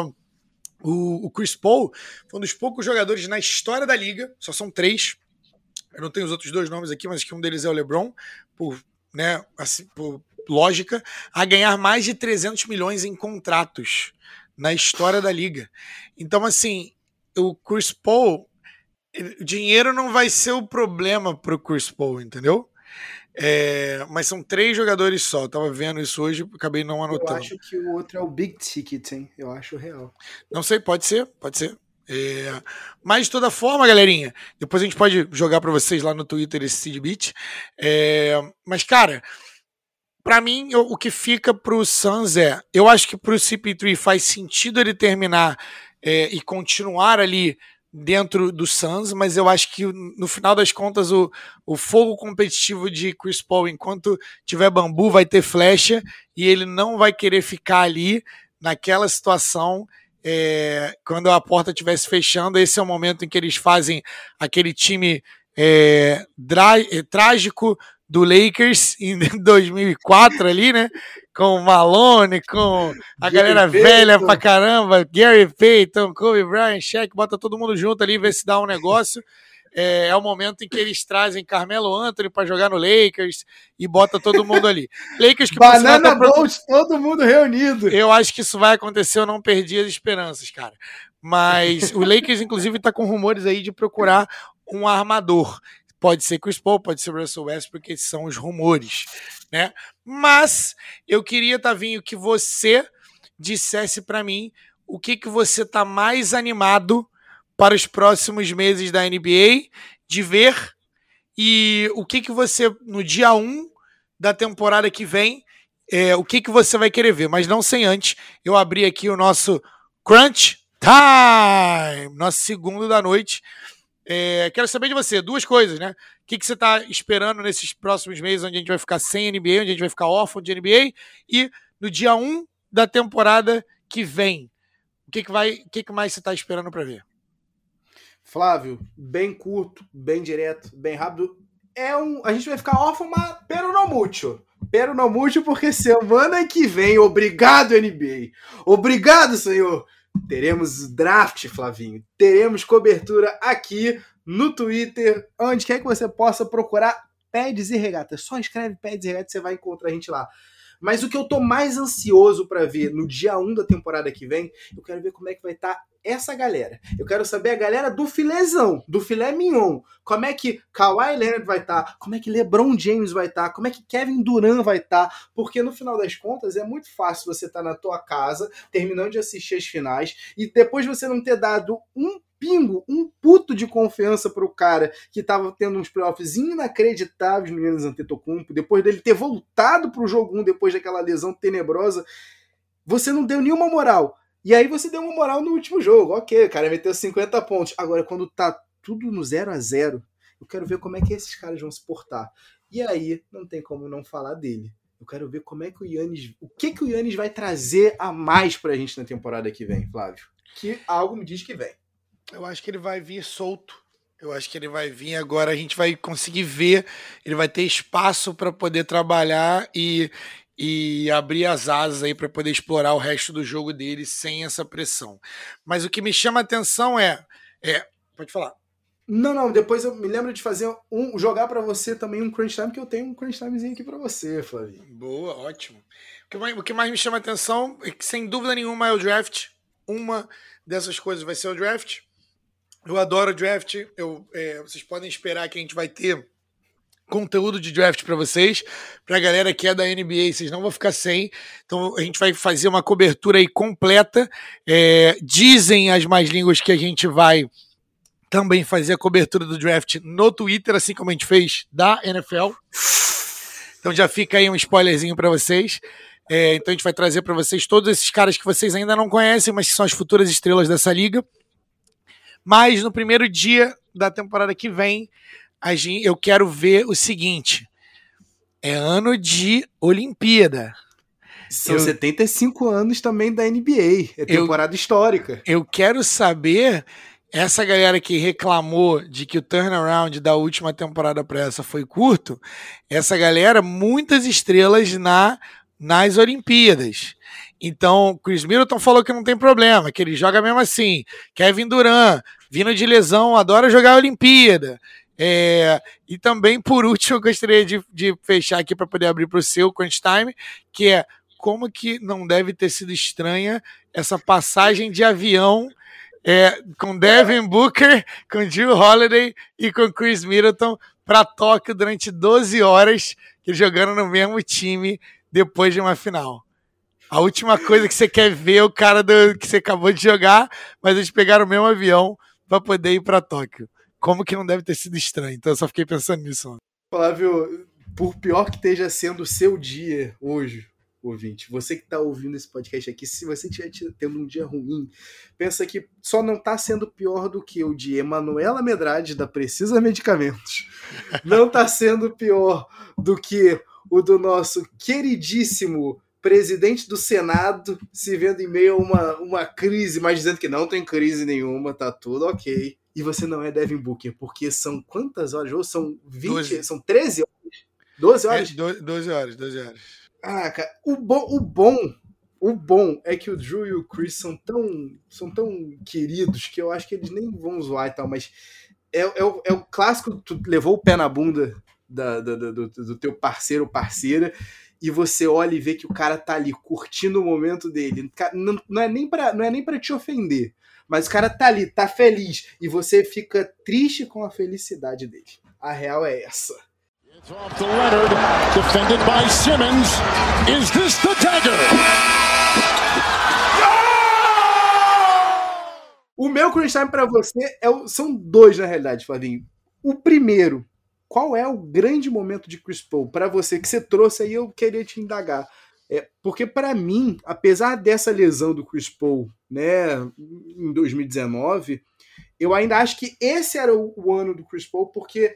O, o Chris Paul foi um dos poucos jogadores na história da liga, só são três. Eu não tenho os outros dois nomes aqui, mas que um deles é o LeBron, por, né, assim, por lógica, a ganhar mais de 300 milhões em contratos na história da liga. Então, assim, o Chris Paul, o dinheiro não vai ser o problema para o Chris Paul, entendeu? É, mas são três jogadores só. Eu tava vendo isso hoje, acabei não anotando. Eu acho que o outro é o Big Ticket, hein? Eu acho real. Não sei, pode ser, pode ser. É, mas de toda forma, galerinha, depois a gente pode jogar para vocês lá no Twitter esse seed beat. É, mas, cara, para mim, eu, o que fica pro Suns é, eu acho que pro CP3 faz sentido ele terminar é, e continuar ali dentro do Suns, mas eu acho que no final das contas o, o fogo competitivo de Chris Paul, enquanto tiver bambu, vai ter flecha e ele não vai querer ficar ali naquela situação é, quando a porta estivesse fechando. Esse é o momento em que eles fazem aquele time é, é trágico do Lakers em [laughs] 2004 ali, né? Com o Malone, com a Gary galera Payton. velha pra caramba, Gary Payton, Kobe Bryant, Shaq, bota todo mundo junto ali, vê se dá um negócio. É, é o momento em que eles trazem Carmelo Anthony para jogar no Lakers e bota todo mundo ali. Lakers que Banana Bolt, todo mundo reunido. Eu acho que isso vai acontecer, eu não perdi as esperanças, cara. Mas o Lakers, inclusive, tá com rumores aí de procurar um armador. Pode ser Chris Paul, pode ser Russell Westbrook, porque são os rumores, né? Mas eu queria, Tavinho, que você dissesse para mim o que, que você tá mais animado para os próximos meses da NBA de ver e o que, que você, no dia 1 da temporada que vem, é, o que, que você vai querer ver. Mas não sem antes eu abrir aqui o nosso Crunch Time, nosso segundo da noite. É, quero saber de você duas coisas, né? O que, que você está esperando nesses próximos meses, onde a gente vai ficar sem NBA, onde a gente vai ficar órfão de NBA, e no dia 1 da temporada que vem. O que, que, vai, o que, que mais você está esperando para ver? Flávio, bem curto, bem direto, bem rápido. É um, a gente vai ficar órfão, mas pero no mucho. Pero no mucho, porque semana que vem, obrigado NBA. Obrigado, senhor Teremos draft, Flavinho. Teremos cobertura aqui no Twitter, onde quer que você possa procurar pads e regatas. Só escreve pads e regatas, você vai encontrar a gente lá. Mas o que eu tô mais ansioso para ver no dia 1 da temporada que vem, eu quero ver como é que vai estar tá essa galera. Eu quero saber a galera do filézão, do filé mignon. Como é que Kawhi Leonard vai estar, tá, como é que LeBron James vai estar, tá, como é que Kevin Durant vai estar, tá, porque no final das contas é muito fácil você estar tá na tua casa, terminando de assistir as finais e depois você não ter dado um pingo, um puto de confiança pro cara que tava tendo uns playoffs inacreditáveis no Yannis Antetokounmpo, depois dele ter voltado pro jogo 1 depois daquela lesão tenebrosa, você não deu nenhuma moral. E aí você deu uma moral no último jogo. Ok, o cara meteu 50 pontos. Agora, quando tá tudo no 0 a 0 eu quero ver como é que esses caras vão se portar. E aí, não tem como não falar dele. Eu quero ver como é que o Yannis. O que, que o Yannis vai trazer a mais pra gente na temporada que vem, Flávio? Que algo me diz que vem. Eu acho que ele vai vir solto. Eu acho que ele vai vir agora, a gente vai conseguir ver, ele vai ter espaço para poder trabalhar e, e abrir as asas aí para poder explorar o resto do jogo dele sem essa pressão. Mas o que me chama a atenção é, é pode falar. Não, não, depois eu me lembro de fazer um jogar para você também um crunch time que eu tenho um crunch timezinho aqui para você, Flavinho. Boa, ótimo. O que, mais, o que mais me chama a atenção é que sem dúvida nenhuma é o draft. Uma dessas coisas vai ser o draft. Eu adoro draft. Eu, é, vocês podem esperar que a gente vai ter conteúdo de draft para vocês, para a galera que é da NBA, vocês não vão ficar sem. Então a gente vai fazer uma cobertura aí completa. É, dizem as mais línguas que a gente vai também fazer a cobertura do draft no Twitter, assim como a gente fez da NFL. Então já fica aí um spoilerzinho para vocês. É, então a gente vai trazer para vocês todos esses caras que vocês ainda não conhecem, mas que são as futuras estrelas dessa liga. Mas no primeiro dia da temporada que vem, gente, eu quero ver o seguinte: é ano de Olimpíada. São eu, 75 anos também da NBA. É temporada eu, histórica. Eu quero saber essa galera que reclamou de que o turnaround da última temporada para essa foi curto, essa galera, muitas estrelas na nas Olimpíadas. Então, Chris Middleton falou que não tem problema, que ele joga mesmo assim. Kevin Durant, vindo de lesão, adora jogar a Olimpíada. É, e também, por último, [laughs] eu gostaria de, de fechar aqui para poder abrir para o seu Crunch Time, que é como que não deve ter sido estranha essa passagem de avião é, com Devin Booker, com Jill Holiday e com Chris Middleton para Tóquio durante 12 horas, jogando no mesmo time depois de uma final. A última coisa que você quer ver é o cara do, que você acabou de jogar, mas eles pegaram o mesmo avião para poder ir para Tóquio. Como que não deve ter sido estranho? Então eu só fiquei pensando nisso. Mano. Flávio, por pior que esteja sendo o seu dia hoje, ouvinte, você que está ouvindo esse podcast aqui, se você estiver tendo um dia ruim, pensa que só não está sendo pior do que o de Emanuela Medrade, da Precisa Medicamentos. [laughs] Não está sendo pior do que o do nosso queridíssimo presidente do Senado se vendo em meio a uma, uma crise, mas dizendo que não tem crise nenhuma, tá tudo ok. E você não é Devin Booker, porque são quantas horas? Ou são 20, 12. são 13 horas? 12 horas? É, 12 horas, 12 horas. Ah, cara, o bom, o bom, o bom é que o Drew e o Chris são tão, são tão queridos que eu acho que eles nem vão zoar e tal, mas é, é, o, é o clássico, tu levou o pé na bunda da, da, do, do teu parceiro ou parceira e você olha e vê que o cara tá ali curtindo o momento dele. Não, não é nem para não é nem para te ofender, mas o cara tá ali, tá feliz e você fica triste com a felicidade dele. A real é essa. It's off to Leonard, defended by Simmons. Is this the dagger? O meu crunch time para você é o, são dois na realidade, Flavinho. O primeiro, qual é o grande momento de Chris Paul para você que você trouxe aí? Eu queria te indagar. É, porque para mim, apesar dessa lesão do Chris Paul, né, em 2019, eu ainda acho que esse era o, o ano do Chris Paul, porque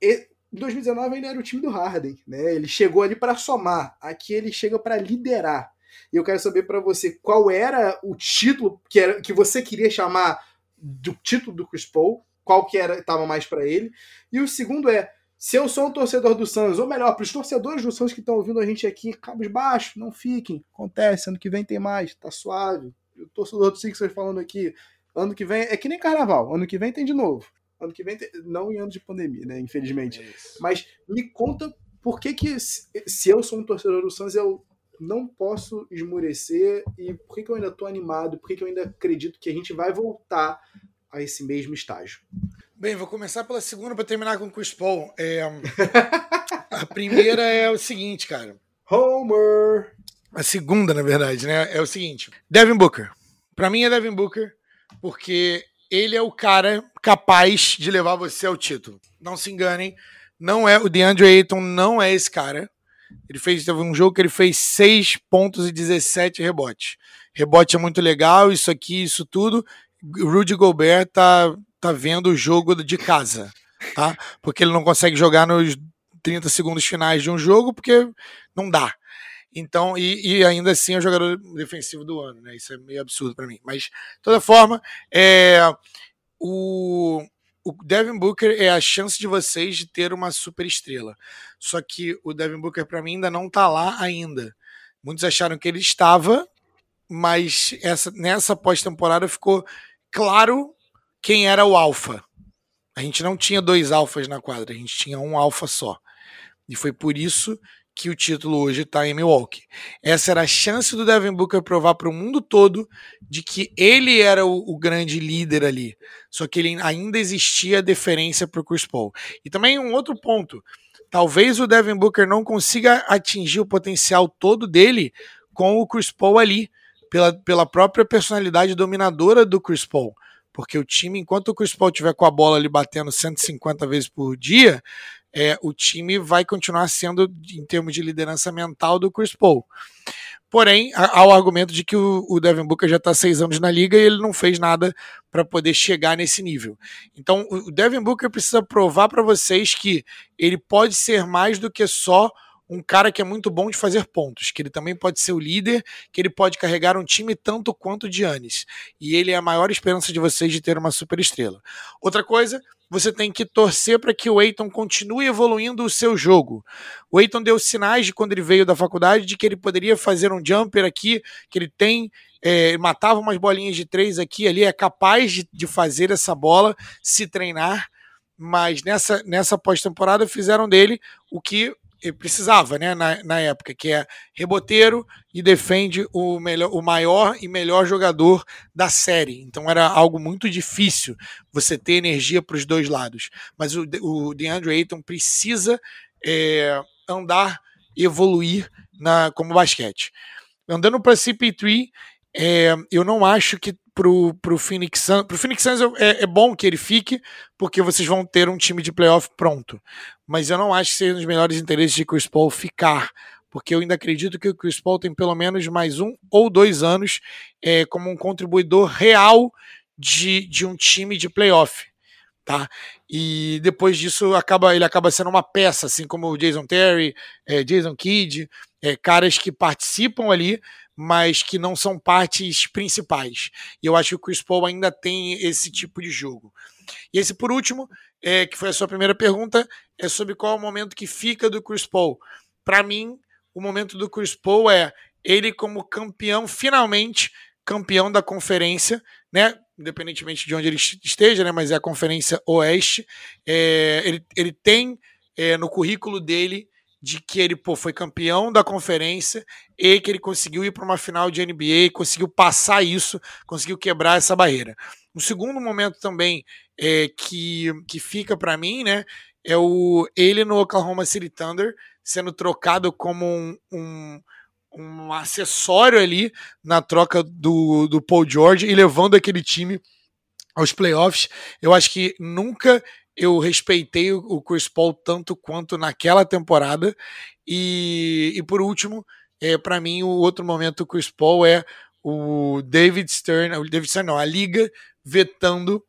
em 2019 ainda era o time do Harden, né? Ele chegou ali para somar, aqui ele chega para liderar. E eu quero saber para você qual era o título que, era, que você queria chamar do título do Chris Paul, qual que era estava mais para ele. E o segundo é, se eu sou um torcedor do Suns, ou melhor, para os torcedores do Suns que estão ouvindo a gente aqui, cabos baixos, não fiquem, acontece, ano que vem tem mais, tá suave. O torcedor do Sixers falando aqui, ano que vem é que nem carnaval, ano que vem tem de novo. Ano que vem, tem, não em ano de pandemia, né? Infelizmente. É Mas me conta por que, que se eu sou um torcedor do Suns, eu não posso esmorecer e por que, que eu ainda tô animado, por que, que eu ainda acredito que a gente vai voltar a esse mesmo estágio. Bem, vou começar pela segunda para terminar com o Chris Paul. É, a primeira é o seguinte, cara. Homer! A segunda, na verdade, né? É o seguinte: Devin Booker. Para mim é Devin Booker, porque ele é o cara capaz de levar você ao título. Não se enganem, não é o DeAndre Ayton não é esse cara. Ele fez teve um jogo que ele fez 6 pontos e 17 rebotes. Rebote é muito legal, isso aqui, isso tudo. Rudy Gobert tá tá vendo o jogo de casa, tá? Porque ele não consegue jogar nos 30 segundos finais de um jogo porque não dá. Então, e, e, ainda assim é o jogador defensivo do ano, né? Isso é meio absurdo para mim. Mas, de toda forma, é, o, o Devin Booker é a chance de vocês de ter uma super estrela. Só que o Devin Booker, para mim, ainda não tá lá ainda. Muitos acharam que ele estava, mas essa, nessa pós-temporada ficou claro quem era o alfa. A gente não tinha dois alfas na quadra, a gente tinha um alfa só. E foi por isso que o título hoje está em Milwaukee. Essa era a chance do Devin Booker provar para o mundo todo de que ele era o, o, grande líder ali. Só que ele ainda existia deferência para o Chris Paul. E também um outro ponto. Talvez o Devin Booker não consiga atingir o potencial todo dele com o Chris Paul ali, pela, pela própria personalidade dominadora do Chris Paul. Porque o time, enquanto o Chris Paul tiver com a bola ali batendo 150 vezes por dia, é, o time vai continuar sendo, em termos de liderança mental, do Chris Paul. Porém, há o argumento de que o, Devin Booker já está seis anos na liga e ele não fez nada para poder chegar nesse nível. Então, o Devin Booker precisa provar para vocês que ele pode ser mais do que só um cara que é muito bom de fazer pontos, que ele também pode ser o líder, que ele pode carregar um time tanto quanto o Giannis. E ele é a maior esperança de vocês de ter uma super estrela. Outra coisa, você tem que torcer para que o Eiton continue evoluindo o seu jogo. O Eiton deu sinais de quando ele veio da faculdade de que ele poderia fazer um jumper aqui, que ele tem é, matava umas bolinhas de três aqui ali, é capaz de, de fazer essa bola se treinar, mas nessa, nessa pós-temporada fizeram dele o que precisava, né, na, na época, que é reboteiro e defende o, melhor, o maior e melhor jogador da série. Então era algo muito difícil você ter energia para os dois lados. Mas o, o DeAndre Ayton precisa é, andar, evoluir na, como basquete. Andando para CP3, é, eu não acho que pro, pro Phoenix Suns. Pro Phoenix Suns é, é, bom que ele fique, porque vocês vão ter um time de playoff pronto. Mas eu não acho que seja nos melhores interesses de Chris Paul ficar. Porque eu ainda acredito que o Chris Paul tem pelo menos mais um ou dois anos é, como um contribuidor real de, de um time de playoff. Tá? E depois disso acaba, ele acaba sendo uma peça, assim como o Jason Terry, é, Jason Kidd, é, caras que participam ali, mas que não são partes principais. E eu acho que o Chris Paul ainda tem esse tipo de jogo. E esse, por último, é, que foi a sua primeira pergunta, é sobre qual é o momento que fica do Chris Paul. Para mim, o momento do Chris Paul é ele como campeão, finalmente campeão da conferência, né? Independentemente de onde ele esteja, né? Mas é a Conferência Oeste. É, ele, ele tem é, no currículo dele de que ele pô, foi campeão da conferência e que ele conseguiu ir para uma final de NBA, conseguiu passar isso, conseguiu quebrar essa barreira. Um segundo momento também é, que, que fica para mim, né, é o ele no Oklahoma City Thunder sendo trocado como um, um, um acessório ali na troca do, do Paul George e levando aquele time aos playoffs. Eu acho que nunca eu respeitei o Chris Paul tanto quanto naquela temporada. E, e por último, é, para mim, o outro momento do Chris Paul é o David Stern, o David Stern não, a liga vetando,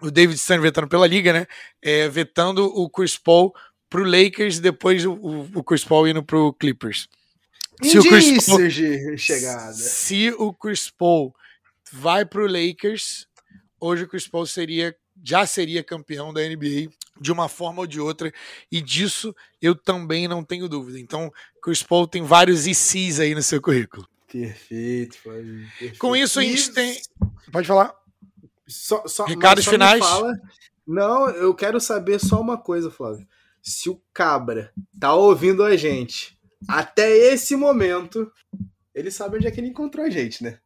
o David Stern vetando pela liga, né? É, vetando o Chris Paul pro Lakers e depois o, o Chris Paul indo pro Clippers. Se o Chris chegada. Se o Chris Paul vai pro Lakers, hoje o Chris Paul seria já seria campeão da NBA de uma forma ou de outra, e disso eu também não tenho dúvida. Então, Chris Paul tem vários ICs aí no seu currículo. Perfeito, perfeito. Com isso, a gente tem. Pode falar. Só, só, Recados só finais. Fala... Não, eu quero saber só uma coisa, Flávio. Se o Cabra tá ouvindo a gente até esse momento, ele sabe onde é que ele encontrou a gente, né?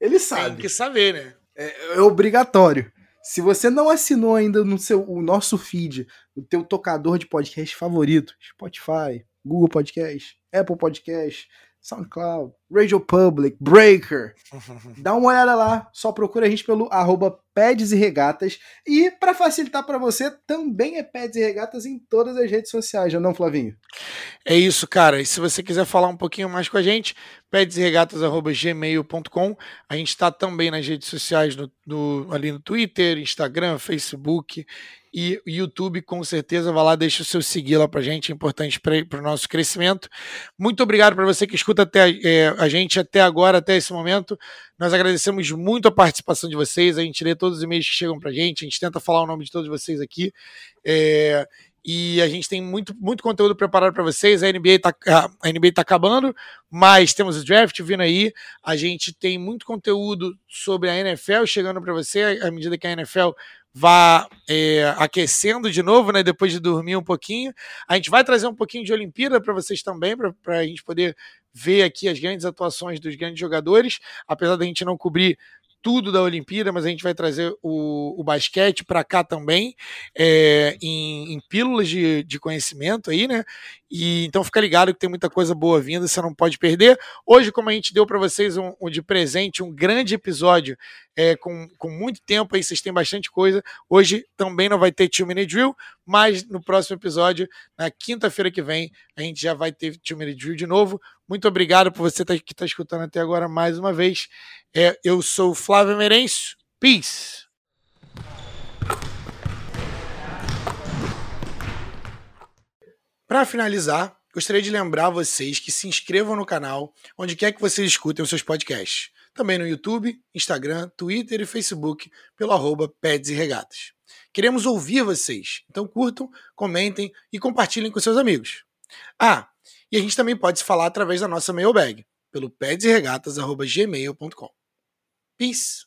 Ele sabe. Tem que saber, né? É, é obrigatório. Se você não assinou ainda no seu, o nosso feed, no teu tocador de podcast favorito, Spotify, Google Podcast, Apple Podcast, SoundCloud, Radio Public, Breaker. [laughs] Dá uma olhada lá, só procura a gente pelo arroba e Regatas. E para facilitar para você, também é Peds e Regatas em todas as redes sociais, já não, Flavinho? É isso, cara. E se você quiser falar um pouquinho mais com a gente, pedsregatas.gmail.com. A gente está também nas redes sociais, no, no, ali no Twitter, Instagram, Facebook e YouTube, com certeza, vai lá, deixa o seu seguir lá pra gente, é importante para o nosso crescimento. Muito obrigado para você que escuta até, é, a gente até agora, até esse momento. Nós agradecemos muito a participação de vocês, a gente lê todos os e-mails que chegam pra gente, a gente tenta falar o nome de todos vocês aqui. É, e a gente tem muito, muito conteúdo preparado para vocês. A NBA está a NBA tá acabando, mas temos o draft vindo aí. A gente tem muito conteúdo sobre a NFL chegando para você à medida que a NFL vá é, aquecendo de novo, né? Depois de dormir um pouquinho. A gente vai trazer um pouquinho de Olimpíada para vocês também, para a gente poder ver aqui as grandes atuações dos grandes jogadores, apesar da gente não cobrir tudo da Olimpíada, mas a gente vai trazer o, o basquete para cá também, é, em, em, pílulas de, de conhecimento aí, né? E então fica ligado que tem muita coisa boa vindo, você não pode perder. Hoje, como a gente deu para vocês um, um, de presente, um grande episódio é, com, com muito tempo aí, vocês têm bastante coisa. Hoje também não vai ter Two Minute Drill, mas no próximo episódio, na quinta-feira que vem, a gente já vai ter Two Minute Drill de novo. Muito obrigado por você tá, que está escutando até agora mais uma vez. É, eu sou o Flávio Merenço. Peace! Para finalizar, gostaria de lembrar vocês que se inscrevam no canal onde quer que vocês escutem os seus podcasts. Também no YouTube, Instagram, Twitter e Facebook pelo arroba Peds e Regatas. Queremos ouvir vocês, então curtam, comentem e compartilhem com seus amigos. Ah, e a gente também pode se falar através da nossa mailbag, pelo pedsregatas.gmail.com. Peace!